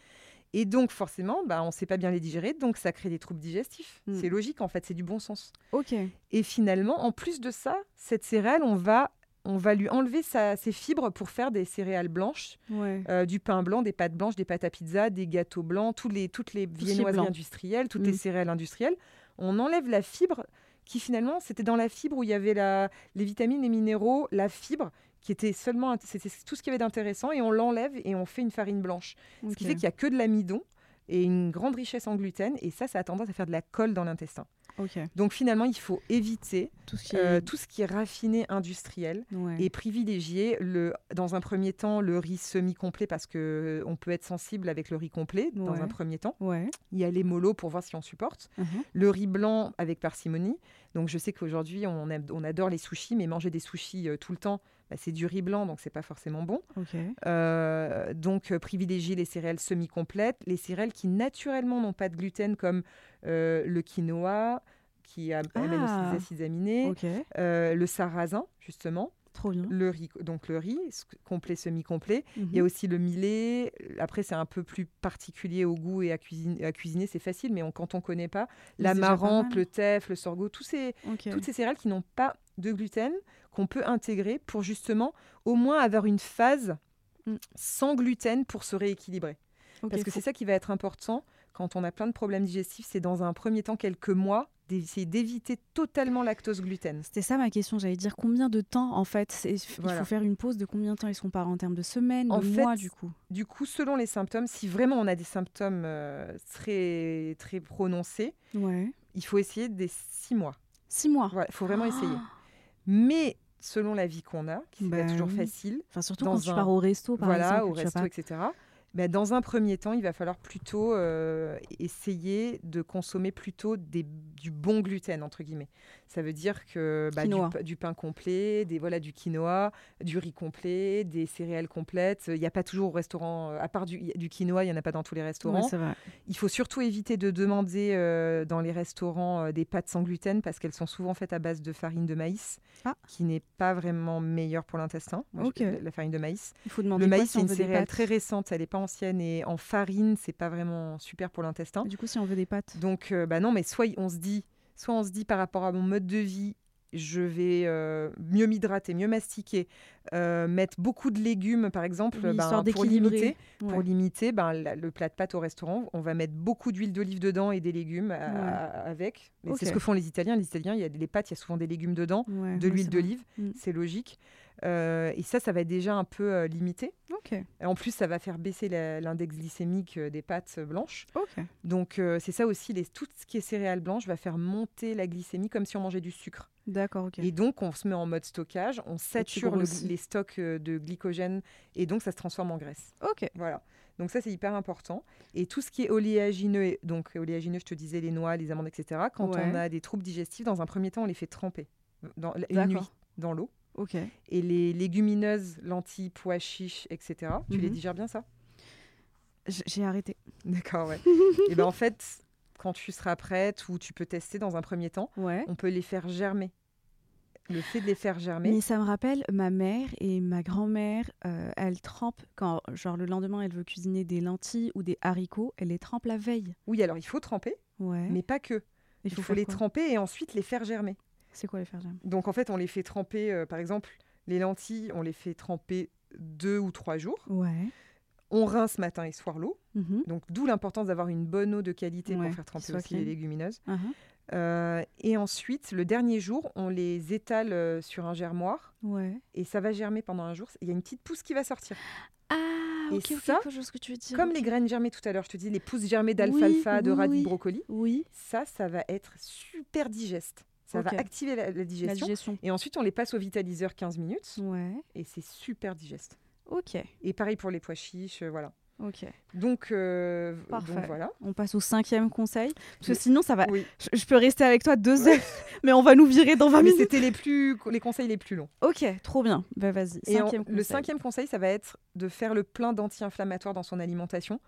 Speaker 2: Et donc, forcément, bah, on ne sait pas bien les digérer, donc ça crée des troubles digestifs.
Speaker 1: Mm.
Speaker 2: C'est logique, en fait, c'est du bon sens.
Speaker 1: Ok.
Speaker 2: Et finalement, en plus de ça, cette céréale, on va, on va lui enlever sa- ses fibres pour faire des céréales blanches,
Speaker 1: Ouais.
Speaker 2: euh, du pain blanc, des pâtes blanches, des pâtes à pizza, des gâteaux blancs, tous les, toutes les viennoiseries industrielles, toutes
Speaker 1: Mm.
Speaker 2: les céréales industrielles. On enlève la fibre qui finalement, c'était dans la fibre où il y avait la, les vitamines, les minéraux, la fibre qui était seulement, c'était tout ce qu'il y avait d'intéressant et on l'enlève et on fait une farine blanche. Ce qui fait qu'il n'y a que de l'amidon et une grande richesse en gluten et ça, ça a tendance à faire de la colle dans l'intestin. Donc finalement, il faut éviter
Speaker 1: Tout ce qui
Speaker 2: euh,
Speaker 1: est.
Speaker 2: tout ce qui est raffiné industriel
Speaker 1: Ouais.
Speaker 2: et privilégier le, dans un premier temps le riz semi-complet parce que euh, on peut être sensible avec le riz complet dans un premier temps.
Speaker 1: Ouais.
Speaker 2: Il y a les molos pour voir si on supporte.
Speaker 1: Mhm.
Speaker 2: Le riz blanc avec parcimonie. Donc je sais qu'aujourd'hui on adore les sushis, mais manger des sushis euh, tout le temps, bah, c'est du riz blanc, donc c'est pas forcément bon. Euh, donc euh, privilégier les céréales semi-complètes, les céréales qui naturellement n'ont pas de gluten comme euh, le quinoa qui a- amène aussi
Speaker 1: Ah.
Speaker 2: des acides aminés, euh, le sarrasin justement,
Speaker 1: Trop bien.
Speaker 2: le riz, donc le riz complet, semi-complet.
Speaker 1: Mhm.
Speaker 2: Il y a aussi le millet. Après, c'est un peu plus particulier au goût et à cuisiner, à cuisiner c'est facile, mais on- quand on connaît pas, la
Speaker 1: c'est déjà pas
Speaker 2: marante,
Speaker 1: mal.
Speaker 2: le teff, le sorgho, tous ces,
Speaker 1: Ok.
Speaker 2: toutes ces céréales qui n'ont pas de gluten, qu'on peut intégrer pour justement au moins avoir une phase
Speaker 1: Mm.
Speaker 2: sans gluten pour se rééquilibrer. Parce que
Speaker 1: faut-
Speaker 2: c'est ça qui va être important quand on a plein de problèmes digestifs, c'est dans un premier temps quelques mois d'essayer d'éviter totalement lactose gluten.
Speaker 1: C'était ça ma question, j'allais dire combien de temps en fait Il
Speaker 2: Voilà.
Speaker 1: faut faire une pause de combien de temps Est-ce qu'on en termes de semaines,
Speaker 2: En
Speaker 1: de
Speaker 2: fait,
Speaker 1: mois du coup?
Speaker 2: Du coup, selon les symptômes, si vraiment on a des symptômes euh, très, très prononcés,
Speaker 1: Ouais.
Speaker 2: il faut essayer des six mois.
Speaker 1: Six mois
Speaker 2: Voilà, il faut vraiment essayer. Mais selon la vie qu'on a, qui n'est
Speaker 1: Bah
Speaker 2: pas toujours
Speaker 1: oui.
Speaker 2: facile,
Speaker 1: Enfin, surtout quand tu
Speaker 2: un-
Speaker 1: pars au resto, par
Speaker 2: voilà,
Speaker 1: exemple.
Speaker 2: au
Speaker 1: tu vas
Speaker 2: resto,
Speaker 1: pas-
Speaker 2: etc. bah, dans un premier temps, il va falloir plutôt euh, essayer de consommer plutôt des, du bon gluten, entre guillemets. Ça veut dire que bah, du, pain complet, des, voilà, du quinoa, du riz complet, des céréales complètes. Il n'y a pas toujours au restaurant, euh, à part du, du quinoa, il n'y en a pas dans tous les restaurants.
Speaker 1: vrai.
Speaker 2: Il faut surtout éviter de demander euh, dans les restaurants euh, des pâtes sans gluten parce qu'elles sont souvent faites à base de farine de maïs,
Speaker 1: Ah.
Speaker 2: qui n'est pas vraiment meilleure pour l'intestin. La- farine de maïs.
Speaker 1: Il faut demander
Speaker 2: Le maïs, c'est une céréale très récente, elle n'est pas ancienne et en farine, c'est pas vraiment super pour l'intestin.
Speaker 1: Du coup, si on veut des pâtes.
Speaker 2: Donc, euh, bah non, mais soit on se dit, soit on se dit par rapport à mon mode de vie, je vais euh, mieux m'hydrater, mieux mastiquer, euh, mettre beaucoup de légumes, par exemple,
Speaker 1: Oui,
Speaker 2: ben, pour limiter.
Speaker 1: Ouais.
Speaker 2: Pour limiter ben, la- le plat de pâtes au restaurant, on va mettre beaucoup d'huile d'olive dedans et des légumes
Speaker 1: Ouais.
Speaker 2: à- avec. C'est ce que font les Italiens. Les Italiens, il y a des les pâtes, il y a souvent des légumes dedans,
Speaker 1: Ouais,
Speaker 2: de l'huile d'olive,
Speaker 1: Mm.
Speaker 2: c'est logique. Euh, et ça, ça va être déjà un peu euh, limité. En plus, ça va faire baisser l'index glycémique euh, des pâtes euh, blanches. Donc, euh, c'est ça aussi, les, tout ce qui est céréales blanches va faire monter la glycémie comme si on mangeait du sucre.
Speaker 1: D'accord, ok.
Speaker 2: Et donc, on se met en mode stockage, on sature le- les stocks de glycogène et donc ça se transforme en graisse.
Speaker 1: Ok.
Speaker 2: Voilà. Donc ça, c'est hyper important. Et tout ce qui est oléagineux, donc oléagineux, je te disais, les noix, les amandes, etc., quand
Speaker 1: Ouais.
Speaker 2: on a des troubles digestifs, dans un premier temps, on les fait tremper dans, une nuit dans l'eau. Et les légumineuses, lentilles, pois chiches, etc., tu les
Speaker 1: Mhm.
Speaker 2: digères bien, ça?
Speaker 1: J'ai arrêté.
Speaker 2: D'accord, ouais. et ben en fait, quand tu seras prête ou tu peux tester dans un premier temps,
Speaker 1: Ouais.
Speaker 2: on peut les faire germer. Le fait de les faire germer,
Speaker 1: Mais ça me rappelle ma mère et ma grand-mère, euh, elles trempent, quand genre le lendemain elle veut cuisiner des lentilles ou des haricots, elle les trempe la veille.
Speaker 2: oui, alors il faut tremper,
Speaker 1: Ouais.
Speaker 2: mais pas que.
Speaker 1: il
Speaker 2: Il faut, les tremper et ensuite les faire germer.
Speaker 1: C'est quoi les faire germer
Speaker 2: Donc en fait, on les fait tremper, euh, par exemple, les lentilles, on les fait tremper deux ou trois jours.
Speaker 1: Ouais.
Speaker 2: On rince matin et soir l'eau.
Speaker 1: Mhm.
Speaker 2: Donc d'où l'importance d'avoir une bonne eau de qualité
Speaker 1: Ouais,
Speaker 2: pour faire tremper aussi les
Speaker 1: clean.
Speaker 2: légumineuses.
Speaker 1: Mhm.
Speaker 2: Euh, et ensuite, le dernier jour, on les étale euh, sur un germoir
Speaker 1: Ouais.
Speaker 2: et ça va germer pendant un jour. Il y a une petite pousse qui va sortir.
Speaker 1: Ah,
Speaker 2: Et ça,
Speaker 1: ce que tu veux dire.
Speaker 2: Comme les graines germées tout à l'heure, je te dis les pousses germées d'alfalfa,
Speaker 1: Oui,
Speaker 2: de radis,
Speaker 1: oui.
Speaker 2: de brocoli.
Speaker 1: Oui,
Speaker 2: Ça, ça va être super digeste. Ça va activer la, la
Speaker 1: la
Speaker 2: digestion. Et ensuite, on les passe au vitaliseur 15 minutes
Speaker 1: Ouais.
Speaker 2: et c'est super digeste.
Speaker 1: Ok.
Speaker 2: Et pareil pour les pois chiches, euh, voilà.
Speaker 1: Ok.
Speaker 2: Donc, euh,
Speaker 1: Parfait.
Speaker 2: donc voilà.
Speaker 1: On passe au cinquième conseil. Parce que sinon, ça va.
Speaker 2: Oui.
Speaker 1: Je, je peux rester avec toi deux heures, mais on va nous virer dans 20
Speaker 2: Mais
Speaker 1: minutes.
Speaker 2: c'était les plus les conseils les plus longs.
Speaker 1: Ok, trop bien. Bah vas-y.
Speaker 2: Le cinquième conseil, ça va être de faire le plein d'anti-inflammatoires dans son alimentation,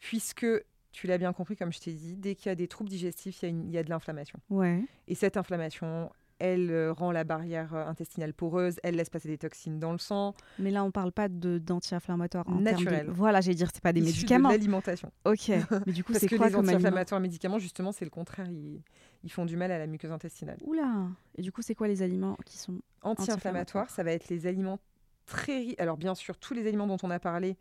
Speaker 2: puisque tu l'as bien compris, comme je t'ai dit, dès qu'il y a des troubles digestifs, il y a, une- il y a de l'inflammation.
Speaker 1: Ouais.
Speaker 2: Et cette inflammation, elle euh, rend la barrière euh, intestinale poreuse, elle laisse passer des toxines dans le sang,
Speaker 1: Mais là, on parle pas d'anti-inflammatoires termes de-. Voilà, j'allais dire, c'est pas des
Speaker 2: issues
Speaker 1: médicaments.
Speaker 2: de l'alimentation.
Speaker 1: Ok. Mais du coup, c'est quoi
Speaker 2: les anti-inflammatoires médicaments, justement, c'est le contraire, ils, ils font du mal à la muqueuse intestinale.
Speaker 1: Oula. Et du coup, c'est quoi les aliments qui sont
Speaker 2: Anti-inflammatoires, ça va être les aliments très riches. Alors bien sûr, tous les aliments dont on a parlé,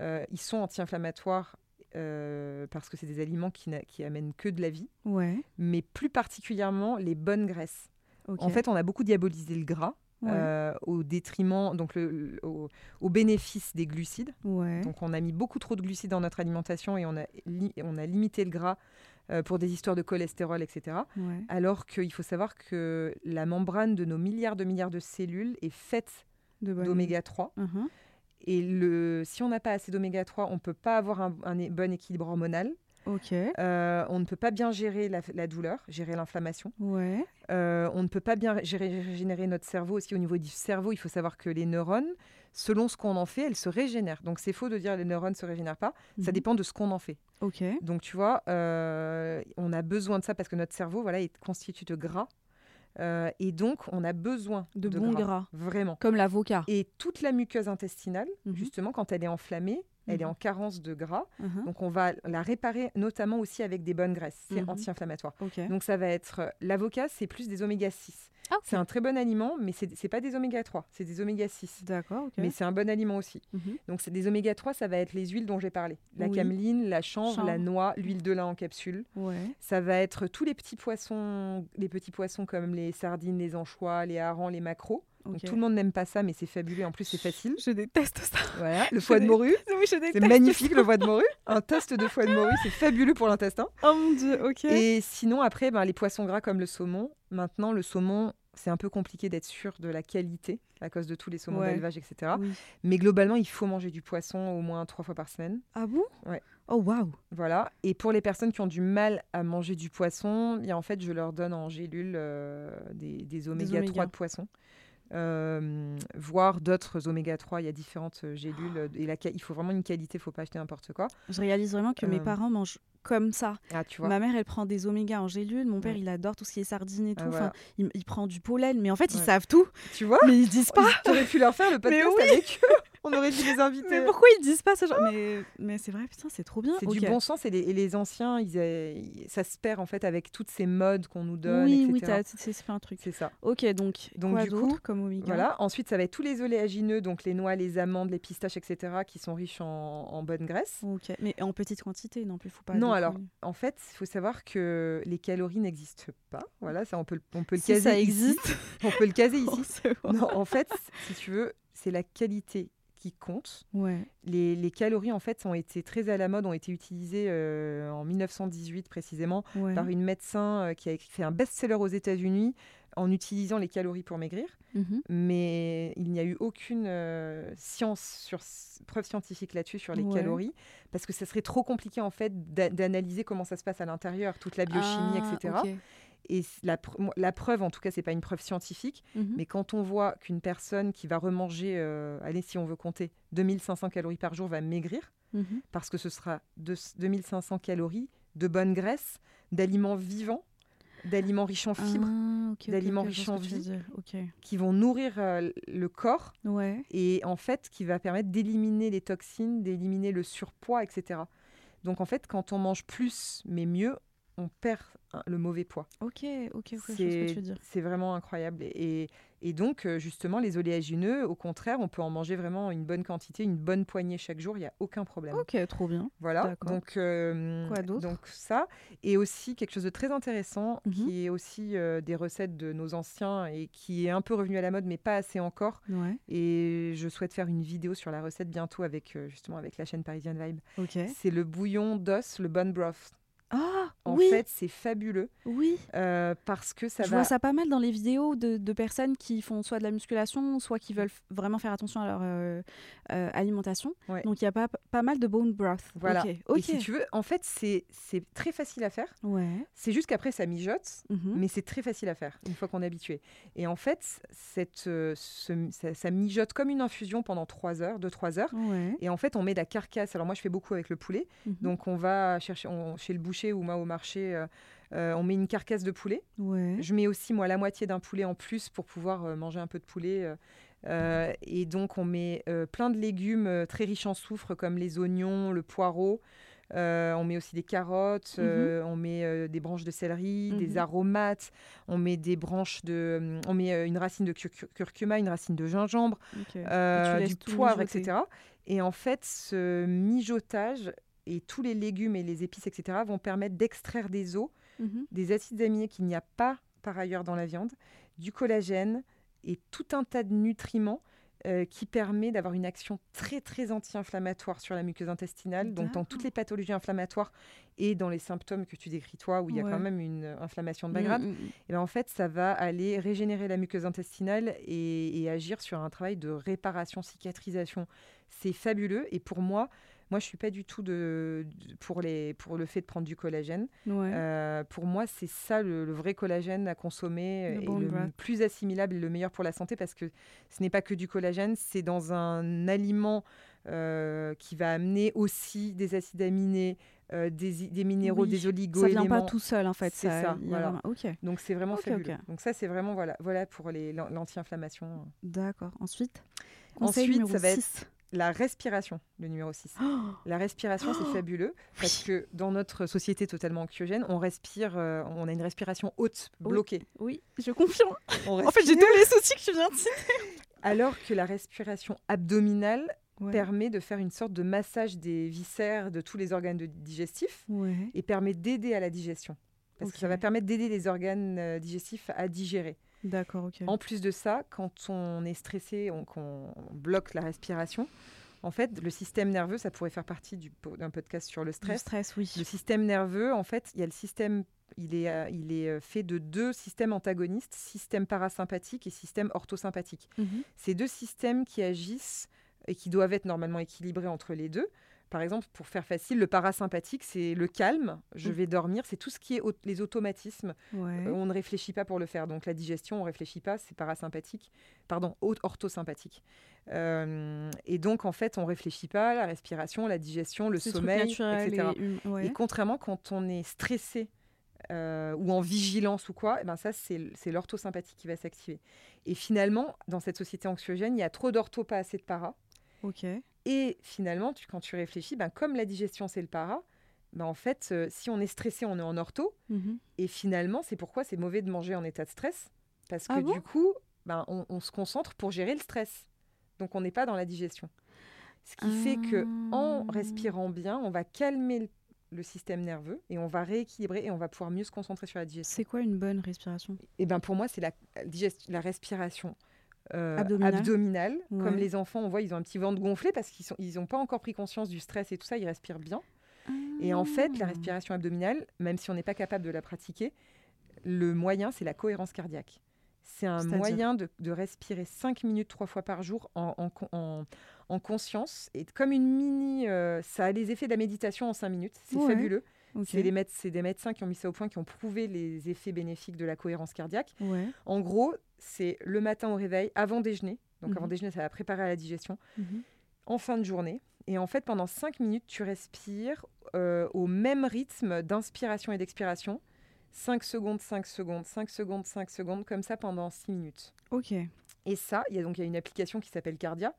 Speaker 2: euh, ils sont anti-inflammatoires euh, parce que c'est des aliments qui, amènent que de la vie,
Speaker 1: Ouais.
Speaker 2: mais plus particulièrement les bonnes graisses. En fait, on a beaucoup diabolisé le gras
Speaker 1: Ouais.
Speaker 2: euh, au détriment, donc le, au, au bénéfice des glucides.
Speaker 1: ouais.
Speaker 2: Donc on a mis beaucoup trop de glucides dans notre alimentation et on a, li- on a limité le gras euh, pour des histoires de cholestérol, etc.
Speaker 1: Ouais.
Speaker 2: Alors qu'il faut savoir que la membrane de nos milliards de milliards de cellules est faite d'oméga 3.
Speaker 1: Mhm.
Speaker 2: Et le, si on n'a pas assez d'oméga 3, on ne peut pas avoir un, bon équilibre hormonal. Euh, on ne peut pas bien gérer la, la douleur, gérer l'inflammation.
Speaker 1: Ouais.
Speaker 2: Euh, on ne peut pas bien gérer, régénérer notre cerveau aussi au niveau du cerveau. Il faut savoir que les neurones, selon ce qu'on en fait, elles se régénèrent. Donc c'est faux de dire les neurones ne se régénèrent pas. Ça
Speaker 1: Mhm.
Speaker 2: dépend de ce qu'on en fait. Donc tu vois, euh, on a besoin de ça parce que notre cerveau voilà, est constitué de gras. Euh, et donc on a besoin
Speaker 1: De bons gras.
Speaker 2: Vraiment.
Speaker 1: Comme l'avocat.
Speaker 2: Et toute la muqueuse intestinale,
Speaker 1: Mhm.
Speaker 2: justement, quand elle est enflammée, elle est
Speaker 1: Mhm.
Speaker 2: en carence de gras.
Speaker 1: Mhm.
Speaker 2: Donc on va la réparer notamment aussi avec des bonnes graisses. C'est
Speaker 1: Mhm.
Speaker 2: anti-inflammatoire. Donc ça va être euh, l'avocat, c'est plus des oméga 6.
Speaker 1: Ah.
Speaker 2: C'est un très bon aliment, mais c'est c'est pas des oméga 3, c'est des oméga 6.
Speaker 1: D'accord.
Speaker 2: Mais c'est un bon aliment aussi.
Speaker 1: Mhm.
Speaker 2: Donc c'est des oméga 3, ça va être les huiles dont j'ai parlé. La
Speaker 1: Oui.
Speaker 2: cameline, la chanvre, la
Speaker 1: Chanvre.
Speaker 2: noix, l'huile de lin en capsule.
Speaker 1: Ouais.
Speaker 2: Ça va être tous les petits poissons, les petits poissons comme les sardines, les anchois, les harengs, les maquereaux. Donc tout le monde n'aime pas ça, mais c'est fabuleux. En plus, c'est facile.
Speaker 1: Je déteste ça.
Speaker 2: Voilà, le
Speaker 1: Je
Speaker 2: foie de
Speaker 1: dé-
Speaker 2: morue.
Speaker 1: Oui, je déteste
Speaker 2: C'est magnifique le foie de morue. Un toast de foie de morue, c'est fabuleux pour l'intestin.
Speaker 1: Oh mon dieu, ok.
Speaker 2: Et sinon, après, ben, les poissons gras comme le saumon. Maintenant, le saumon, c'est un peu compliqué d'être sûr de la qualité à cause de tous les saumons
Speaker 1: Ouais.
Speaker 2: d'élevage, etc.
Speaker 1: Oui.
Speaker 2: Mais globalement, il faut manger du poisson au moins trois fois par semaine.
Speaker 1: Ah bon?
Speaker 2: Ouais.
Speaker 1: Oh waouh.
Speaker 2: Voilà. Et pour les personnes qui ont du mal à manger du poisson, bien, en fait, je leur donne en gélule euh, des, des oméga 3
Speaker 1: oméga.
Speaker 2: de poisson. Euh, voire d'autres oméga 3, il y a différentes euh, gélules et la, il faut vraiment une qualité, il faut pas acheter n'importe quoi.
Speaker 1: Je réalise vraiment que mes
Speaker 2: Euh.
Speaker 1: parents mangent comme ça.
Speaker 2: Ah, tu vois.
Speaker 1: Ma mère, elle prend des oméga en gélule. Mon père,
Speaker 2: Ouais.
Speaker 1: il adore tout ce qui est sardines et
Speaker 2: Ah,
Speaker 1: tout.
Speaker 2: voilà.
Speaker 1: Enfin, il, il prend du pollen. Mais en fait, ils savent tout.
Speaker 2: Tu vois
Speaker 1: Mais ils disent pas.
Speaker 2: Tu aurais pu leur faire le podcast
Speaker 1: oui.
Speaker 2: avec eux. On aurait dû les inviter.
Speaker 1: Mais pourquoi ils disent pas ce genre Mais, mais c'est vrai, putain, c'est trop bien.
Speaker 2: C'est du bon sens et les, et les anciens, ils, ils- ça se perd en fait avec toutes ces modes qu'on nous donne,
Speaker 1: Oui,
Speaker 2: etc.
Speaker 1: oui, c'est pas un truc.
Speaker 2: C'est ça.
Speaker 1: Ok, donc,
Speaker 2: Donc,
Speaker 1: quoi
Speaker 2: du coup,
Speaker 1: comme oméga?
Speaker 2: Voilà. Ensuite, ça va être tous les oléagineux, donc les noix, les amandes, les pistaches, etc., qui sont riches en, en bonne graisse.
Speaker 1: Ok, mais en petite quantité non plus, faut pas.
Speaker 2: Non, alors, en fait, il faut savoir que les calories n'existent pas. Voilà, ça, on peut, le- on peut le
Speaker 1: Si
Speaker 2: caser
Speaker 1: ça
Speaker 2: ici.
Speaker 1: existe.
Speaker 2: On peut le caser ici. Non, en fait, si tu veux, c'est la qualité qui compte.
Speaker 1: Ouais.
Speaker 2: Les, les calories, en fait, ont été très à la mode, ont été utilisées euh, en 1918 précisément
Speaker 1: ouais.
Speaker 2: par une médecin euh, qui a écrit, fait un best-seller aux États-Unis en utilisant les calories pour maigrir.
Speaker 1: Mhm.
Speaker 2: Mais il n'y a eu aucune euh, science sur preuve scientifique là-dessus sur les
Speaker 1: Ouais.
Speaker 2: calories parce que ça serait trop compliqué en fait d'a- d'analyser comment ça se passe à l'intérieur, toute la biochimie,
Speaker 1: Ah,
Speaker 2: etc. Et la, preuve, en tout cas, c'est pas une preuve scientifique,
Speaker 1: Mhm.
Speaker 2: mais quand on voit qu'une personne qui va remanger, euh, allez, si on veut compter, 2500 calories par jour va maigrir,
Speaker 1: Mhm.
Speaker 2: parce que ce sera de, 2500 calories de bonne graisse, d'aliments vivants, d'aliments riches en fibres,
Speaker 1: Ah,
Speaker 2: d'aliments riches en vie. qui vont nourrir euh, le corps
Speaker 1: Ouais.
Speaker 2: et en fait qui va permettre d'éliminer les toxines, d'éliminer le surpoids, etc. Donc en fait, quand on mange plus mais mieux, on perd le mauvais poids.
Speaker 1: Ok, ok, ok,
Speaker 2: C'est
Speaker 1: dire.
Speaker 2: c'est vraiment incroyable. Et, et donc, euh, justement, les oléagineux, au contraire, on peut en manger vraiment une bonne quantité, une bonne poignée chaque jour, il n'y a aucun problème.
Speaker 1: Ok, trop bien.
Speaker 2: Voilà, donc, euh,
Speaker 1: Quoi d'autre?
Speaker 2: donc ça. Et aussi quelque chose de très intéressant,
Speaker 1: Mhm.
Speaker 2: qui est aussi euh, des recettes de nos anciens et qui est un peu revenu à la mode, mais pas assez encore.
Speaker 1: Ouais.
Speaker 2: Et je souhaite faire une vidéo sur la recette bientôt avec euh, justement avec la chaîne Parisienne Vibe.
Speaker 1: Ok.
Speaker 2: C'est le bouillon d'os, le bone broth.
Speaker 1: Ah,
Speaker 2: En
Speaker 1: oui,
Speaker 2: fait, c'est fabuleux
Speaker 1: oui.
Speaker 2: euh, parce que ça
Speaker 1: je
Speaker 2: va.
Speaker 1: vois ça pas mal dans les vidéos de, de personnes qui font soit de la musculation, soit qui veulent vraiment faire attention à leur euh, euh, alimentation.
Speaker 2: Ouais.
Speaker 1: Donc il y a pas, pas mal de bone broth.
Speaker 2: Voilà.
Speaker 1: Ok.
Speaker 2: Et si tu veux, en fait, c'est très facile à faire.
Speaker 1: Ouais.
Speaker 2: C'est juste qu'après, ça mijote.
Speaker 1: Mhm.
Speaker 2: Mais c'est très facile à faire une fois qu'on est habitué. Et en fait, cette, ce- ça, ça mijote comme une infusion pendant 3 heures, 2-3 heures.
Speaker 1: Ouais.
Speaker 2: Et en fait, on met de la carcasse. Alors moi, je fais beaucoup avec le poulet.
Speaker 1: Mhm.
Speaker 2: Donc on va chercher on- chez le boucher ou moi au marché, euh, euh, on met une carcasse de poulet.
Speaker 1: Ouais.
Speaker 2: Je mets aussi moi la moitié d'un poulet en plus pour pouvoir euh, manger un peu de poulet. euh, et donc on met euh, plein de légumes très riches en soufre comme les oignons, le poireau. Euh, on met aussi des carottes, euh, on met euh, des branches de céleri,
Speaker 1: Mhm.
Speaker 2: des aromates, on met des branches de, on met une racine de cur- cur- curcuma, une racine de gingembre, du poivre,
Speaker 1: mijoter.
Speaker 2: etc. Et en fait, ce mijotage et tous les légumes et les épices, etc., vont permettre d'extraire des os,
Speaker 1: Mhm.
Speaker 2: des acides aminés qu'il n'y a pas par ailleurs dans la viande, du collagène et tout un tas de nutriments euh, qui permet d'avoir une action très très anti-inflammatoire sur la muqueuse intestinale, donc dans toutes les pathologies inflammatoires et dans les symptômes que tu décris toi, où il y a
Speaker 1: Ouais.
Speaker 2: quand même une inflammation de bas
Speaker 1: Mm,
Speaker 2: grade,
Speaker 1: mm, mm.
Speaker 2: et ben, en fait, ça va aller régénérer la muqueuse intestinale et, et agir sur un travail de réparation, cicatrisation. C'est fabuleux. Et pour moi, moi, je suis pas du tout de, de- pour, les, pour le fait de prendre du collagène.
Speaker 1: Ouais.
Speaker 2: Euh, pour moi, c'est ça le, le vrai collagène à consommer
Speaker 1: Le
Speaker 2: et le plus assimilable et le meilleur pour la santé parce que ce n'est pas que du collagène, c'est dans un aliment euh, qui va amener aussi des acides aminés, euh, des, minéraux,
Speaker 1: Oui,
Speaker 2: des
Speaker 1: ça
Speaker 2: oligo-éléments.
Speaker 1: vient pas tout seul en fait.
Speaker 2: C'est ça, voilà.
Speaker 1: vraiment-.
Speaker 2: Donc c'est vraiment
Speaker 1: Ok,
Speaker 2: fabuleux. Donc ça c'est vraiment voilà, voilà pour l'anti-inflammation.
Speaker 1: D'accord. Ensuite. Conseil
Speaker 2: Ensuite,
Speaker 1: numéro
Speaker 2: ça va être-
Speaker 1: 6.
Speaker 2: La respiration, le numéro 6. La respiration, c'est fabuleux parce que dans notre société totalement anxiogène, on respire, euh, on a une respiration haute, bloquée.
Speaker 1: Oui, je confirme.
Speaker 2: On
Speaker 1: En fait, j'ai tous les soucis que tu viens de citer.
Speaker 2: Alors que la respiration abdominale
Speaker 1: Ouais.
Speaker 2: permet de faire une sorte de massage des viscères, de tous les organes de- digestifs
Speaker 1: Ouais.
Speaker 2: et permet d'aider à la digestion. Parce que ça va permettre d'aider les organes euh, digestifs à digérer.
Speaker 1: D'accord, ok.
Speaker 2: En plus de ça, quand on est stressé, on, qu'on bloque la respiration, en fait, le système nerveux, ça pourrait faire partie du d'un podcast sur le stress.
Speaker 1: stress, oui.
Speaker 2: Le système nerveux, en fait, il y a le système, il est, euh, il est euh, fait de deux systèmes antagonistes, système parasympathique et système orthosympathique.
Speaker 1: Mhm.
Speaker 2: Ces deux systèmes qui agissent et qui doivent être normalement équilibrés entre les deux. Par exemple, pour faire facile, le parasympathique, c'est le calme, je
Speaker 1: Mm.
Speaker 2: vais dormir, c'est tout ce qui est au- les automatismes
Speaker 1: Ouais.
Speaker 2: euh, on ne réfléchit pas pour le faire. Donc la digestion, on réfléchit pas, c'est parasympathique, pardon, orthosympathique. Euh, et donc en fait, on réfléchit pas, la respiration, la digestion, le sommeil, etc.
Speaker 1: et hum- ouais.
Speaker 2: Et contrairement quand on est stressé euh, ou en vigilance ou quoi, eh ben ça c'est l'orthosympathique qui va s'activer. Et finalement, dans cette société anxiogène, il y a trop d'ortho, pas assez de para.
Speaker 1: Ok.
Speaker 2: Et finalement, tu, quand tu réfléchis, ben, comme la digestion c'est le para, ben, en fait, euh, si on est stressé, on est en ortho.
Speaker 1: Mhm.
Speaker 2: Et finalement, c'est pourquoi c'est mauvais de manger en état de stress. Parce que
Speaker 1: Ah bon?
Speaker 2: du coup, ben, on, on se concentre pour gérer le stress. Donc on n'est pas dans la digestion. Ce qui fait que en
Speaker 1: Ah.
Speaker 2: respirant bien, on va calmer le, le système nerveux et on va rééquilibrer et on va pouvoir mieux se concentrer sur la digestion.
Speaker 1: C'est quoi une bonne respiration?
Speaker 2: Et ben pour moi, c'est la, la respiration euh,
Speaker 1: Abdominale.
Speaker 2: abdominale.
Speaker 1: Ouais.
Speaker 2: Comme les enfants, on voit, ils ont un petit ventre gonflé parce qu'ils n'ont ils ont pas encore pris conscience du stress et tout ça, ils respirent bien. Et en fait, la
Speaker 1: Ah.
Speaker 2: respiration abdominale, même si on n'est pas capable de la pratiquer, le moyen, c'est la cohérence cardiaque. C'est un moyen de, de respirer 5 minutes trois fois par jour en, en con- en- en conscience. Et comme une mini... euh, ça a les effets de la méditation en 5 minutes. C'est
Speaker 1: Ouais.
Speaker 2: fabuleux. C'est des médecins qui ont mis ça au point, qui ont prouvé les effets bénéfiques de la cohérence cardiaque.
Speaker 1: Ouais.
Speaker 2: En gros, c'est le matin au réveil, avant déjeuner. Donc
Speaker 1: Mhm.
Speaker 2: avant déjeuner, ça va préparer à la digestion
Speaker 1: Mhm.
Speaker 2: en fin de journée. Et en fait, pendant 5 minutes, tu respires euh, au même rythme d'inspiration et d'expiration. 5 secondes, 5 secondes, 5 secondes, 5 secondes, comme ça pendant 6 minutes.
Speaker 1: Ok.
Speaker 2: Et ça, il y a donc il y a une application qui s'appelle Cardia.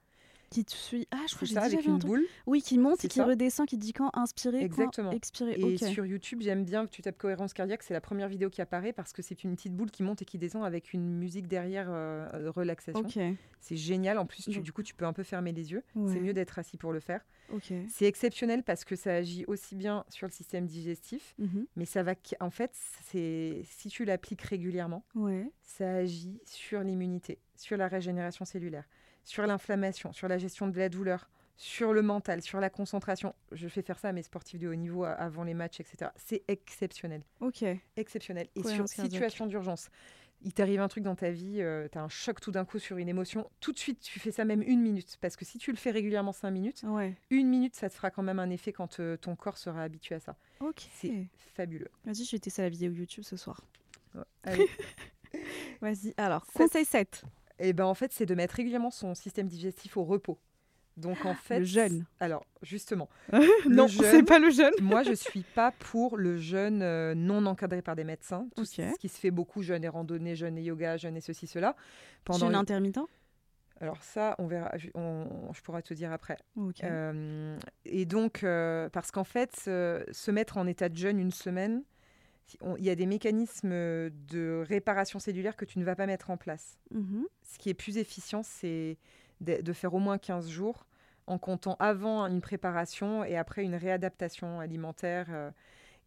Speaker 1: Qui te suit. Ah, je crois que j'ai
Speaker 2: ça,
Speaker 1: déjà
Speaker 2: avec une boule.
Speaker 1: Oui, qui monte et qui
Speaker 2: ça.
Speaker 1: redescend, qui dit quand inspirer,
Speaker 2: Exactement.
Speaker 1: quand expirer.
Speaker 2: Et sur YouTube, j'aime bien que tu tapes cohérence cardiaque. C'est la première vidéo qui apparaît parce que c'est une petite boule qui monte et qui descend avec une musique derrière euh, euh, relaxation.
Speaker 1: Ok.
Speaker 2: C'est génial. En plus, tu- du coup, tu peux un peu fermer les yeux.
Speaker 1: Ouais.
Speaker 2: C'est mieux d'être assis pour le faire.
Speaker 1: Ok.
Speaker 2: C'est exceptionnel parce que ça agit aussi bien sur le système digestif,
Speaker 1: Mhm.
Speaker 2: mais ça va. En fait, c'est si tu l'appliques régulièrement,
Speaker 1: Ouais.
Speaker 2: ça agit sur l'immunité, sur la régénération cellulaire, sur l'inflammation, sur la gestion de la douleur, sur le mental, sur la concentration. Je fais faire ça à mes sportifs de haut niveau avant les matchs, etc. C'est exceptionnel,
Speaker 1: Ok.
Speaker 2: exceptionnel. Et sur
Speaker 1: Cohérence cardiaque.
Speaker 2: situation d'urgence, il t'arrive un truc dans ta vie, tu as un choc tout d'un coup sur une émotion, tout de suite tu fais ça même une minute, parce que si tu le fais régulièrement cinq minutes,
Speaker 1: Ouais.
Speaker 2: une minute, ça te fera quand même un effet quand euh, ton corps sera habitué à ça.
Speaker 1: Ok.
Speaker 2: C'est fabuleux.
Speaker 1: Vas-y, je vais tester la vidéo YouTube ce soir.
Speaker 2: Ouais. Allez.
Speaker 1: Vas-y. Alors, conseil 7.
Speaker 2: Et ben en fait, c'est de mettre régulièrement son système digestif au repos. Donc en fait,
Speaker 1: Le jeûne.
Speaker 2: Alors justement,
Speaker 1: non, c'est pas le jeûne.
Speaker 2: moi je suis pas pour le jeûne euh, non encadré par des médecins. Tout ce qui se fait beaucoup, jeûne et randonnée, jeûne et yoga, jeûne et ceci cela. Pendant
Speaker 1: Jeûne
Speaker 2: les-
Speaker 1: intermittent?
Speaker 2: Alors ça, on verra. Je, on- je pourrais te dire après.
Speaker 1: Ok.
Speaker 2: Euh, et donc, euh, parce qu'en fait, se mettre en état de jeûne une semaine, il y a des mécanismes de réparation cellulaire que tu ne vas pas mettre en place.
Speaker 1: Mhm.
Speaker 2: Ce qui est plus efficient, c'est de, de faire au moins 15 jours en comptant avant une préparation et après une réadaptation alimentaire. euh,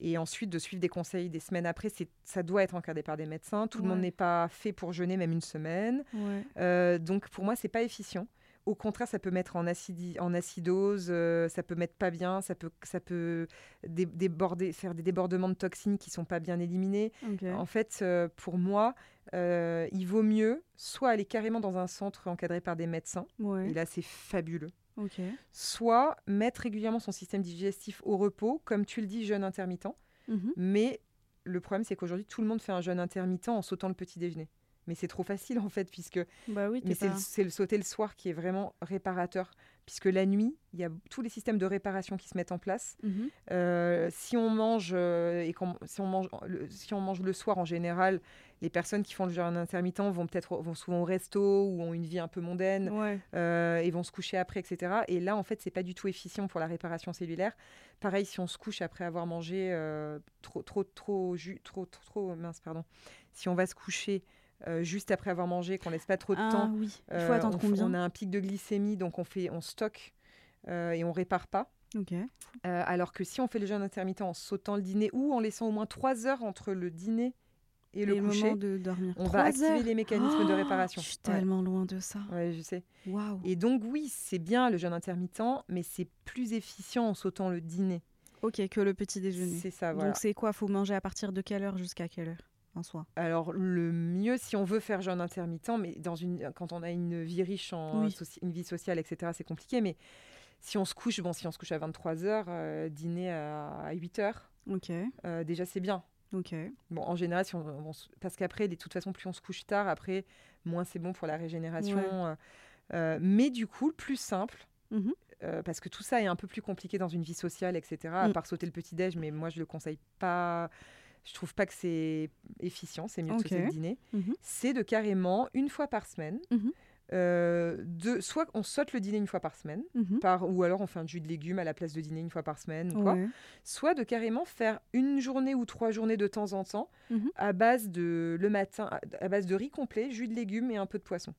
Speaker 2: et ensuite de suivre des conseils des semaines après, ça doit être encadré par des médecins. Tout le monde n'est pas fait pour jeûner même une semaine.
Speaker 1: Ouais.
Speaker 2: Euh, donc pour moi, c'est pas efficient. Au contraire, ça peut mettre en, acidi- en acidose, euh, ça peut mettre pas bien, ça peut, ça peut dé- déborder, faire des débordements de toxines qui sont pas bien éliminés. En fait, euh, pour moi, euh, il vaut mieux soit aller carrément dans un centre encadré par des médecins,
Speaker 1: Ouais.
Speaker 2: et là c'est fabuleux, soit mettre régulièrement son système digestif au repos, comme tu le dis, jeûne intermittent.
Speaker 1: Mhm.
Speaker 2: Mais le problème, c'est qu'aujourd'hui, tout le monde fait un jeûne intermittent en sautant le petit déjeuner. Mais c'est trop facile en fait, puisque
Speaker 1: Bah oui,
Speaker 2: mais c'est
Speaker 1: pas...
Speaker 2: le, sauter le soir qui est vraiment réparateur, puisque la nuit, il y a tous les systèmes de réparation qui se mettent en place.
Speaker 1: Mhm.
Speaker 2: Euh, si on mange euh, et si on mange le, si on mange le soir en général, les personnes qui font le jeûne intermittent vont peut-être vont souvent au resto ou ont une vie un peu mondaine
Speaker 1: Ouais.
Speaker 2: euh, et vont se coucher après, etc. Et là, en fait, c'est pas du tout efficient pour la réparation cellulaire. Pareil, si on se couche après avoir mangé trop, trop, trop, ju- trop, trop, trop- mince, pardon. Si on va se coucher euh, juste après avoir mangé, qu'on laisse pas trop de
Speaker 1: Ah
Speaker 2: temps,
Speaker 1: oui, il
Speaker 2: euh,
Speaker 1: faut attendre
Speaker 2: on,
Speaker 1: combien
Speaker 2: on a un pic de glycémie, donc on fait, on stocke euh, et on répare pas. Euh, alors que si on fait le jeûne intermittent en sautant le dîner ou en laissant au moins trois heures entre le dîner et le coucher,
Speaker 1: de dormir.
Speaker 2: on va activer
Speaker 1: heures
Speaker 2: les mécanismes de
Speaker 1: Oh,
Speaker 2: réparation.
Speaker 1: Je suis
Speaker 2: Ouais.
Speaker 1: tellement loin de ça.
Speaker 2: Ouais, je sais. Et donc oui, c'est bien le jeûne intermittent, mais c'est plus efficient en sautant le dîner.
Speaker 1: Ok, que le petit déjeuner.
Speaker 2: C'est ça, voilà.
Speaker 1: Donc c'est quoi Faut manger à partir de quelle heure jusqu'à quelle heure? En soi
Speaker 2: Alors le mieux, si on veut faire jeûne intermittent, mais dans une, quand on a une vie riche en
Speaker 1: Oui.
Speaker 2: une vie sociale, etc., c'est compliqué. Mais si on se couche, bon, si on se couche à 23 h dîner à 8 h
Speaker 1: Ok,
Speaker 2: déjà c'est bien.
Speaker 1: ok.
Speaker 2: Bon, en général, si on, parce qu'après, de toute façon, plus on se couche tard, après, moins c'est bon pour la régénération.
Speaker 1: Ouais.
Speaker 2: euh, euh, mais du coup, le plus simple, euh, parce que tout ça est un peu plus compliqué dans une vie sociale, etc., à
Speaker 1: Mm.
Speaker 2: part sauter le petit-déj, mais moi, je le conseille pas. Je trouve pas que c'est efficient, c'est mieux
Speaker 1: Ok.
Speaker 2: de sauter le dîner.
Speaker 1: Mhm.
Speaker 2: C'est de carrément, une fois par semaine,
Speaker 1: Mhm.
Speaker 2: euh, de, soit on saute le dîner une fois par semaine,
Speaker 1: Mhm.
Speaker 2: par, ou alors on fait un jus de légumes à la place de dîner une fois par semaine, ou quoi
Speaker 1: Ouais.
Speaker 2: soit de carrément faire une journée ou trois journées de temps en temps à base de le matin à- base de riz complet, jus de légumes et un peu de poisson.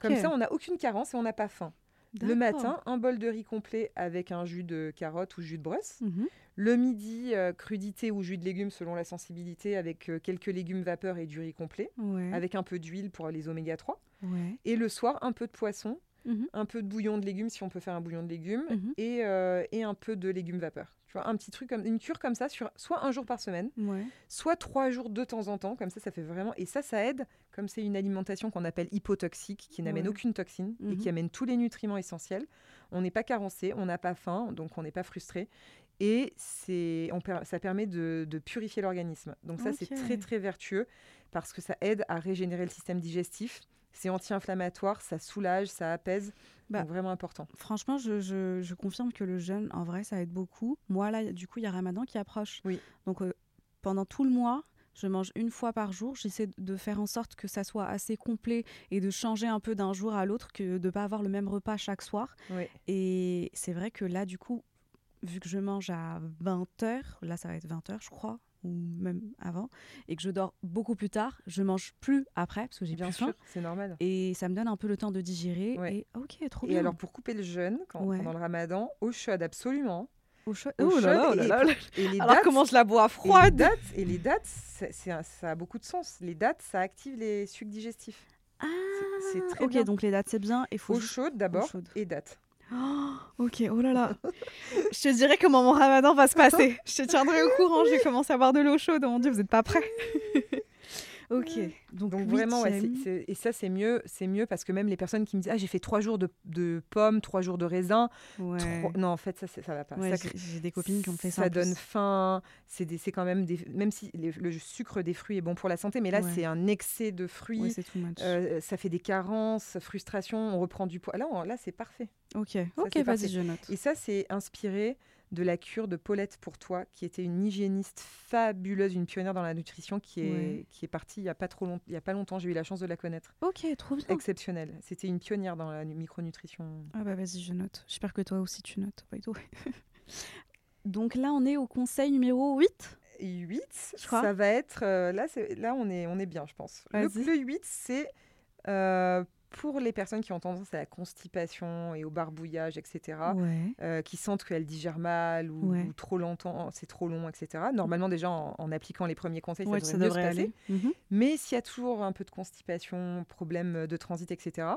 Speaker 2: Comme ça, on n'a aucune carence et on n'a pas faim. Le matin, un bol de riz complet avec un jus de carotte ou jus de brosse.
Speaker 1: Mhm.
Speaker 2: Le midi, euh, crudité ou jus de légumes selon la sensibilité avec euh, quelques légumes vapeur et du riz complet,
Speaker 1: Ouais.
Speaker 2: avec un peu d'huile pour les oméga 3.
Speaker 1: Ouais.
Speaker 2: Et le soir, un peu de poisson,
Speaker 1: Mhm.
Speaker 2: un peu de bouillon de légumes si on peut faire un bouillon de légumes
Speaker 1: Mhm.
Speaker 2: et, euh, et un peu de légumes vapeur. Tu vois, un petit truc comme une cure comme ça sur soit un jour par semaine,
Speaker 1: Ouais.
Speaker 2: soit trois jours de temps en temps, comme ça, ça fait vraiment. Et ça, ça aide, comme c'est une alimentation qu'on appelle hypotoxique, qui n'amène
Speaker 1: Ouais.
Speaker 2: aucune toxine et
Speaker 1: Mhm.
Speaker 2: qui amène tous les nutriments essentiels. On n'est pas carencé, on n'a pas faim, donc on n'est pas frustré. Et c'est, on per- ça permet de, de purifier l'organisme. Donc ça, c'est très, très vertueux parce que ça aide à régénérer le système digestif. C'est anti-inflammatoire, ça soulage, ça apaise.
Speaker 1: Bah,
Speaker 2: donc vraiment important.
Speaker 1: Franchement, je, je- je confirme que le jeûne, en vrai, ça aide beaucoup. Moi, là, du coup, il y a Ramadan qui approche.
Speaker 2: Oui.
Speaker 1: Donc, euh, pendant tout le mois, je mange une fois par jour. J'essaie de faire en sorte que ça soit assez complet et de changer un peu d'un jour à l'autre, que de ne pas avoir le même repas chaque soir.
Speaker 2: Oui.
Speaker 1: Et c'est vrai que là, du coup, vu que je mange à 20h, là, ça va être 20h, je crois, ou même avant, et que je dors beaucoup plus tard, je mange plus après, parce que j'ai
Speaker 2: Bien
Speaker 1: plus
Speaker 2: sûr, c'est normal.
Speaker 1: Et ça me donne un peu le temps de digérer.
Speaker 2: Ouais.
Speaker 1: Et ok, trop
Speaker 2: Et
Speaker 1: bien.
Speaker 2: alors, pour couper le jeûne, quand,
Speaker 1: Ouais.
Speaker 2: pendant le ramadan, eau chaude, absolument.
Speaker 1: Au chaud. Oh là oh là
Speaker 2: et-
Speaker 1: là là.
Speaker 2: Et les
Speaker 1: Alors
Speaker 2: dates,
Speaker 1: comment je la bois
Speaker 2: et les
Speaker 1: froide
Speaker 2: dates, et les dates c'est, c'est un- ça a beaucoup de sens. Les dates, ça active les sucs digestifs.
Speaker 1: Ah,
Speaker 2: c'est très
Speaker 1: Ok,
Speaker 2: bien.
Speaker 1: donc les dates c'est bien. Il faut
Speaker 2: Eau chaude d'abord et dates.
Speaker 1: Oh, ok, oh là là. je te dirai comment mon ramadan va se passer. Je te tiendrai au courant. J'ai commencé à boire de l'eau chaude. Oh mon dieu, vous n'êtes pas prêts. ok, donc,
Speaker 2: Donc vraiment, ouais, c'est-
Speaker 1: huitième.
Speaker 2: c'est- et ça c'est mieux, c'est mieux parce que même les personnes qui me disent ah j'ai fait trois jours de, de pommes, trois jours de raisin,
Speaker 1: Ouais.
Speaker 2: trois- non en fait ça c'est- ça va pas.
Speaker 1: Ouais,
Speaker 2: Ça
Speaker 1: j'ai j'ai des copines qui ont fait ça.
Speaker 2: Ça donne faim. C'est des- c'est quand même des, même si les- le sucre des fruits est bon pour la santé, mais là c'est un excès de fruits.
Speaker 1: C'est too much.
Speaker 2: euh, ça fait des carences, frustration, on reprend du poids. Là, on- là c'est parfait.
Speaker 1: ok, ok,
Speaker 2: c'est parfait.
Speaker 1: vas-y, je note.
Speaker 2: Et ça, c'est inspiré de la cure de Paulette pour toi, qui était une hygiéniste fabuleuse, une pionnière dans la nutrition, qui est,
Speaker 1: Ouais.
Speaker 2: qui est partie il y a pas trop long- il y a pas longtemps. J'ai eu la chance de la connaître.
Speaker 1: Ok, trop bien.
Speaker 2: Exceptionnelle. C'était une pionnière dans la nu- micronutrition.
Speaker 1: Ah bah vas-y, je note. J'espère que toi aussi tu notes. donc là, on est au conseil numéro 8.
Speaker 2: Et 8,
Speaker 1: Je crois.
Speaker 2: ça va être euh, là, là on est on est bien, je pense. Le, le 8, c'est euh, pour les personnes qui ont tendance à la constipation et au barbouillage, etc.
Speaker 1: Ouais.
Speaker 2: euh, qui sentent qu'elles digèrent mal ou,
Speaker 1: Ouais.
Speaker 2: ou trop longtemps, c'est trop long, etc. Normalement, déjà, en, en appliquant les premiers conseils,
Speaker 1: Ouais,
Speaker 2: ça
Speaker 1: ça
Speaker 2: devrait,
Speaker 1: devrait
Speaker 2: mieux se passer.
Speaker 1: aller. Mhm.
Speaker 2: Mais s'il y a toujours un peu de constipation, problème de transit, etc.,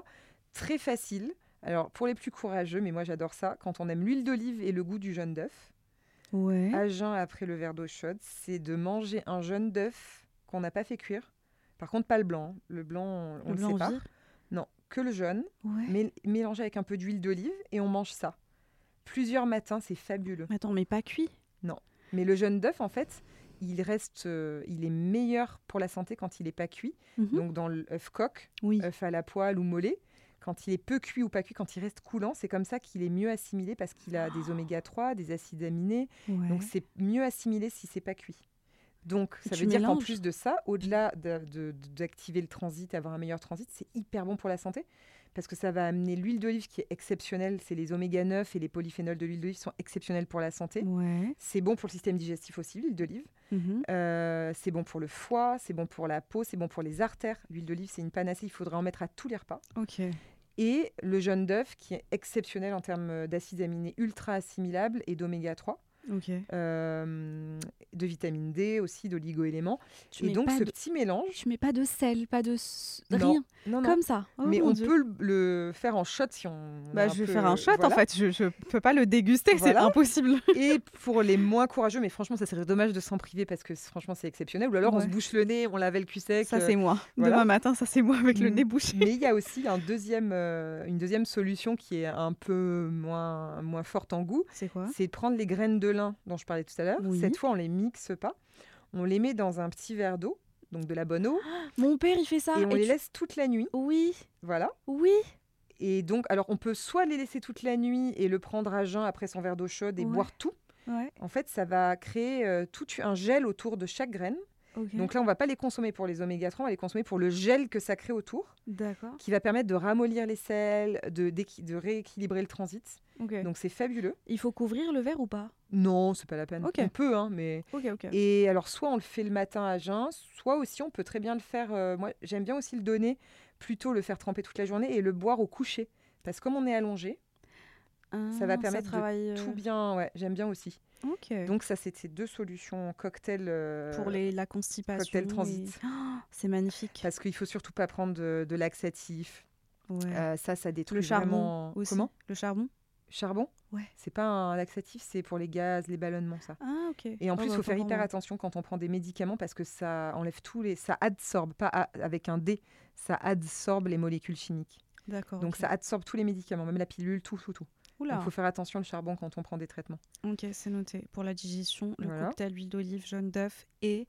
Speaker 2: très facile. Alors, pour les plus courageux, mais moi j'adore ça, quand on aime l'huile d'olive et le goût du jaune d'œuf, à jeun après le verre d'eau chaude, c'est de manger un jaune d'œuf qu'on n'a pas fait cuire. Par contre, pas le blanc. hein. Le blanc, on
Speaker 1: Le
Speaker 2: ne le
Speaker 1: blanc,
Speaker 2: sait pas.
Speaker 1: vire.
Speaker 2: Non, que le jaune,
Speaker 1: Ouais.
Speaker 2: mais mélangé avec un peu d'huile d'olive et on mange ça. Plusieurs matins, c'est fabuleux.
Speaker 1: Attends, mais pas cuit?
Speaker 2: Mais le jaune d'œuf, en fait, il reste, euh, il est meilleur pour la santé quand il n'est pas cuit.
Speaker 1: Mhm.
Speaker 2: Donc dans l'œuf coq,
Speaker 1: oui.
Speaker 2: œuf à la poêle ou mollet, quand il est peu cuit ou pas cuit, quand il reste coulant, c'est comme ça qu'il est mieux assimilé parce qu'il a des oméga 3, des acides aminés.
Speaker 1: Ouais.
Speaker 2: Donc c'est mieux assimilé si c'est pas cuit. Donc ça veut dire qu'en plus de ça, au-delà de- de- d'activer le transit, avoir un meilleur transit, c'est hyper bon pour la santé parce que ça va amener l'huile d'olive qui est exceptionnelle. C'est les oméga 9 et les polyphénols de l'huile d'olive sont exceptionnels pour la santé.
Speaker 1: Ouais.
Speaker 2: C'est bon pour le système digestif aussi, l'huile d'olive.
Speaker 1: Mhm.
Speaker 2: Euh, c'est bon pour le foie, c'est bon pour la peau, c'est bon pour les artères. L'huile d'olive, c'est une panacée, il faudrait en mettre à tous les repas.
Speaker 1: Ok.
Speaker 2: Et le jaune d'œuf qui est exceptionnel en termes d'acides aminés ultra assimilables et d'oméga 3, Euh, de vitamine D aussi, d'oligo-éléments. Et
Speaker 1: mets
Speaker 2: donc
Speaker 1: pas
Speaker 2: ce
Speaker 1: de-
Speaker 2: petit mélange,
Speaker 1: Tu mets pas de sel, pas de
Speaker 2: Non,
Speaker 1: rien,
Speaker 2: non, non,
Speaker 1: comme ça. Oh
Speaker 2: mais on
Speaker 1: Dieu.
Speaker 2: peut le, le faire en shot si on.
Speaker 1: Bah, je vais
Speaker 2: peu-
Speaker 1: faire un shot
Speaker 2: voilà.
Speaker 1: en fait. Je, je peux pas le déguster, c'est impossible.
Speaker 2: Et pour les moins courageux, mais franchement, ça serait dommage de s'en priver parce que franchement, c'est exceptionnel. Ou alors on se bouche le nez, on lave le cul sec.
Speaker 1: Ça
Speaker 2: euh,
Speaker 1: c'est moi.
Speaker 2: voilà.
Speaker 1: Demain matin, ça c'est moi avec le
Speaker 2: Mm.
Speaker 1: nez bouché.
Speaker 2: Mais il y a aussi un deuxième, euh, une deuxième solution qui est un peu moins, moins forte en goût.
Speaker 1: C'est quoi?
Speaker 2: C'est de prendre les graines de lin dont je parlais tout à l'heure.
Speaker 1: Oui.
Speaker 2: Cette fois, on les mixe pas. On les met dans un petit verre d'eau, donc de la bonne eau,
Speaker 1: Mon père, il fait ça.
Speaker 2: et on
Speaker 1: et
Speaker 2: les
Speaker 1: tu-
Speaker 2: laisse toute la nuit.
Speaker 1: Oui,
Speaker 2: Voilà.
Speaker 1: oui.
Speaker 2: Et donc, alors, on peut soit les laisser toute la nuit et le prendre à jeun après son verre d'eau chaude et
Speaker 1: Ouais.
Speaker 2: boire tout.
Speaker 1: Ouais.
Speaker 2: En fait, ça va créer euh, tout un gel autour de chaque graine. Donc là, on va pas les consommer pour les oméga 3, on va les consommer pour le gel que ça crée autour,
Speaker 1: D'accord.
Speaker 2: qui va permettre de ramollir les sels, de, rééquilibrer le transit. Donc c'est fabuleux.
Speaker 1: il faut couvrir le verre ou pas?
Speaker 2: Non, c'est pas la peine. On peut, hein, mais. Et alors, soit on le fait le matin à jeun, soit aussi on peut très bien le faire. euh, moi, j'aime bien aussi le donner, plutôt le faire tremper toute la journée et le boire au coucher. Parce que comme on est allongé, ça va
Speaker 1: Ah,
Speaker 2: permettre de
Speaker 1: travaille, euh,
Speaker 2: tout bien. Ouais, j'aime bien aussi. Donc, ça, c'est ces deux solutions cocktail. euh,
Speaker 1: pour les, la constipation.
Speaker 2: cocktail transit.
Speaker 1: et- Oh, c'est magnifique.
Speaker 2: Parce qu'il faut surtout pas prendre de, de laxatif.
Speaker 1: Ouais.
Speaker 2: Euh, ça, ça détruit
Speaker 1: le charbon
Speaker 2: vraiment.
Speaker 1: aussi.
Speaker 2: Comment?
Speaker 1: Le charbon?
Speaker 2: Charbon?
Speaker 1: Ouais.
Speaker 2: C'est pas un laxatif, c'est pour les gaz, les ballonnements, ça.
Speaker 1: Ah, ok.
Speaker 2: Et en
Speaker 1: Oh,
Speaker 2: plus, il
Speaker 1: bah,
Speaker 2: faut faire hyper attention quand on prend des médicaments parce que ça enlève tous les. Ça adsorbe, pas a- avec un D, ça adsorbe les molécules chimiques.
Speaker 1: D'accord.
Speaker 2: Donc ça adsorbe tous les médicaments, même la pilule, tout, tout, tout. Il faut faire attention le charbon quand on prend des traitements.
Speaker 1: Ok, c'est noté. Pour la digestion, le
Speaker 2: Voilà.
Speaker 1: cocktail huile d'olive, jaune d'œuf et,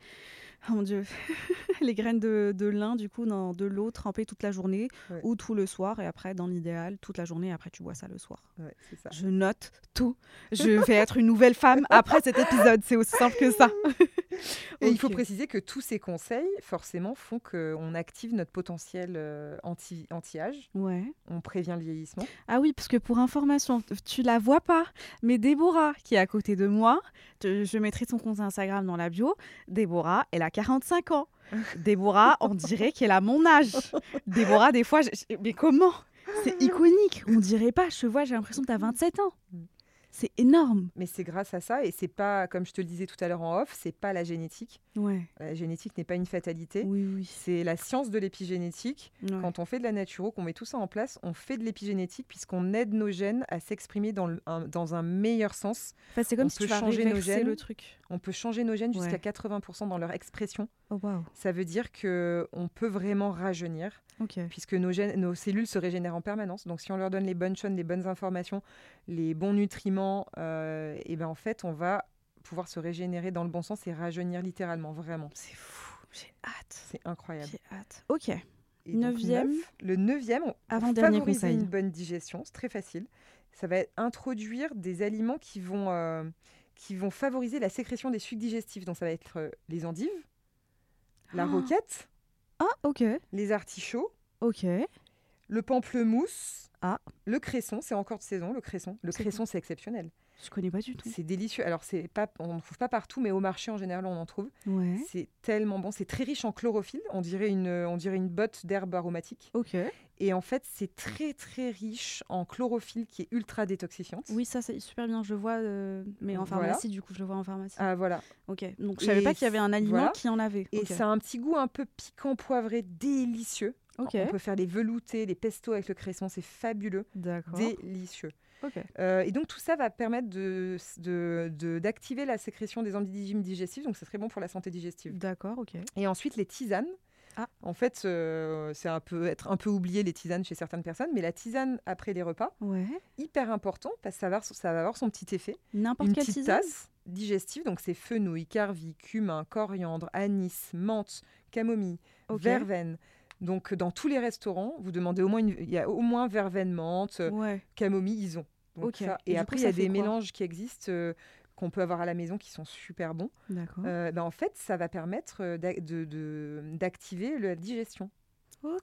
Speaker 1: oh mon dieu, les graines de, de lin, du coup, dans de l'eau trempée toute la journée
Speaker 2: Ouais.
Speaker 1: ou tout le soir. Et après, dans l'idéal, toute la journée. Et après, tu bois ça le soir.
Speaker 2: Ouais, c'est ça.
Speaker 1: Je note tout. Je vais être une nouvelle femme après cet épisode. C'est aussi simple que ça.
Speaker 2: Et il faut préciser que tous ces conseils, forcément, font qu'on active notre potentiel euh, anti- anti-âge.
Speaker 1: Ouais.
Speaker 2: on prévient le vieillissement.
Speaker 1: Ah oui, parce que pour information, tu la vois pas, mais Déborah, qui est à côté de moi, te- je mettrai son compte Instagram dans la bio. Déborah, elle a 45 ans. Déborah, on dirait qu'elle a mon âge. Déborah, des fois, je- mais comment? C'est iconique. On dirait pas. Je te vois, j'ai l'impression que tu as 27 ans. C'est énorme.
Speaker 2: Mais c'est grâce à ça, et c'est pas, comme je te le disais tout à l'heure en off, c'est pas la génétique.
Speaker 1: Ouais.
Speaker 2: La génétique n'est pas une fatalité.
Speaker 1: Oui, oui.
Speaker 2: C'est la science de l'épigénétique.
Speaker 1: Ouais.
Speaker 2: Quand on fait de la naturo, qu'on met tout ça en place, on fait de l'épigénétique puisqu'on aide nos gènes à s'exprimer dans, le- un, dans un meilleur sens.
Speaker 1: Enfin, c'est comme
Speaker 2: on
Speaker 1: si
Speaker 2: peut
Speaker 1: tu
Speaker 2: changer nos gènes.
Speaker 1: le truc.
Speaker 2: On peut changer nos gènes jusqu'à
Speaker 1: Ouais.
Speaker 2: 80% dans leur expression.
Speaker 1: Oh, waouh.
Speaker 2: Ça veut dire que on peut vraiment rajeunir puisque nos, gènes, nos cellules se régénèrent en permanence. Donc si on leur donne les bonnes choses, les bonnes informations, les bons nutriments, et ben en fait on va pouvoir se régénérer dans le bon sens et rajeunir littéralement, vraiment.
Speaker 1: C'est fou. J'ai hâte.
Speaker 2: C'est incroyable.
Speaker 1: J'ai hâte. Ok.
Speaker 2: Et donc,
Speaker 1: Neuvième.
Speaker 2: neuf, le neuvième, on-
Speaker 1: Avant-dernier
Speaker 2: favoriser
Speaker 1: conseil.
Speaker 2: une bonne digestion, c'est très facile. Ça va être introduire des aliments qui vont, euh, qui vont favoriser la sécrétion des sucs digestifs. Donc ça va être euh, les endives, la
Speaker 1: Oh.
Speaker 2: roquette,
Speaker 1: Ah, ok.
Speaker 2: les artichauts,
Speaker 1: Ok.
Speaker 2: le pamplemousse,
Speaker 1: Ah.
Speaker 2: le cresson, c'est encore de saison, le cresson. Le cresson, c'est exceptionnel.
Speaker 1: Je connais pas du tout.
Speaker 2: C'est délicieux. Alors, c'est pas, on ne trouve pas partout, mais au marché, en général, on en trouve.
Speaker 1: Ouais.
Speaker 2: C'est tellement bon. C'est très riche en chlorophylle. On dirait une, on dirait une botte d'herbe aromatique.
Speaker 1: Ok.
Speaker 2: Et en fait, c'est très, très riche en chlorophylle qui est ultra détoxifiante.
Speaker 1: Oui, ça c'est super bien. Je le vois, euh, mais en
Speaker 2: Voilà.
Speaker 1: pharmacie, du coup, je le vois en pharmacie.
Speaker 2: Ah, voilà.
Speaker 1: Ok. Donc je savais
Speaker 2: Et
Speaker 1: pas qu'il y avait un aliment
Speaker 2: voilà.
Speaker 1: qui en avait.
Speaker 2: Et ça a un petit goût un peu piquant, poivré, délicieux. On peut faire les veloutés, les pestos avec le cresson. C'est fabuleux.
Speaker 1: D'accord.
Speaker 2: Délicieux.
Speaker 1: Ok.
Speaker 2: Euh, et donc tout ça va permettre de- de- de- d'activer la sécrétion des enzymes digestifs, donc c'est très bon pour la santé digestive.
Speaker 1: D'accord. Ok.
Speaker 2: Et ensuite les tisanes.
Speaker 1: Ah.
Speaker 2: En fait, euh, c'est un peu être un peu oublié les tisanes chez certaines personnes, mais la tisane après les repas,
Speaker 1: Ouais.
Speaker 2: hyper important parce que ça va, ça va avoir son petit effet.
Speaker 1: N'importe quelle
Speaker 2: petite
Speaker 1: tisane.
Speaker 2: tasse digestive, donc c'est fenouil, carvi, cumin, coriandre, anis, menthe, camomille, verveine. Donc dans tous les restaurants, vous demandez au moins une- il y a au moins verveine, menthe,
Speaker 1: Ouais.
Speaker 2: camomille, ils ont. Donc ça-
Speaker 1: Et
Speaker 2: après
Speaker 1: coup,
Speaker 2: il y a des mélanges qui existent euh, qu'on peut avoir à la maison qui sont super bons. Euh, ben, en fait, ça va permettre euh, d'activer la digestion.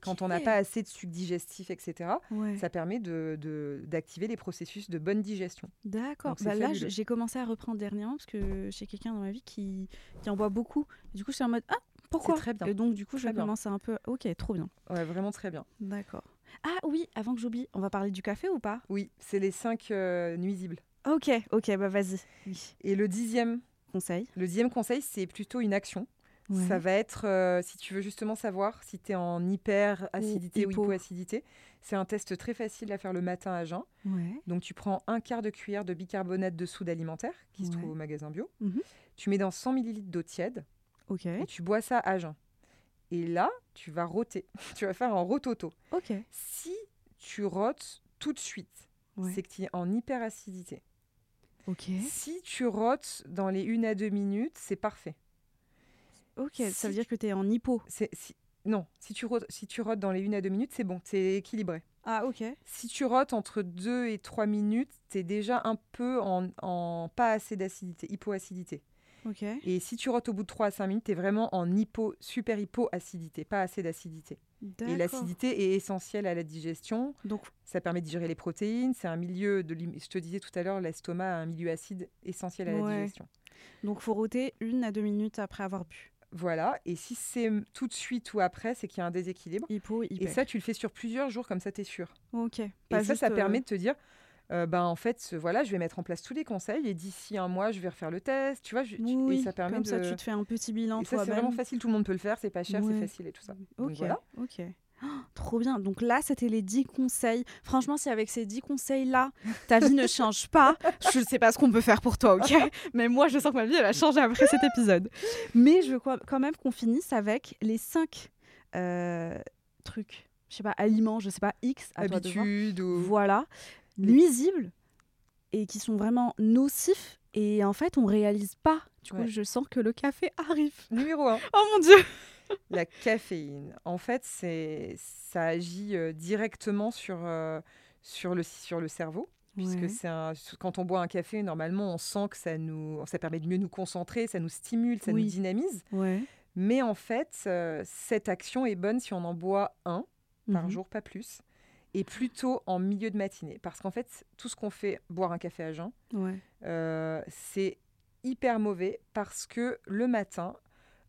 Speaker 2: Quand on n'a pas assez de sucre digestif, etc.,
Speaker 1: Ouais.
Speaker 2: ça permet de- de- d'activer les processus de bonne digestion.
Speaker 1: D'accord. Bah là, j'ai commencé à reprendre dernièrement parce que j'ai quelqu'un dans ma vie qui, qui en boit beaucoup. Et du coup, je suis en mode Ah, pourquoi
Speaker 2: très bien.
Speaker 1: Et donc, du coup, je
Speaker 2: bien.
Speaker 1: commence à un peu. Ok, trop bien.
Speaker 2: Ouais, vraiment très bien.
Speaker 1: D'accord. Ah oui, avant que j'oublie, on va parler du café ou pas?
Speaker 2: Oui, c'est les cinq euh, nuisibles.
Speaker 1: Ok, ok, bah vas-y. Oui.
Speaker 2: Et le dixième,
Speaker 1: Conseil.
Speaker 2: le dixième conseil, c'est plutôt une action.
Speaker 1: Ouais.
Speaker 2: Ça va être, euh, si tu veux justement savoir si tu es en hyperacidité ou,
Speaker 1: hypo.
Speaker 2: hypoacidité, c'est un test très facile à faire le matin à jeun.
Speaker 1: Ouais.
Speaker 2: Donc tu prends un quart de cuillère de bicarbonate de soude alimentaire qui se trouve au magasin bio.
Speaker 1: Mhm.
Speaker 2: Tu mets dans 100 ml d'eau tiède
Speaker 1: Ok.
Speaker 2: et tu bois ça à jeun. Et là, tu vas roter. tu vas faire un rototo.
Speaker 1: Ok.
Speaker 2: Si tu rotes tout de suite,
Speaker 1: Ouais.
Speaker 2: c'est que tu es en hyperacidité.
Speaker 1: Ok.
Speaker 2: Si tu rotes dans les 1 à 2 minutes, c'est parfait.
Speaker 1: Ok. Ça veut dire que tu es en hypo.
Speaker 2: Si- Non, si tu, rotes, si tu rotes dans les 1 à 2 minutes, c'est bon, c'est équilibré.
Speaker 1: Ah, ok.
Speaker 2: Si tu rotes entre 2 et 3 minutes, tu es déjà un peu en, en pas assez d'acidité, hypoacidité. Et si tu rotes au bout de 3 à 5 minutes, tu es vraiment en hypo, super hypoacidité, pas assez d'acidité. Et l'acidité est essentielle à la digestion.
Speaker 1: Donc,
Speaker 2: Ça permet de digérer les protéines. C'est un milieu, de, je te disais tout à l'heure, l'estomac a un milieu acide essentiel à la digestion.
Speaker 1: donc faut roter une à deux minutes après avoir bu.
Speaker 2: Voilà. Et si c'est tout de suite ou après, c'est qu'il y a un déséquilibre.
Speaker 1: Hypo,
Speaker 2: Et ça, tu le fais sur plusieurs jours, comme ça, tu es sûr.
Speaker 1: Ok.
Speaker 2: Et
Speaker 1: Pas
Speaker 2: ça,
Speaker 1: juste,
Speaker 2: ça
Speaker 1: euh,
Speaker 2: permet de te dire, euh, ben, en fait, voilà, je vais mettre en place tous les conseils et d'ici un mois, je vais refaire le test. Tu vois, je- tu-
Speaker 1: Oui,
Speaker 2: et ça permet
Speaker 1: comme
Speaker 2: de.
Speaker 1: ça tu te fais un petit bilan
Speaker 2: et ça, c'est vraiment facile, tout le monde peut le faire, c'est pas cher,
Speaker 1: Ouais.
Speaker 2: c'est facile et tout ça. Donc
Speaker 1: Ok,
Speaker 2: voilà.
Speaker 1: ok. Oh, trop bien. Donc là, c'était les 10 conseils. Franchement, si avec ces 10 conseils-là, ta vie ne change pas, je ne sais pas ce qu'on peut faire pour toi, ok? Mais moi, je sens que ma vie, elle a changé après cet épisode. Mais je veux quand même qu'on finisse avec les 5 trucs, je sais pas, aliments, je sais pas, X, à toi.
Speaker 2: Habitude ou.
Speaker 1: Voilà, nuisibles et qui sont vraiment nocifs. Et en fait, on réalise pas. Du coup, je sens que le café arrive.
Speaker 2: Numéro 1.
Speaker 1: Oh mon dieu
Speaker 2: La caféine. En fait, c'est ça agit euh, directement sur, euh, sur, le, sur le cerveau.
Speaker 1: Ouais.
Speaker 2: Puisque c'est quand on boit un café, normalement, on sent que ça nous, ça permet de mieux nous concentrer, ça nous stimule, ça
Speaker 1: Oui.
Speaker 2: nous dynamise.
Speaker 1: Ouais.
Speaker 2: Mais en fait, euh, cette action est bonne si on en boit un par
Speaker 1: Mhm.
Speaker 2: jour, pas plus, et plutôt en milieu de matinée. Parce qu'en fait, tout ce qu'on fait, boire un café à jeun,
Speaker 1: Ouais.
Speaker 2: euh, c'est hyper mauvais parce que le matin,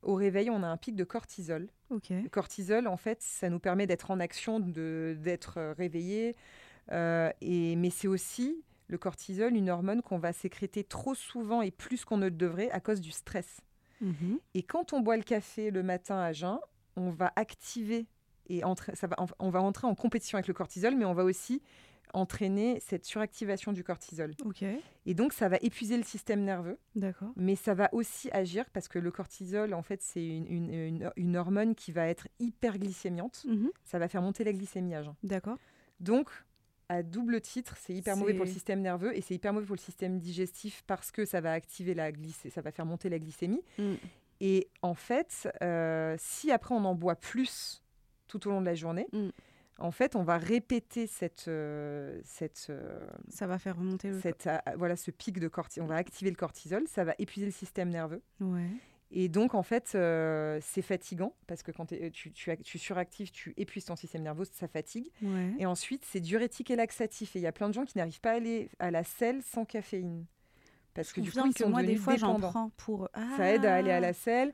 Speaker 2: au réveil, on a un pic de cortisol.
Speaker 1: Ok.
Speaker 2: Le cortisol, en fait, ça nous permet d'être en action, d'être euh, réveillé. euh, et, mais c'est aussi le cortisol, une hormone qu'on va sécréter trop souvent et plus qu'on ne le devrait à cause du stress.
Speaker 1: Mhm.
Speaker 2: Et quand on boit le café le matin à jeun, on va activer et entrer, ça va, on va entrer en compétition avec le cortisol, mais on va aussi entraîner cette suractivation du cortisol. Et donc, ça va épuiser le système nerveux,
Speaker 1: D'accord.
Speaker 2: mais ça va aussi agir parce que le cortisol, en fait, c'est une, une- une- une hormone qui va être hyperglycémiante.
Speaker 1: Mhm.
Speaker 2: Ça va faire monter la glycémie à jeun.
Speaker 1: D'accord.
Speaker 2: Donc, à double titre, c'est hyper mauvais pour le système nerveux et c'est hyper mauvais pour le système digestif parce que ça va activer la glycémie, ça va faire monter la glycémie.
Speaker 1: Mm.
Speaker 2: Et en fait, euh, si après on en boit plus tout au long de la journée,
Speaker 1: Mm.
Speaker 2: en fait, on va répéter cette, euh, cette, euh,
Speaker 1: Ça va faire remonter le.
Speaker 2: cette, euh, voilà, ce pic de cortisol. On va activer le cortisol, ça va épuiser le système nerveux.
Speaker 1: Ouais.
Speaker 2: Et donc, en fait, c'est fatigant parce que quand tu, tu, tu suractives, tu épuises ton système nerveux, ça fatigue.
Speaker 1: Ouais.
Speaker 2: Et ensuite, c'est diurétique et laxatif. Et il y a plein de gens qui n'arrivent pas à aller à la selle sans caféine. Parce que du coup, ils
Speaker 1: que
Speaker 2: sont
Speaker 1: moi, des fois, j'en prends pour.
Speaker 2: Ça aide à aller à
Speaker 1: Ah
Speaker 2: la selle.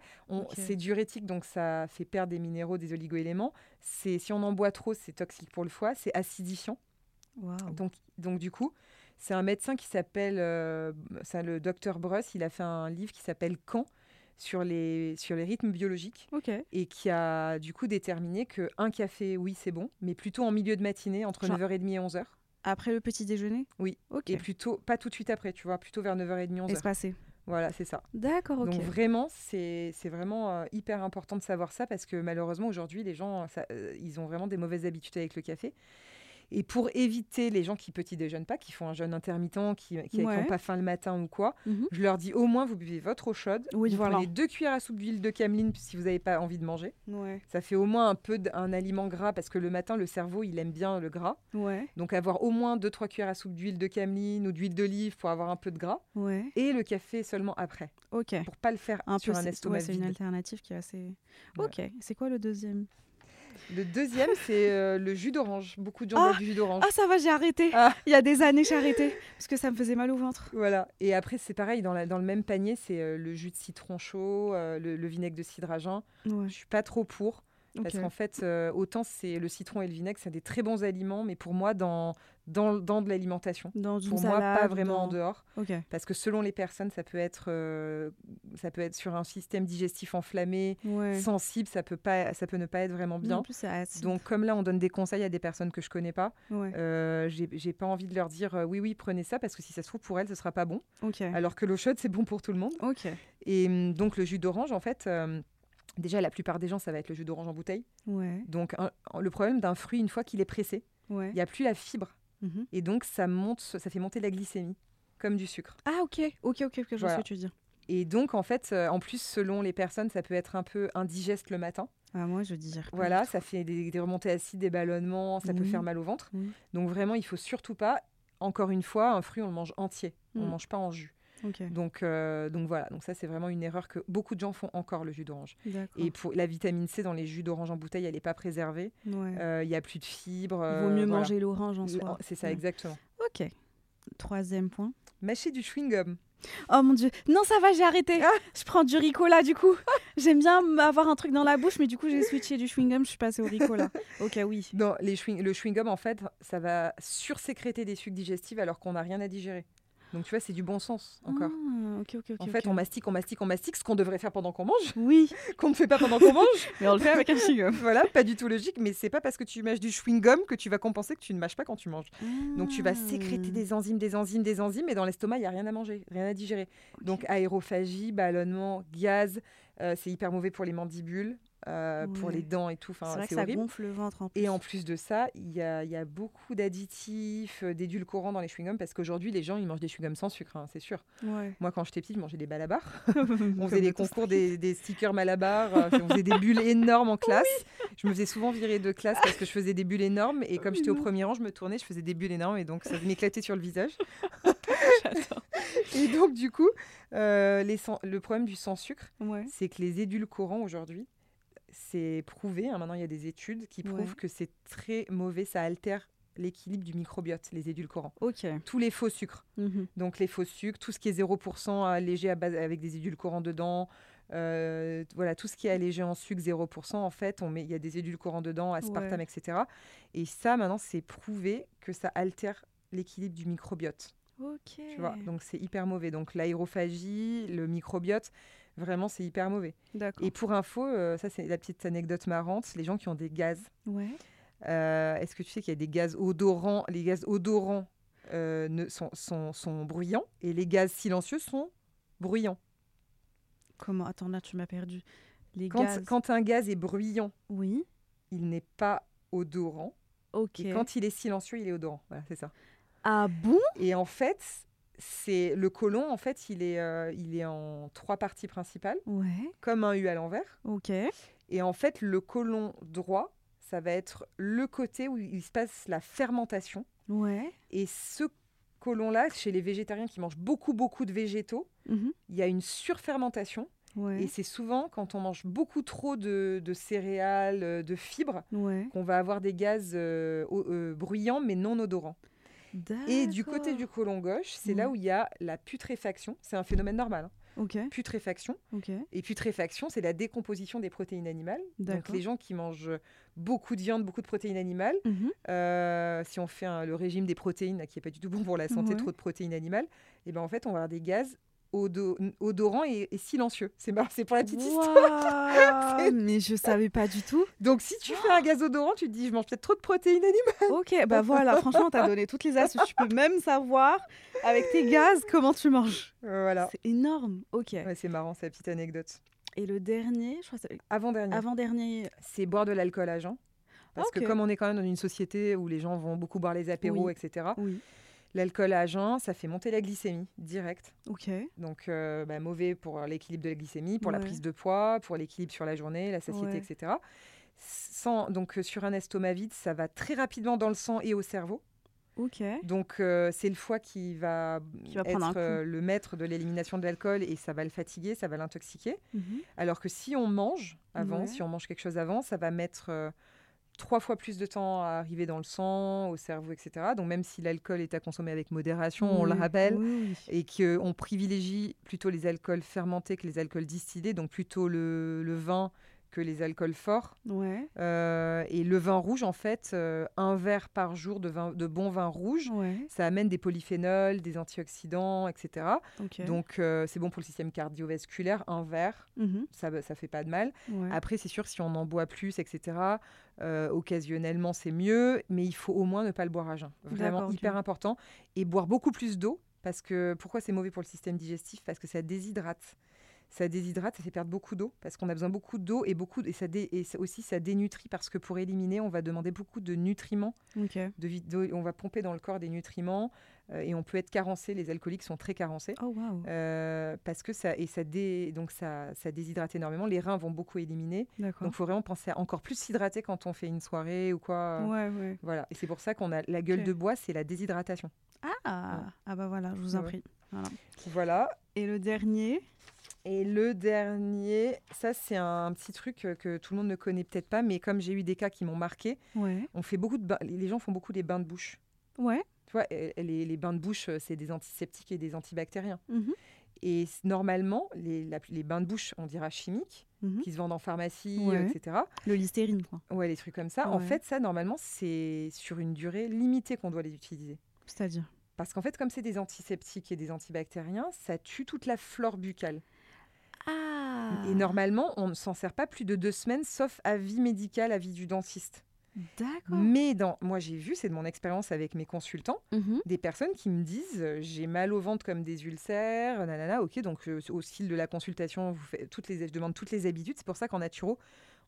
Speaker 2: C'est diurétique, donc ça fait perdre des minéraux, des oligoéléments. C'est Si on en boit trop, c'est toxique pour le foie. C'est acidifiant. Donc, donc du coup, c'est un médecin qui s'appelle, euh, le docteur Bruss, il a fait un livre qui s'appelle Quand sur les, sur les rythmes biologiques et qui a du coup déterminé que un café, oui, c'est bon, mais plutôt en milieu de matinée, entre
Speaker 1: Genre-
Speaker 2: 9h30 et 11h.
Speaker 1: Après le petit déjeuner?
Speaker 2: Oui.
Speaker 1: Ok.
Speaker 2: Et plutôt, pas tout de suite après, tu vois, plutôt vers 9h30, 11h.
Speaker 1: Espacé.
Speaker 2: Voilà, c'est ça.
Speaker 1: D'accord, ok.
Speaker 2: Donc vraiment, c'est c'est vraiment euh, hyper important de savoir ça parce que malheureusement aujourd'hui, les gens, ça, euh, ils ont vraiment des mauvaises habitudes avec le café. Et pour éviter les gens qui petit déjeunent pas, qui font un jeûne intermittent, qui n'ont
Speaker 1: Ouais.
Speaker 2: pas faim le matin ou quoi,
Speaker 1: Mhm.
Speaker 2: je leur dis au moins vous buvez votre eau chaude,
Speaker 1: Oui,
Speaker 2: vous
Speaker 1: voilà.
Speaker 2: prenez deux cuillères à soupe d'huile de cameline si vous n'avez pas envie de manger.
Speaker 1: Ouais,
Speaker 2: Ça fait au moins un peu d'un aliment gras parce que le matin, le cerveau, il aime bien le gras.
Speaker 1: ouais,
Speaker 2: Donc avoir au moins 2-3 cuillères à soupe d'huile de cameline ou d'huile d'olive pour avoir un peu de gras. Et le café seulement après,
Speaker 1: Ok.
Speaker 2: pour pas le faire
Speaker 1: Un
Speaker 2: sur
Speaker 1: peu,
Speaker 2: un estomac
Speaker 1: ouais, c'est une
Speaker 2: vide.
Speaker 1: alternative qui est assez. Ok. C'est quoi le deuxième?
Speaker 2: Le deuxième, c'est euh, le jus d'orange. Beaucoup de gens
Speaker 1: Ah
Speaker 2: boivent du jus d'orange.
Speaker 1: Ah, ça va, j'ai arrêté.
Speaker 2: Ah.
Speaker 1: Il y a des années, j'ai arrêté parce que ça me faisait mal au ventre.
Speaker 2: Voilà. Et après, c'est pareil, dans, la- dans le même panier, c'est euh, le jus de citron chaud, euh, le, le vinaigre de cidre à jeun.
Speaker 1: Ouais.
Speaker 2: Je suis pas trop pour. Parce qu'en fait, euh, autant c'est le citron et le vinaigre, c'est des très bons aliments, mais pour moi, dans, dans, dans de l'alimentation.
Speaker 1: Dans
Speaker 2: Pour moi, pas vraiment en dehors. Parce que selon les personnes, ça peut être, euh, ça peut être sur un système digestif enflammé,
Speaker 1: Ouais.
Speaker 2: sensible, ça peut, pas, ça peut ne pas être vraiment bien.
Speaker 1: En plus.
Speaker 2: Donc, comme là, on donne des conseils à des personnes que je connais pas,
Speaker 1: Ouais.
Speaker 2: euh, j'ai pas envie de leur dire oui, oui, prenez ça, parce que si ça se trouve, pour elles, ce sera pas bon. Alors que l'eau chaude, c'est bon pour tout le monde. Et hum, donc, le jus d'orange, en fait, déjà, la plupart des gens, ça va être le jus d'orange en bouteille.
Speaker 1: Ouais.
Speaker 2: Donc, un- le problème d'un fruit, une fois qu'il est pressé,
Speaker 1: Ouais.
Speaker 2: il n'y a plus la fibre.
Speaker 1: Mhm.
Speaker 2: Et donc, ça, monte, ça fait monter la glycémie, comme du sucre.
Speaker 1: Ah, ok. Ok, ok, ok. Je vois ce que tu veux dire.
Speaker 2: Et donc, en fait, euh, en plus, selon les personnes, ça peut être un peu indigeste le matin.
Speaker 1: Ah, moi, je dis.
Speaker 2: Voilà, ça fait des, des remontées acides, des ballonnements, ça peut
Speaker 1: Oui.
Speaker 2: faire mal au ventre.
Speaker 1: Oui.
Speaker 2: Donc, vraiment, il faut surtout pas, encore une fois, un fruit, on le mange entier. On ne mange pas en jus. Donc, euh, donc voilà, donc ça, c'est vraiment une erreur que beaucoup de gens font encore, le jus d'orange. Et pour la vitamine C dans les jus d'orange en bouteille, elle n'est pas préservée.
Speaker 1: Ouais.
Speaker 2: Euh, Il y a plus de fibres.
Speaker 1: Il vaut mieux
Speaker 2: voilà.
Speaker 1: manger l'orange en soi.
Speaker 2: C'est ça,
Speaker 1: Ouais.
Speaker 2: exactement.
Speaker 1: Ok. Troisième point.
Speaker 2: Mâcher du chewing-gum.
Speaker 1: Oh mon dieu. Non, ça va, j'ai arrêté.
Speaker 2: Ah.
Speaker 1: Je prends du Ricola du coup. J'aime bien avoir un truc dans la bouche, mais du coup, j'ai switché du chewing-gum, je suis passée au Ricola. ok, oui.
Speaker 2: Non, les chewing- le chewing-gum, en fait, ça va sursécréter des sucs digestifs alors qu'on n'a rien à digérer. Donc, tu vois, c'est du bon sens encore.
Speaker 1: Ah,
Speaker 2: en fait, on mastique, on mastique, on mastique, ce qu'on devrait faire pendant qu'on mange,
Speaker 1: Oui,
Speaker 2: qu'on ne fait pas pendant qu'on mange.
Speaker 1: mais on le fait avec un chewing-gum.
Speaker 2: voilà, pas du tout logique, mais c'est pas parce que tu mâches du chewing-gum que tu vas compenser que tu ne mâches pas quand tu manges. Donc tu vas sécréter
Speaker 1: Ah.
Speaker 2: des enzymes, des enzymes, des enzymes, et dans l'estomac, il n'y a rien à manger, rien à digérer. Donc aérophagie, ballonnement, gaz, euh, c'est hyper mauvais pour les mandibules, euh, pour les dents et tout.
Speaker 1: C'est vrai que ça
Speaker 2: horrible.
Speaker 1: gonfle le ventre en plus.
Speaker 2: Et en plus de ça, il y a, il y a beaucoup d'additifs, euh, d'édulcorants dans les chewing-gums parce qu'aujourd'hui, les gens, ils mangent des chewing-gums sans sucre, hein, c'est sûr.
Speaker 1: Ouais.
Speaker 2: Moi, quand j'étais petite, je mangeais des balabars.
Speaker 1: on
Speaker 2: faisait des concours des, des stickers Malabar, euh, on faisait des bulles énormes en classe. Je me faisais souvent virer de classe parce que je faisais des bulles énormes et comme j'étais au premier rang, je me tournais, je faisais des bulles énormes et donc ça m'éclatait sur le visage. Et donc du coup, euh, les sans- le problème du sans sucre,
Speaker 1: Ouais.
Speaker 2: c'est que les édulcorants aujourd'hui, c'est prouvé, hein, maintenant il y a des études qui prouvent
Speaker 1: Ouais.
Speaker 2: que c'est très mauvais, ça altère l'équilibre du microbiote, les édulcorants. Tous les faux sucres.
Speaker 1: Mhm.
Speaker 2: Donc les faux sucres, tout ce qui est 0% allégé à base, avec des édulcorants dedans, euh, voilà, tout ce qui est allégé en sucre 0%, en fait, on met, il y a des édulcorants dedans, aspartame,
Speaker 1: Ouais.
Speaker 2: etc. Et ça, maintenant, c'est prouvé que ça altère l'équilibre du microbiote. Tu vois, donc c'est hyper mauvais. Donc l'aérophagie, le microbiote, vraiment, c'est hyper mauvais. Et pour info, euh, ça c'est la petite anecdote marrante, les gens qui ont des gaz,
Speaker 1: Ouais.
Speaker 2: euh, est-ce que tu sais qu'il y a des gaz odorants Les gaz odorants euh, ne, sont, sont, sont bruyants et les gaz silencieux sont bruyants?
Speaker 1: Comment? Attends, là, tu m'as perdu. Les
Speaker 2: Quand,
Speaker 1: gaz.
Speaker 2: quand un gaz est bruyant,
Speaker 1: Oui.
Speaker 2: il n'est pas odorant.
Speaker 1: Ok.
Speaker 2: Et quand il est silencieux, il est odorant. Voilà, c'est ça.
Speaker 1: Ah bon?
Speaker 2: Et en fait, c'est le côlon, en fait, il est, euh, il est en trois parties principales,
Speaker 1: Ouais.
Speaker 2: comme un U à l'envers.
Speaker 1: Ok.
Speaker 2: Et en fait, le côlon droit, ça va être le côté où il se passe la fermentation.
Speaker 1: Ouais.
Speaker 2: Et ce côlon-là, chez les végétariens qui mangent beaucoup, beaucoup de végétaux,
Speaker 1: Mhm.
Speaker 2: il y a une surfermentation.
Speaker 1: Ouais.
Speaker 2: Et c'est souvent quand on mange beaucoup trop de, de céréales, euh, de fibres,
Speaker 1: Ouais.
Speaker 2: qu'on va avoir des gaz euh, euh, bruyants mais non odorants. Et du côté du côlon gauche, c'est là où il y a la putréfaction. C'est un phénomène normal. hein.
Speaker 1: Ok.
Speaker 2: Putréfaction. Et putréfaction, c'est la décomposition des protéines animales. Donc les gens qui mangent beaucoup de viande, beaucoup de protéines animales,
Speaker 1: Mhm.
Speaker 2: euh, si on fait un- le régime des protéines, là, qui n'est pas du tout bon pour la santé,
Speaker 1: Ouais.
Speaker 2: trop de protéines animales, et ben en fait on va avoir des gaz odo- odorant et, et silencieux. C'est marrant, c'est pour la petite histoire.
Speaker 1: Mais je savais pas du tout.
Speaker 2: Donc si tu fais un gaz odorant, tu te dis je mange peut-être trop de protéines animales.
Speaker 1: Ok, bah voilà, franchement, t'as donné toutes les astuces. Tu peux même savoir, avec tes gaz, comment tu manges.
Speaker 2: Voilà.
Speaker 1: C'est énorme. Ok.
Speaker 2: Ouais, c'est marrant, c'est la petite anecdote.
Speaker 1: Et le dernier, je crois que c'est
Speaker 2: Avant-dernier,
Speaker 1: avant-dernier.
Speaker 2: c'est boire de l'alcool à jeun. Parce que comme on est quand même dans une société où les gens vont beaucoup boire les apéros,
Speaker 1: Oui.
Speaker 2: etc.,
Speaker 1: Oui.
Speaker 2: L'alcool à jeun, ça fait monter la glycémie direct.
Speaker 1: Ok.
Speaker 2: Donc euh, bah, mauvais pour l'équilibre de la glycémie, pour la prise de poids, pour l'équilibre sur la journée, la satiété,
Speaker 1: Ouais.
Speaker 2: etc. Sans, donc euh, sur un estomac vide, ça va très rapidement dans le sang et au cerveau. Donc euh, c'est le foie qui va,
Speaker 1: Qui
Speaker 2: être euh, le maître de l'élimination de l'alcool et ça va le fatiguer, ça va l'intoxiquer.
Speaker 1: Mhm.
Speaker 2: Alors que si on mange avant,
Speaker 1: Ouais.
Speaker 2: si on mange quelque chose avant, ça va mettre euh, trois fois plus de temps à arriver dans le sang, au cerveau, etc. Donc même si l'alcool est à consommer avec modération, on le rappelle,
Speaker 1: oui.
Speaker 2: et qu'on privilégie plutôt les alcools fermentés que les alcools distillés, donc plutôt le, le vin que les alcools forts.
Speaker 1: Ouais.
Speaker 2: Euh, et le vin rouge, en fait, euh, un verre par jour de, vin, de bon vin rouge,
Speaker 1: Ouais.
Speaker 2: ça amène des polyphénols, des antioxydants, etc. Donc euh, c'est bon pour le système cardiovasculaire, un verre,
Speaker 1: Mhm.
Speaker 2: ça ne fait pas de mal.
Speaker 1: Ouais.
Speaker 2: Après, c'est sûr, si on en boit plus, etc., occasionnellement, c'est mieux, mais il faut au moins ne pas le boire à jeun. Vraiment
Speaker 1: D'accord,
Speaker 2: hyper important. Et boire beaucoup plus d'eau, parce que pourquoi c'est mauvais pour le système digestif? Parce que ça déshydrate. Ça déshydrate, ça fait perdre beaucoup d'eau, parce qu'on a besoin beaucoup d'eau et, beaucoup, et, ça dé- et ça- aussi ça dénutrit, parce que pour éliminer, on va demander beaucoup de nutriments. De, d'eau- on va pomper dans le corps des nutriments, euh, et on peut être carencé, les alcooliques sont très carencés.
Speaker 1: Oh.
Speaker 2: Euh, parce que ça et ça dé- donc ça, ça déshydrate énormément. Les reins vont beaucoup éliminer. Donc, il faut vraiment penser à encore plus s'hydrater quand on fait une soirée ou quoi.
Speaker 1: Ouais, ouais.
Speaker 2: Voilà. Et c'est pour ça qu'on a la gueule de bois, c'est la déshydratation.
Speaker 1: Ah, ah bah voilà, je vous en prie.
Speaker 2: Voilà.
Speaker 1: Et le dernier
Speaker 2: Et le dernier, ça, c'est un petit truc euh, que tout le monde ne connaît peut-être pas, mais comme j'ai eu des cas qui m'ont marqué,
Speaker 1: Ouais.
Speaker 2: on fait beaucoup de bains- les gens font beaucoup des bains de bouche.
Speaker 1: Ouais.
Speaker 2: Tu vois, les, les bains de bouche, euh, c'est des antiseptiques et des antibactériens.
Speaker 1: Mhm.
Speaker 2: Et normalement, les, la- les bains de bouche, on dira chimiques,
Speaker 1: Mhm.
Speaker 2: qui se vendent en pharmacie,
Speaker 1: Ouais.
Speaker 2: etc.
Speaker 1: Le listérine, quoi.
Speaker 2: Ouais, les trucs comme ça. En fait, ça, normalement, c'est sur une durée limitée qu'on doit les utiliser.
Speaker 1: C'est-à-dire?
Speaker 2: Parce qu'en fait, comme c'est des antiseptiques et des antibactériens, ça tue toute la flore buccale. Et normalement, on ne s'en sert pas plus de deux semaines, sauf avis médical, avis du dentiste.
Speaker 1: D'accord.
Speaker 2: Mais dans, moi, j'ai vu, c'est de mon expérience avec mes consultants,
Speaker 1: Mhm.
Speaker 2: des personnes qui me disent euh, j'ai mal au ventre comme des ulcères, nanana. Ok, donc euh, au fil de la consultation, vous faites toutes les, je demande toutes les habitudes. C'est pour ça qu'en naturo,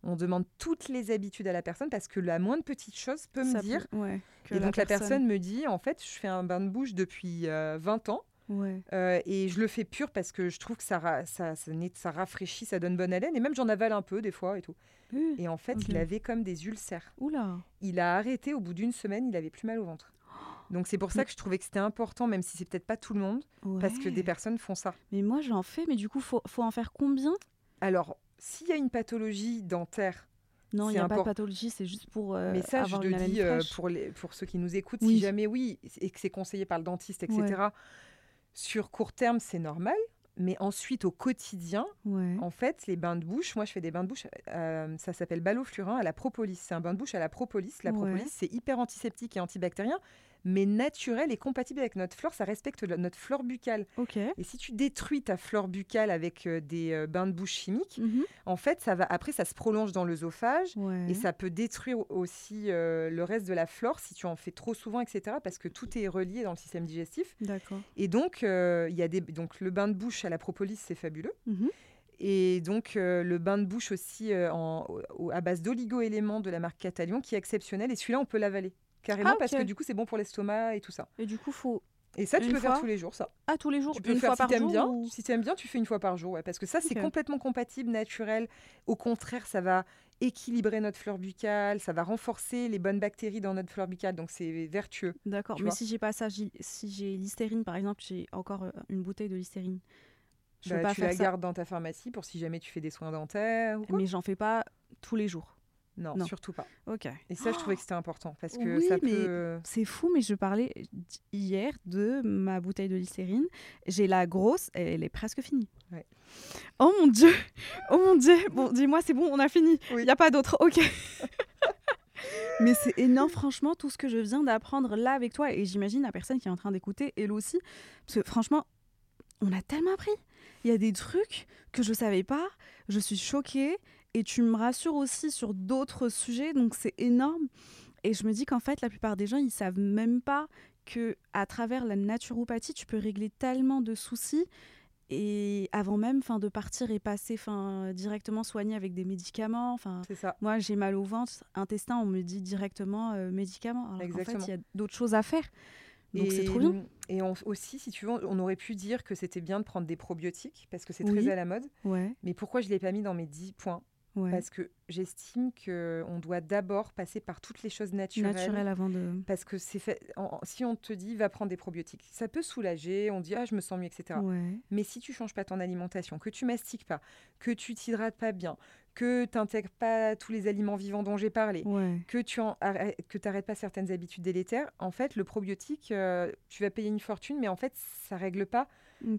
Speaker 2: on demande toutes les habitudes à la personne parce que la moindre petite chose peut me dire.
Speaker 1: peut- ouais, que
Speaker 2: Et donc la personne me dit en fait, je fais un bain de bouche depuis euh, 20 ans.
Speaker 1: Ouais.
Speaker 2: Euh, et je le fais pur parce que je trouve que ça, ra- ça, ça, rafraîchit, ça donne bonne haleine. Et même j'en avale un peu des fois et tout.
Speaker 1: Euh,
Speaker 2: Et en fait, il avait comme des ulcères.
Speaker 1: Oula.
Speaker 2: Il a arrêté au bout d'une semaine, il avait plus mal au ventre. Donc c'est pour ça que je trouvais que c'était important, même si c'est peut-être pas tout le monde, parce que des personnes font ça.
Speaker 1: Mais moi, j'en fais, mais du coup, faut, faut en faire combien?
Speaker 2: Alors, s'il y a une pathologie dentaire,
Speaker 1: Non, il n'y a pas de pathologie, c'est juste pour euh,
Speaker 2: mais ça, je te dis euh, pour, les, pour ceux qui nous écoutent,
Speaker 1: Oui.
Speaker 2: si jamais oui, et que c'est conseillé par le dentiste, etc., sur court terme, c'est normal. Mais ensuite, au quotidien,
Speaker 1: Ouais.
Speaker 2: En fait, les bains de bouche, moi je fais des bains de bouche, euh, ça s'appelle balloflurin à la propolis. C'est un bain de bouche à la propolis. La
Speaker 1: Ouais.
Speaker 2: propolis, c'est hyper antiseptique et antibactérien, mais naturel et compatible avec notre flore. Ça respecte notre flore buccale. Et si tu détruis ta flore buccale avec euh, des euh, bains de bouche chimiques,
Speaker 1: Mhm.
Speaker 2: en fait, ça va après ça se prolonge dans l'œsophage.
Speaker 1: Ouais.
Speaker 2: Et ça peut détruire aussi euh, le reste de la flore si tu en fais trop souvent, etc. Parce que tout est relié dans le système digestif.
Speaker 1: D'accord.
Speaker 2: Et donc, euh, y a des, donc le bain de bouche à la propolis, c'est fabuleux.
Speaker 1: Mhm.
Speaker 2: Et donc, euh, le bain de bouche aussi euh, en- au- à base d'oligo-éléments de la marque Catalion, qui est exceptionnel. Et celui-là, on peut l'avaler. Carrément,
Speaker 1: Ah,
Speaker 2: parce que du coup, c'est bon pour l'estomac et tout ça.
Speaker 1: Et du coup, faut.
Speaker 2: Et ça, tu
Speaker 1: Une
Speaker 2: peux faire tous les jours, ça.
Speaker 1: Ah, tous les jours
Speaker 2: Tu peux
Speaker 1: Une
Speaker 2: faire
Speaker 1: fois
Speaker 2: si
Speaker 1: par jour
Speaker 2: bien.
Speaker 1: ou-
Speaker 2: Si t'aimes bien, tu fais une fois par jour. Ouais, parce que ça, c'est complètement compatible, naturel. Au contraire, ça va équilibrer notre flore buccale, ça va renforcer les bonnes bactéries dans notre flore buccale. Donc, c'est vertueux.
Speaker 1: D'accord.
Speaker 2: tu
Speaker 1: Mais si j'ai pas ça, si j'ai l'hystérine, par exemple, j'ai encore euh, une bouteille de l'hystérine. Je
Speaker 2: Bah,
Speaker 1: pas
Speaker 2: tu
Speaker 1: faire
Speaker 2: la
Speaker 1: ça.
Speaker 2: gardes dans ta pharmacie pour si jamais tu fais des soins dentaires ou quoi.
Speaker 1: Mais j'en fais pas tous les jours.
Speaker 2: Non,
Speaker 1: non.
Speaker 2: surtout pas.
Speaker 1: Ok.
Speaker 2: Et ça, je trouvais que c'était important parce que
Speaker 1: Oui,
Speaker 2: ça peut.
Speaker 1: C'est fou, mais je parlais hier de ma bouteille de littérine. J'ai la grosse, elle est presque finie.
Speaker 2: Ouais.
Speaker 1: Oh mon dieu Oh mon dieu Bon, dis-moi, c'est bon, on a fini. Il
Speaker 2: Oui.
Speaker 1: n'y a pas d'autre. Ok. mais c'est énorme, franchement, tout ce que je viens d'apprendre là avec toi. Et j'imagine la personne qui est en train d'écouter, elle aussi. Parce que franchement, on a tellement appris. Il y a des trucs que je savais pas. Je suis choquée et tu me rassures aussi sur d'autres sujets, donc c'est énorme. Et je me dis qu'en fait, la plupart des gens, ils savent même pas que à travers la naturopathie, tu peux régler tellement de soucis et avant même fin de partir et passer fin directement soigner avec des médicaments enfin moi j'ai mal au ventre intestin on me dit directement euh, médicaments alors qu'en fait
Speaker 2: Exactement.
Speaker 1: il y a d'autres choses à faire donc c'est trop bien
Speaker 2: Et on- aussi, si tu veux, on aurait pu dire que c'était bien de prendre des probiotiques parce que c'est
Speaker 1: Oui.
Speaker 2: très à la mode.
Speaker 1: ouais
Speaker 2: Mais pourquoi je ne l'ai pas mis dans mes 10 points?
Speaker 1: Ouais
Speaker 2: Parce que j'estime qu'on doit d'abord passer par toutes les choses naturelles.
Speaker 1: naturel avant de
Speaker 2: Parce que c'est fait. si on te dit va prendre des probiotiques, ça peut soulager, on dit ah je me sens mieux, etc.
Speaker 1: ouais
Speaker 2: Mais si tu changes pas ton alimentation, que tu mastiques pas, que tu t'hydrates pas bien, que tu n'intègres pas tous les aliments vivants dont j'ai parlé,
Speaker 1: ouais
Speaker 2: que tu en arrêtes- que t'arrêtes pas certaines habitudes délétères, en fait le probiotique, euh, tu vas payer une fortune, mais en fait ça règle pas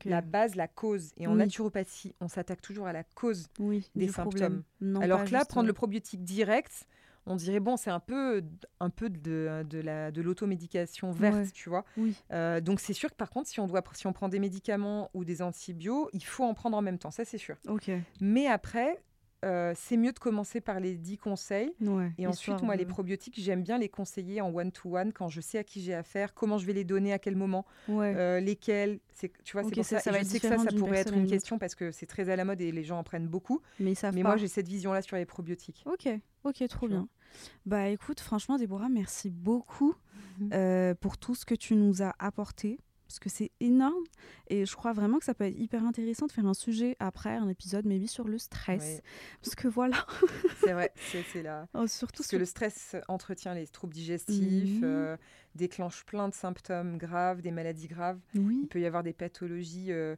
Speaker 2: la base, la cause. Et en
Speaker 1: Oui.
Speaker 2: naturopathie, on s'attaque toujours à la cause.
Speaker 1: oui
Speaker 2: des symptômes.
Speaker 1: Non,
Speaker 2: Alors que là, prendre
Speaker 1: euh,
Speaker 2: le probiotique direct, on dirait bon, c'est un peu, un peu de, de la de l'automédication verte,
Speaker 1: Ouais.
Speaker 2: tu vois.
Speaker 1: oui
Speaker 2: Euh, donc c'est sûr que par contre, si on doit, si on prend des médicaments ou des antibiotiques, il faut en prendre en même temps, ça c'est sûr.
Speaker 1: ok
Speaker 2: Mais après, euh, c'est mieux de commencer par les 10 conseils.
Speaker 1: ouais
Speaker 2: Et ensuite, moi, les probiotiques, j'aime bien les conseiller en one-to-one quand je sais à qui j'ai affaire, comment je vais les donner, à quel moment,
Speaker 1: ouais
Speaker 2: euh, lesquels. C'est, tu vois, c'est pour
Speaker 1: ça-
Speaker 2: ça.
Speaker 1: ça
Speaker 2: je sais que ça, ça pourrait être une question parce que c'est très à la mode et les gens en prennent beaucoup.
Speaker 1: mais ils savent
Speaker 2: Mais
Speaker 1: pas
Speaker 2: moi, j'ai cette vision-là sur les probiotiques.
Speaker 1: Ok, ok, trop bien. Bah écoute, franchement, Déborah, merci beaucoup
Speaker 2: Mhm.
Speaker 1: euh, pour tout ce que tu nous as apporté, parce que c'est énorme. Et je crois vraiment que ça peut être hyper intéressant de faire un sujet après, un épisode, maybe sur le stress. Parce que voilà,
Speaker 2: C'est vrai, c'est, là.
Speaker 1: oh, surtout
Speaker 2: Parce
Speaker 1: sur-
Speaker 2: que le stress entretient les troubles digestifs,
Speaker 1: Mhm.
Speaker 2: euh, déclenche plein de symptômes graves, des maladies graves.
Speaker 1: Oui,
Speaker 2: Il peut y avoir des pathologies euh,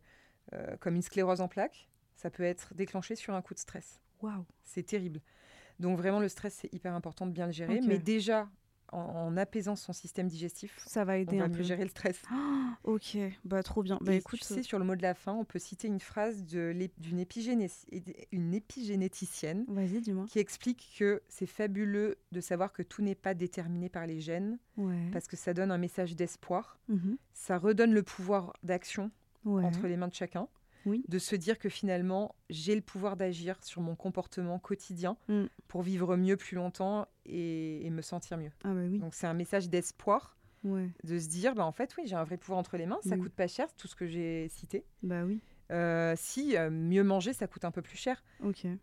Speaker 2: euh, comme une sclérose en plaques. Ça peut être déclenché sur un coup de stress.
Speaker 1: waouh.
Speaker 2: C'est terrible. Donc vraiment, le stress, c'est hyper important de bien le gérer. Mais déjà, en, en apaisant son système digestif,
Speaker 1: Ça va
Speaker 2: on
Speaker 1: aider
Speaker 2: va
Speaker 1: un
Speaker 2: mieux
Speaker 1: peu.
Speaker 2: gérer le stress.
Speaker 1: Ah, ok, bah trop bien. Bah
Speaker 2: Et
Speaker 1: écoute,
Speaker 2: tu sais, sur le mot de la fin, on peut citer une phrase d'une épigéné- une épigénéticienne qui explique que c'est fabuleux de savoir que tout n'est pas déterminé par les gènes,
Speaker 1: Ouais.
Speaker 2: parce que ça donne un message d'espoir,
Speaker 1: Mhm.
Speaker 2: ça redonne le pouvoir d'action
Speaker 1: ouais.
Speaker 2: entre les mains de chacun,
Speaker 1: Oui.
Speaker 2: de se dire que finalement, j'ai le pouvoir d'agir sur mon comportement quotidien
Speaker 1: Mm.
Speaker 2: pour vivre mieux plus longtemps et, et me sentir mieux.
Speaker 1: Ah bah oui.
Speaker 2: Donc c'est un message d'espoir,
Speaker 1: Ouais.
Speaker 2: de se dire, bah, en fait, oui, j'ai un vrai pouvoir entre les mains, ça
Speaker 1: Mm.
Speaker 2: coûte pas cher, tout ce que j'ai cité.
Speaker 1: Bah oui.
Speaker 2: Euh, si euh, mieux manger, ça coûte un peu plus cher.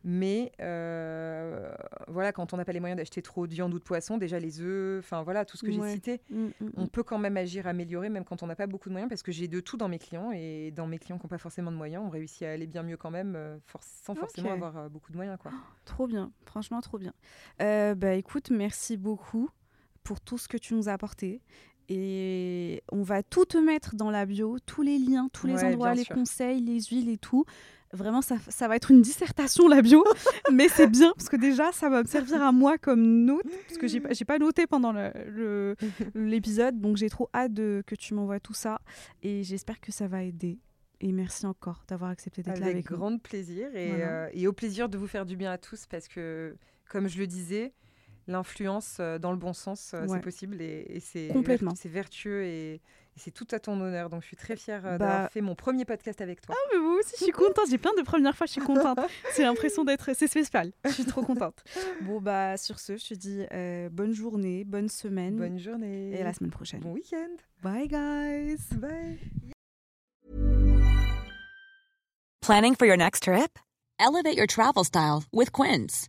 Speaker 2: Mais euh, voilà, quand on n'a pas les moyens d'acheter trop de viande ou de poisson, déjà les œufs, enfin voilà, tout ce que
Speaker 1: Ouais.
Speaker 2: j'ai cité,
Speaker 1: Mm, mm,
Speaker 2: on
Speaker 1: mm.
Speaker 2: peut quand même agir, améliorer, même quand on n'a pas beaucoup de moyens, parce que j'ai de tout dans mes clients et dans mes clients qui n'ont pas forcément de moyens, on réussit à aller bien mieux quand même, for- sans forcément avoir beaucoup de moyens. Quoi.
Speaker 1: Trop bien, franchement trop bien. Bah écoute, merci beaucoup pour tout ce que tu nous as apporté. Et on va tout te mettre dans la bio, tous les liens, tous les
Speaker 2: Ouais,
Speaker 1: endroits, les
Speaker 2: sûr.
Speaker 1: conseils, les huiles et tout. Vraiment, ça, ça va être une dissertation la bio, mais c'est bien parce que déjà, ça va me servir à moi comme note, parce que j'ai pas, noté pendant le- le- l'épisode, donc j'ai trop hâte de, que tu m'envoies tout ça et j'espère que ça va aider. Et merci encore d'avoir accepté d'être là
Speaker 2: Avec
Speaker 1: nous.
Speaker 2: grand plaisir et,
Speaker 1: Voilà.
Speaker 2: euh, et au plaisir de vous faire du bien à tous, parce que, comme je le disais, l'influence euh, dans le bon sens, euh,
Speaker 1: Ouais.
Speaker 2: c'est possible et, et c'est
Speaker 1: Complètement.
Speaker 2: c'est vertueux et, et c'est tout à ton honneur. Donc je suis très fière euh,
Speaker 1: Bah,
Speaker 2: d'avoir fait mon premier podcast avec toi.
Speaker 1: Mais moi aussi, je suis contente. J'ai plein de premières fois, je suis contente. C'est l'impression d'être. C'est spécial. Je suis trop contente. Bon, bah, sur ce, je te dis euh, bonne journée, bonne semaine.
Speaker 2: Bonne journée.
Speaker 1: Et à la semaine prochaine.
Speaker 2: Bon week-end.
Speaker 1: Bye, guys.
Speaker 2: Bye.
Speaker 3: Planning for your next trip? Elevate your travel style with Quince.